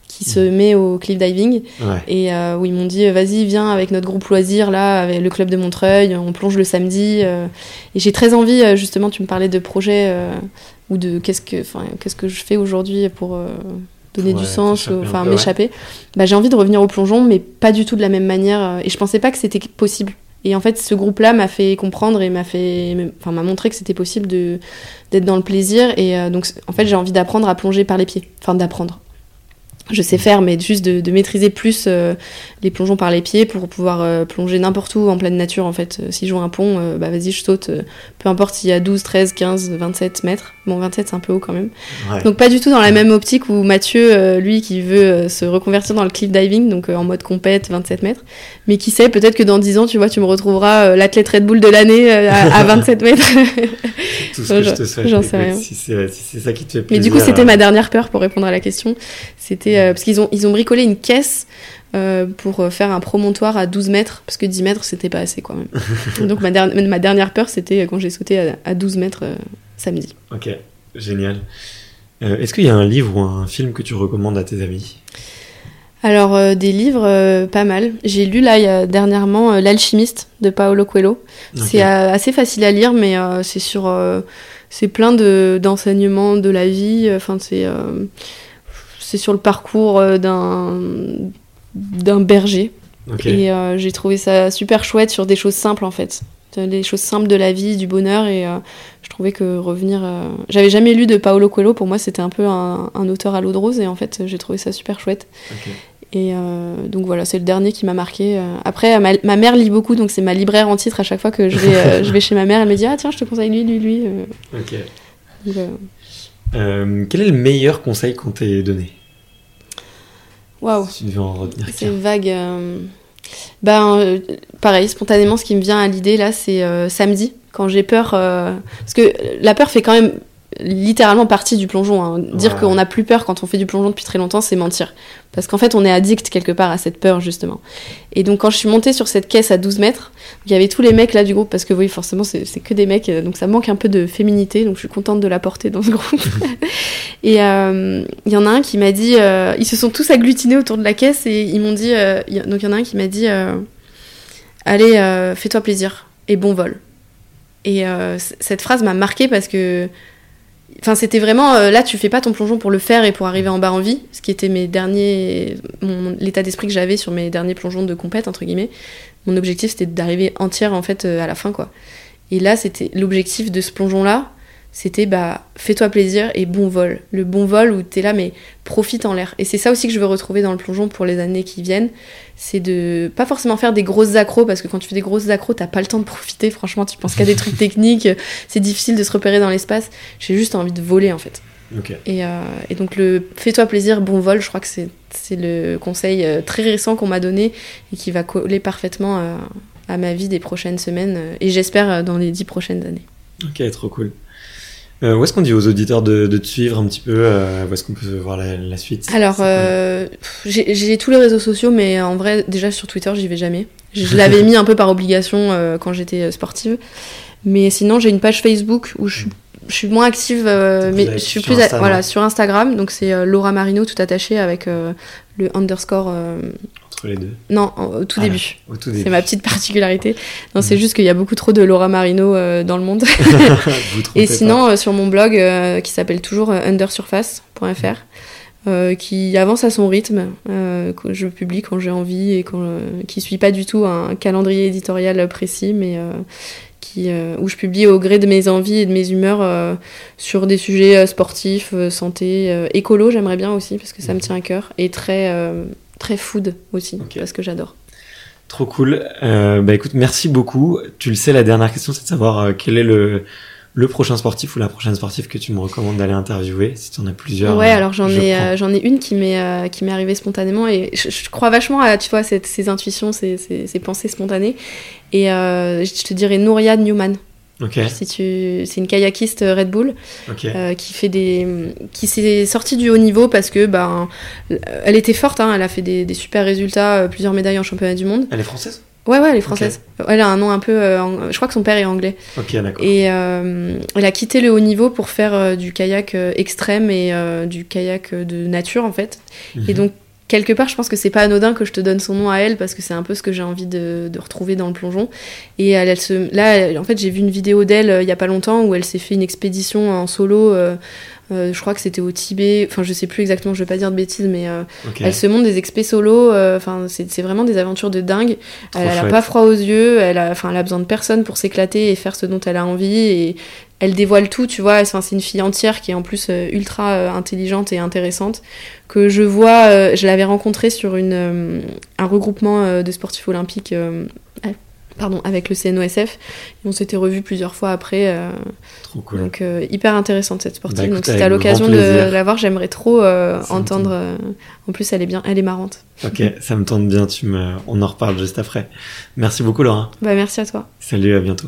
Speaker 3: qui se met au cliff diving
Speaker 2: Ouais.
Speaker 3: et euh, où ils m'ont dit vas-y viens avec notre groupe loisir là avec le club de Montreuil on plonge le samedi euh. et j'ai très envie euh, justement tu me parlais de projet euh, ou de qu'est-ce que qu'est-ce que je fais aujourd'hui pour euh, donner
Speaker 2: Ouais,
Speaker 3: du sens enfin
Speaker 2: ouais.
Speaker 3: m'échapper bah j'ai envie de revenir au plongeon mais pas du tout de la même manière euh, et je pensais pas que c'était possible et en fait ce groupe là m'a fait comprendre et m'a fait enfin m'a montré que c'était possible d'être dans le plaisir. Et euh, donc en fait j'ai envie d'apprendre à plonger par les pieds. Enfin d'apprendre je sais faire, mais juste de, de maîtriser plus euh, les plongeons par les pieds pour pouvoir euh, plonger n'importe où en pleine nature en fait. Euh, Si je vois un pont, euh, bah vas-y, je saute, peu importe s'il y a 12, 13, 15, 27 mètres. Bon, 27 c'est un peu haut quand même.
Speaker 2: Ouais.
Speaker 3: Donc pas du tout dans la même optique où Mathieu, lui, qui veut se reconvertir dans le cliff diving, donc en mode compète, 27 mètres. Mais qui sait, peut-être que dans 10 ans, tu vois, tu me retrouveras l'athlète Red Bull de l'année à, à 27 mètres.
Speaker 2: Tout ce que je te souhaite.
Speaker 3: j'en sais rien.
Speaker 2: Si c'est si ça qui te fait
Speaker 3: Mais
Speaker 2: plaisir.
Speaker 3: du coup, c'était ma dernière peur pour répondre à la question. C'était parce qu'ils ont, ils ont bricolé une caisse euh, pour euh, faire un promontoire à 12 mètres, parce que 10 mètres, c'était pas assez quand même. Donc ma, der- ma dernière peur, c'était quand j'ai sauté à, à 12 mètres euh, samedi.
Speaker 2: Ok, génial. Euh, Est-ce qu'il y a un livre ou un film que tu recommandes à tes amis?
Speaker 3: Alors, euh, des livres, euh, pas mal. J'ai lu là il y a dernièrement euh, L'Alchimiste de Paolo Coelho. C'est euh, assez facile à lire, mais euh, c'est sur. euh, c'est plein de- d'enseignements de, la vie. Enfin, c'est. Euh, c'est sur le parcours euh, d'un d'un berger. Et euh, j'ai trouvé ça super chouette sur des choses simples en fait. Des choses simples de la vie, du bonheur. Et euh, je trouvais que revenir. euh, J'avais jamais lu de Paolo Coelho. Pour moi, c'était un peu un, un auteur à l'eau de rose. Et en fait, j'ai trouvé ça super chouette. Et euh, donc voilà, c'est le dernier qui m'a marqué. Euh, Après, ma, ma mère lit beaucoup, donc c'est ma libraire en titre à chaque fois que je vais, euh, je vais chez ma mère. Elle me dit Ah, tiens, je te conseille lui, lui, lui. Euh,
Speaker 2: Ok.
Speaker 3: donc, euh,
Speaker 2: Euh, quel est le meilleur conseil qu'on t'ait donné?
Speaker 3: Waouh,
Speaker 2: Si tu devais en retenir
Speaker 3: c'est
Speaker 2: qu'un.
Speaker 3: vague. euh. Ben, euh, pareil, spontanément, ce qui me vient à l'idée là, c'est euh, samedi, quand j'ai peur. Parce que la peur fait quand même littéralement partie du plongeon. hein. Dire
Speaker 2: Ouais.
Speaker 3: qu'on n'a plus peur quand on fait du plongeon depuis très longtemps, c'est mentir. Parce qu'en fait, on est addict quelque part à cette peur, justement. Et donc, quand je suis montée sur cette caisse à 12 mètres, il y avait tous les mecs là du groupe, parce que oui, forcément, c'est que des mecs, euh, donc ça manque un peu de féminité, donc je suis contente de la porter dans ce groupe. et euh, il y en a un qui m'a dit, euh, ils se sont tous agglutinés autour de la caisse et ils m'ont dit, euh, il y a- donc il y en a un qui m'a dit, allez, fais-toi plaisir et bon vol. Et cette phrase m'a marquée parce que Enfin, c'était vraiment euh, là, tu fais pas ton plongeon pour le faire et pour arriver en bas en vie, ce qui était mes derniers, mon l'état d'esprit que j'avais sur mes derniers plongeons de compète entre guillemets. Mon objectif c'était d'arriver entière en fait euh, à la fin quoi. Et là, c'était l'objectif de ce plongeon là, c'était bah fais-toi plaisir et bon vol. Le bon vol où t'es là mais profite en l'air. Et c'est ça aussi que je veux retrouver dans le plongeon pour les années qui viennent, c'est de pas forcément faire des grosses accros parce que quand tu fais des grosses accros, t'as pas le temps de profiter. Franchement, tu penses qu'à des trucs techniques, c'est difficile de se repérer dans l'espace. J'ai juste envie de voler en fait. Et, euh, et donc le fais-toi plaisir, bon vol, je crois que c'est le conseil euh, très récent qu'on m'a donné et qui va coller parfaitement à, à ma vie des prochaines semaines euh, et j'espère euh, dans les dix prochaines années.
Speaker 2: Ok, trop cool. Euh, où est-ce qu'on dit aux auditeurs de, de te suivre un petit peu euh, Où est-ce qu'on peut voir la, la suite
Speaker 3: Alors, euh, j'ai tous les réseaux sociaux, mais en vrai, déjà sur Twitter, j'y vais jamais. Je, l'avais mis un peu par obligation quand j'étais sportive. Mais sinon, j'ai une page Facebook où je, suis- je suis moins active, mais je suis plus voilà, sur Instagram. Donc, c'est Laura Marino tout attaché avec le underscore.
Speaker 2: Entre les deux.
Speaker 3: non, en- au tout
Speaker 2: Ah,
Speaker 3: début.
Speaker 2: Au tout début.
Speaker 3: C'est ma petite particularité. Non, c'est
Speaker 2: Mhm.
Speaker 3: juste qu'il y a beaucoup trop de Laura Marino euh, dans le monde.
Speaker 2: Vous
Speaker 3: Et sinon, euh, sur mon blog, euh, qui s'appelle toujours undersurface.fr, euh, qui avance à son rythme, que je publie quand j'ai envie et quand, qui suit pas du tout un calendrier éditorial précis, mais qui, où je publie au gré de mes envies et de mes humeurs sur des sujets sportifs, santé, écolo, j'aimerais bien aussi, parce que ça me tient à cœur, et très, très food aussi,
Speaker 2: Ok.
Speaker 3: parce que j'adore.
Speaker 2: Trop cool. Euh, bah écoute, merci beaucoup. Tu le sais, la dernière question, c'est de savoir euh, quel est le, le prochain sportif ou la prochaine sportive que tu me recommandes d'aller interviewer, si tu en as plusieurs.
Speaker 3: Ouais,
Speaker 2: euh,
Speaker 3: alors j'en
Speaker 2: je
Speaker 3: ai, euh, j'en ai une qui m'est, euh, qui m'est arrivée spontanément et je, je crois vachement à, tu vois, cette- ces intuitions, ces, ces, ces pensées spontanées. Et euh, je te dirais Nouria Newman.
Speaker 2: Ok,
Speaker 3: Si tu, c'est une kayakiste Red Bull euh, qui fait des, qui s'est sortie du haut niveau parce que ben, elle était forte, hein, elle a fait des, des super résultats, euh, plusieurs médailles en championnat du monde.
Speaker 2: Elle est française?
Speaker 3: Ouais, ouais, elle est française. Elle a un nom un peu, euh, je crois que son père est anglais.
Speaker 2: Ok, d'accord.
Speaker 3: Et euh, elle a quitté le haut niveau pour faire du kayak extrême et du kayak de nature en fait. Et
Speaker 2: Mhm.
Speaker 3: donc quelque part, je pense que c'est pas anodin que je te donne son nom à elle parce que c'est un peu ce que j'ai envie de, de retrouver dans le plongeon. Et elle, elle se, là, elle- en fait, j'ai vu une vidéo d'elle euh, il y a pas longtemps où elle s'est fait une expédition en solo. euh, euh, je crois que c'était au Tibet. Enfin, je sais plus exactement. Je vais pas dire de bêtises, mais euh, elle se monte des expés solo. Enfin, c'est c'est vraiment des aventures de dingue.
Speaker 2: Trop
Speaker 3: Elle, elle a pas froid aux yeux. Elle a, elle a besoin de personne pour s'éclater et faire ce dont elle a envie. Et elle dévoile tout, tu vois. Enfin, c'est une fille entière qui est en plus euh, ultra euh, intelligente et intéressante. Que je vois, euh, je l'avais rencontrée sur une, un regroupement de sportifs olympiques. euh, Pardon, avec le CNOSF. Et on s'était revus plusieurs fois après. euh,
Speaker 2: Trop cool.
Speaker 3: donc euh, hyper intéressante cette sportive.
Speaker 2: Bah,
Speaker 3: donc si t'as l'occasion de la voir, j'aimerais trop euh, entendre. en plus, elle est bien, elle est marrante.
Speaker 2: Ok, ça me tente bien. Tu me, on en reparle juste après. Merci beaucoup, Laura.
Speaker 3: Bah merci à toi.
Speaker 2: Salut, à bientôt.